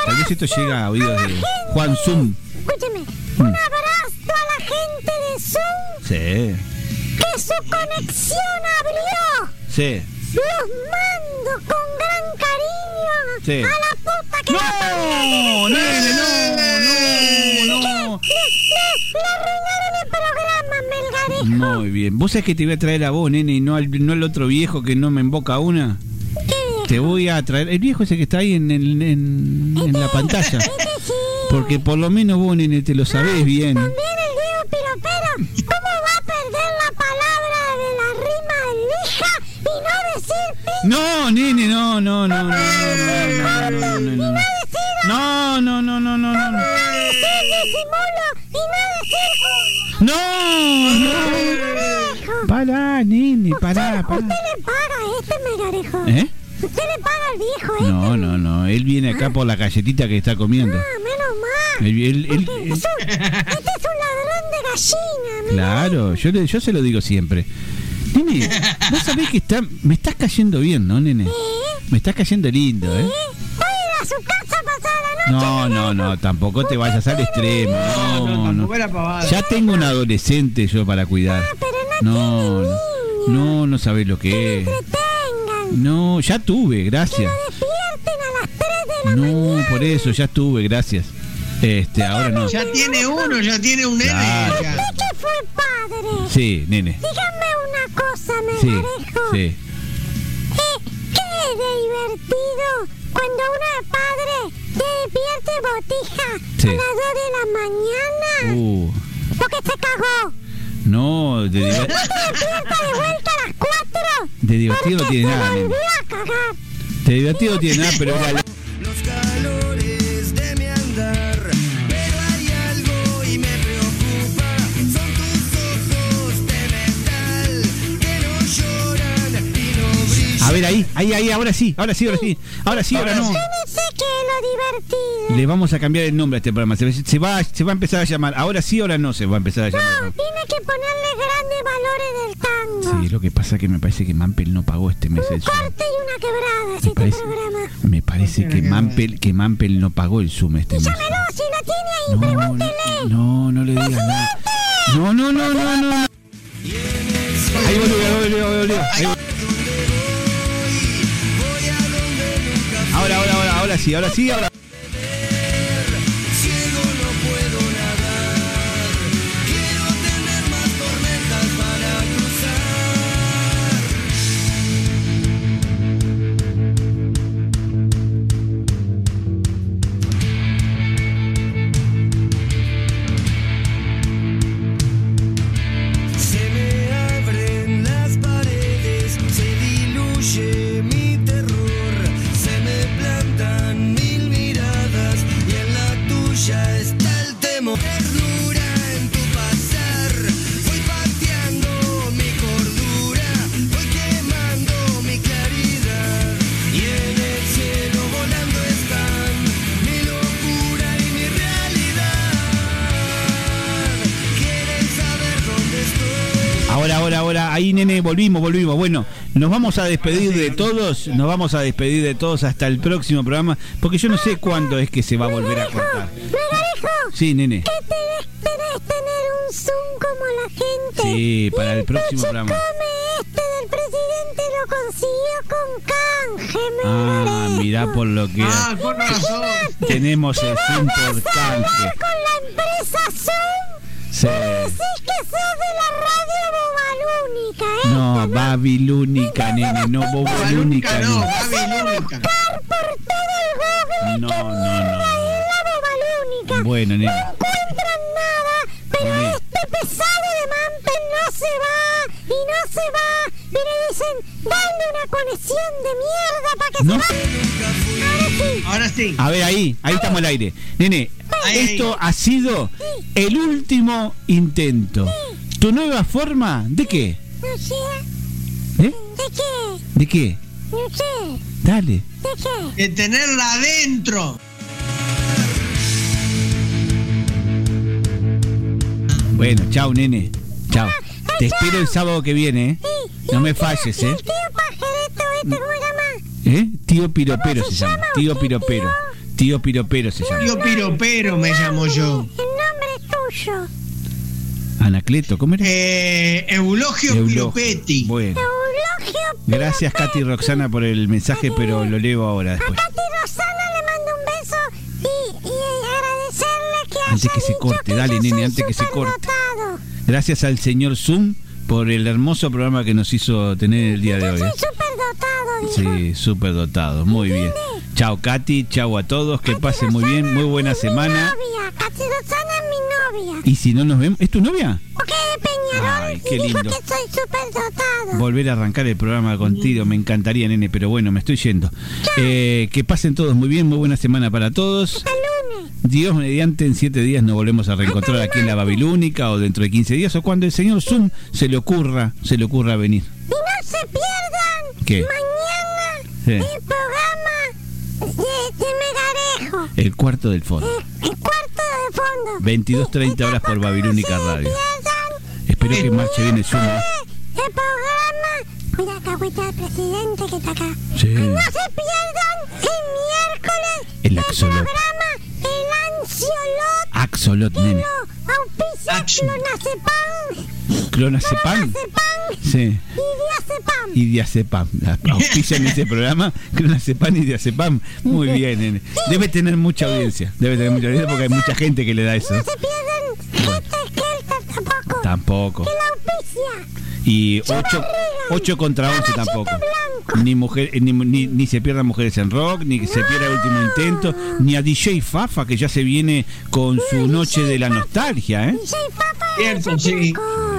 tal vez esto llega a oídos de Juan Zoom. Escúcheme, un abrazo a la gente de Zoom Sí, que su conexión abrió. sí. Los mando con gran cariño Sí. a la puta que ¡No! ¡Nene, no! ¡No! ¡No! Le, le el programa, Melgarejo. Muy bien. ¿Vos sabés que te voy a traer a vos, nene, y no al, no al otro viejo que no me invoca una? Te voy a traer. El viejo ese que está ahí en, el- en, en la pantalla. Porque por lo menos vos, nene, te lo sabés bien. No, nene, no, no, no, no. No, no, no, no, no, no. No, no. no, no, pará, pará. Usted le paga este megarejo. ¿Eh? Usted le paga al viejo, ¿eh? No, no, no. Él viene acá por la galletita que está comiendo. Ah, menos mal. Él, él, él, él... Es un, este es un ladrón de gallina, Claro, yo, le, yo se lo digo siempre. Nene, vos sabés que está, me estás cayendo bien, ¿no, nene? Me estás cayendo lindo, ¿eh? A su casa a pasar la noche. No, no, no, tampoco te vayas al extremo. No, no. Ya tengo un adolescente yo para cuidar. No, no, no, no sabés lo que es. No, ya tuve, gracias. Despierten a las 3 de la No, por eso, ya tuve, gracias. Este, ahora no. Ya tiene uno, ya tiene un nene. Claro. fue padre. Sí, nene. Dígame una cosa, Sí, Melgarejo. sí. ¿Qué, qué divertido cuando una padre te despierte botija Sí. a las 2 de la mañana? Uh, Porque se cagó. no, de, ¿No diver- te despierta de vuelta a las 4? de divertido no tiene nada, a cagar. De divertido no tiene nada, pero era- calores A ver, ahí, ahí, ahí, ahora sí, ahora sí, ahora sí. Ahora sí, ahora no. Yo no sé qué es lo divertido. Le vamos a cambiar el nombre a este programa. Se, se va, se va a empezar a llamar. Ahora sí, ahora no se va a empezar a llamar. No, tiene que ponerle grandes valores del tango. Sí, lo que pasa es que me parece que Mampel no pagó este mes el Zoom. Corte y una quebrada este parece- programa. Me parece que Mampel, que Mampel no pagó el Zoom este mes. Llámelo, si lo tiene ahí, No, pregúntele. No, no le digas nada. No, no, no, no, no. no. Ahí volvió, ahí volvió, ahí volvió. Ahora, ahora, ahora, ahora sí, ahora sí, ahora. Volvimos, volvimos. Bueno, nos vamos a despedir de todos, nos vamos a despedir de todos hasta el próximo programa, porque yo no sé cuándo es que se va a volver a cortar. Sí, nene. ¿qué tenés, tenés tener un Zoom como la gente? Sí, para el próximo programa. Come este del presidente lo consiguió con canje, Ah, Megalejo. mirá por lo que Ah, con razón. tenemos el Zoom por ¿Vas a canje. con la empresa Zoom? Sí. Decís que sos de la radio Bobalúnica, ¿eh? No, Babilónica, nene, no Bobalúnica, no, no. Babilónica. Buscar por todo el Google No, que no, mierda no. es la Bobalúnica. Bueno, nene. No encuentran nada, pero Nene. este pesado de Mampel no se va y no se va. Y le dicen, dale una conexión de mierda para que No. se vaya. Ahora sí. Ahora sí. A ver, ahí, ahí estamos al aire. Nene, Ahí, esto ha sido el último intento. ¿Tu nueva forma de qué? No sé, ¿Eh? ¿de qué? ¿De qué? No sé, Dale. ¿de qué? De tenerla adentro. Bueno, chao, nene. Chao. Te espero el sábado que viene, ¿eh? No me falles, ¿Y ¿eh? el tío pajarito este cómo se llama? ¿Eh? Tío Piropero ¿Cómo se se llama. llama Tío Piropero. Tío Piropero se llama. Tío Piropero me llamo yo. El nombre es tuyo. Anacleto, ¿cómo era? Eh, Eulogio Eulogio. Piropetti. Bueno. Eulogio. Gracias, Katy y Roxana, por el mensaje, pero lo leo ahora A. Katy Rosana le mando un beso y, y agradecerle que Antes haya que se corte, dale, nene, antes que se corte. Gracias al señor Zoom por el hermoso programa que nos hizo tener el día de hoy. Soy ¿eh? superdotado, dijo. Sí, súper dotado. Muy bien. Chao, Katy. Chao a todos. Que pasen muy bien. Muy buena semana. Novia. Katy Rosana es mi novia. Y si no nos vemos, ¿es tu novia? Porque de Peñarol Ay, qué y dijo lindo. que soy superdotado. Volver a arrancar el programa contigo, me encantaría, nene, pero bueno, me estoy yendo. Eh, que pasen todos muy bien, muy buena semana para todos. Hasta. Dios mediante, en siete días nos volvemos a reencontrar aquí en la Babilónica o dentro de 15 días o cuando el señor Zoom se le ocurra, se le ocurra venir. Y no se pierdan ¿Qué? mañana Sí. El programa de, de Megarejo. El cuarto del fondo. El cuarto de fondo. 22, 30 horas por Babilónica Radio. Espero que marche bien el sumo. El programa. Mira, acá está el presidente que está acá. Sí. No se pierdan el miércoles El programa El Ansiolot. Axolot, nene. Auspicia Clonazepam Clonazepam. Sí. y Diazepam. Y diazepam. Auspician ese programa. Clonazepam y diazepam. Muy bien, nene. Debe tener mucha audiencia. Debe tener mucha audiencia porque hay mucha gente que le da eso. No se pierdan Skelter tampoco. Tampoco. Que la auspicia. Y 8, 8 contra 11 tampoco. Ni, mujer, ni, ni, ni se pierdan mujeres en rock, ni se pierda el último intento, ni a DJ Fafa que ya se viene con su noche de la nostalgia, ¿eh? Cierto, sí.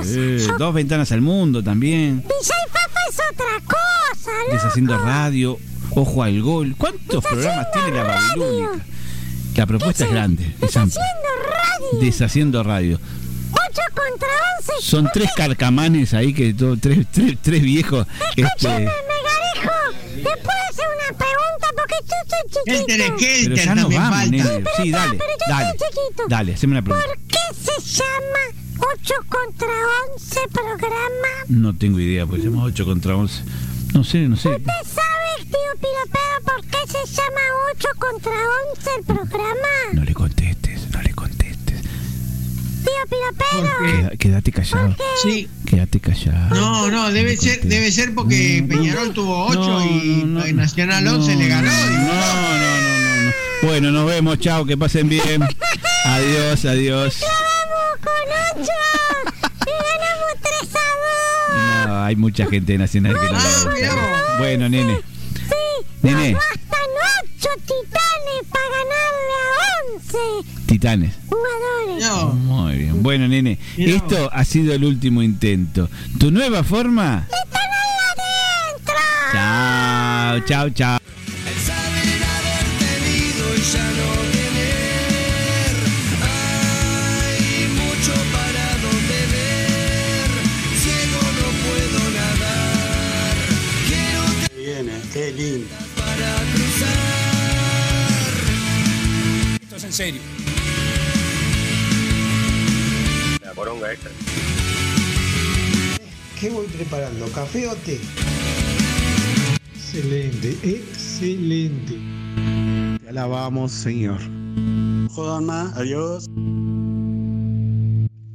Eh, dos ventanas al mundo también. DJ Fafa es otra cosa, loco. Deshaciendo radio, ojo al gol. ¿Cuántos programas tiene la Babilónica? La propuesta es grande, es amplia. Haciendo radio. Deshaciendo radio. 8 contra 11. Son tres carcamanes ahí que todo, tres, tres, tres viejos. Escúchame, Este. ¿Te puedo hacer una pregunta? Porque tú sos chiquito. Helter Skelter pero ya no también vamos, falta. nene. Sí, dale, pero yo dale. soy chiquito. Dale, haceme una pregunta. ¿Por qué se llama 8 contra 11 programa? No tengo idea, porque somos 8 contra 11. No sé, no sé. ¿Usted sabe, tío Piropero, por qué se llama 8 contra 11 el programa? No le contestes, no le contestes. Queda- quédate callado. Sí. Quédate callado. No, no, debe ser, debe ser porque Peñarol tuvo 8 y Nacional 11 le ganó. No, no, no, no, no. Bueno, nos vemos, chao, que pasen bien. Adiós, adiós. ¡Vamos con 8! ¡Y ganamos 3 a 2! No, hay mucha gente de nacional que no gusta. Bueno, nene. Nene, Bastan 8 titanes para ganarle a 11 titanes. jugadores. Muy bien. Bueno, nene, esto ha sido el último intento. ¿Tu nueva forma? ¡Están ahí adentro! Chao, chao, chao. tenido y ya no qué lindo. para cruzar. Esto es en serio. La poronga esta. ¿Qué voy preparando? ¿Café o té? Excelente, excelente. Te alabamos, Señor. Jodan más, adiós.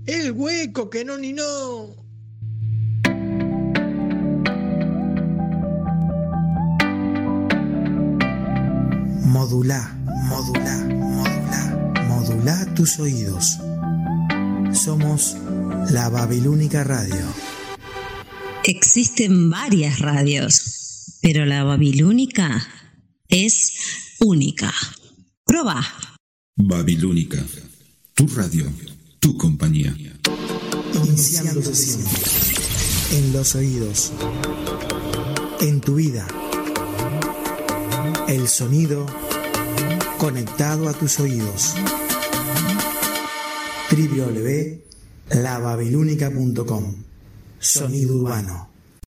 El hueco, que no ni no. Modula, modula, modula, modula tus oídos. Somos la Babilónica Radio. Existen varias radios, pero la babilónica es única. Proba. Babilónica, tu radio, tu compañía. Iniciando sesión. En los oídos. En tu vida. El sonido conectado a tus oídos. www.lababilónica.com Sonido urbano.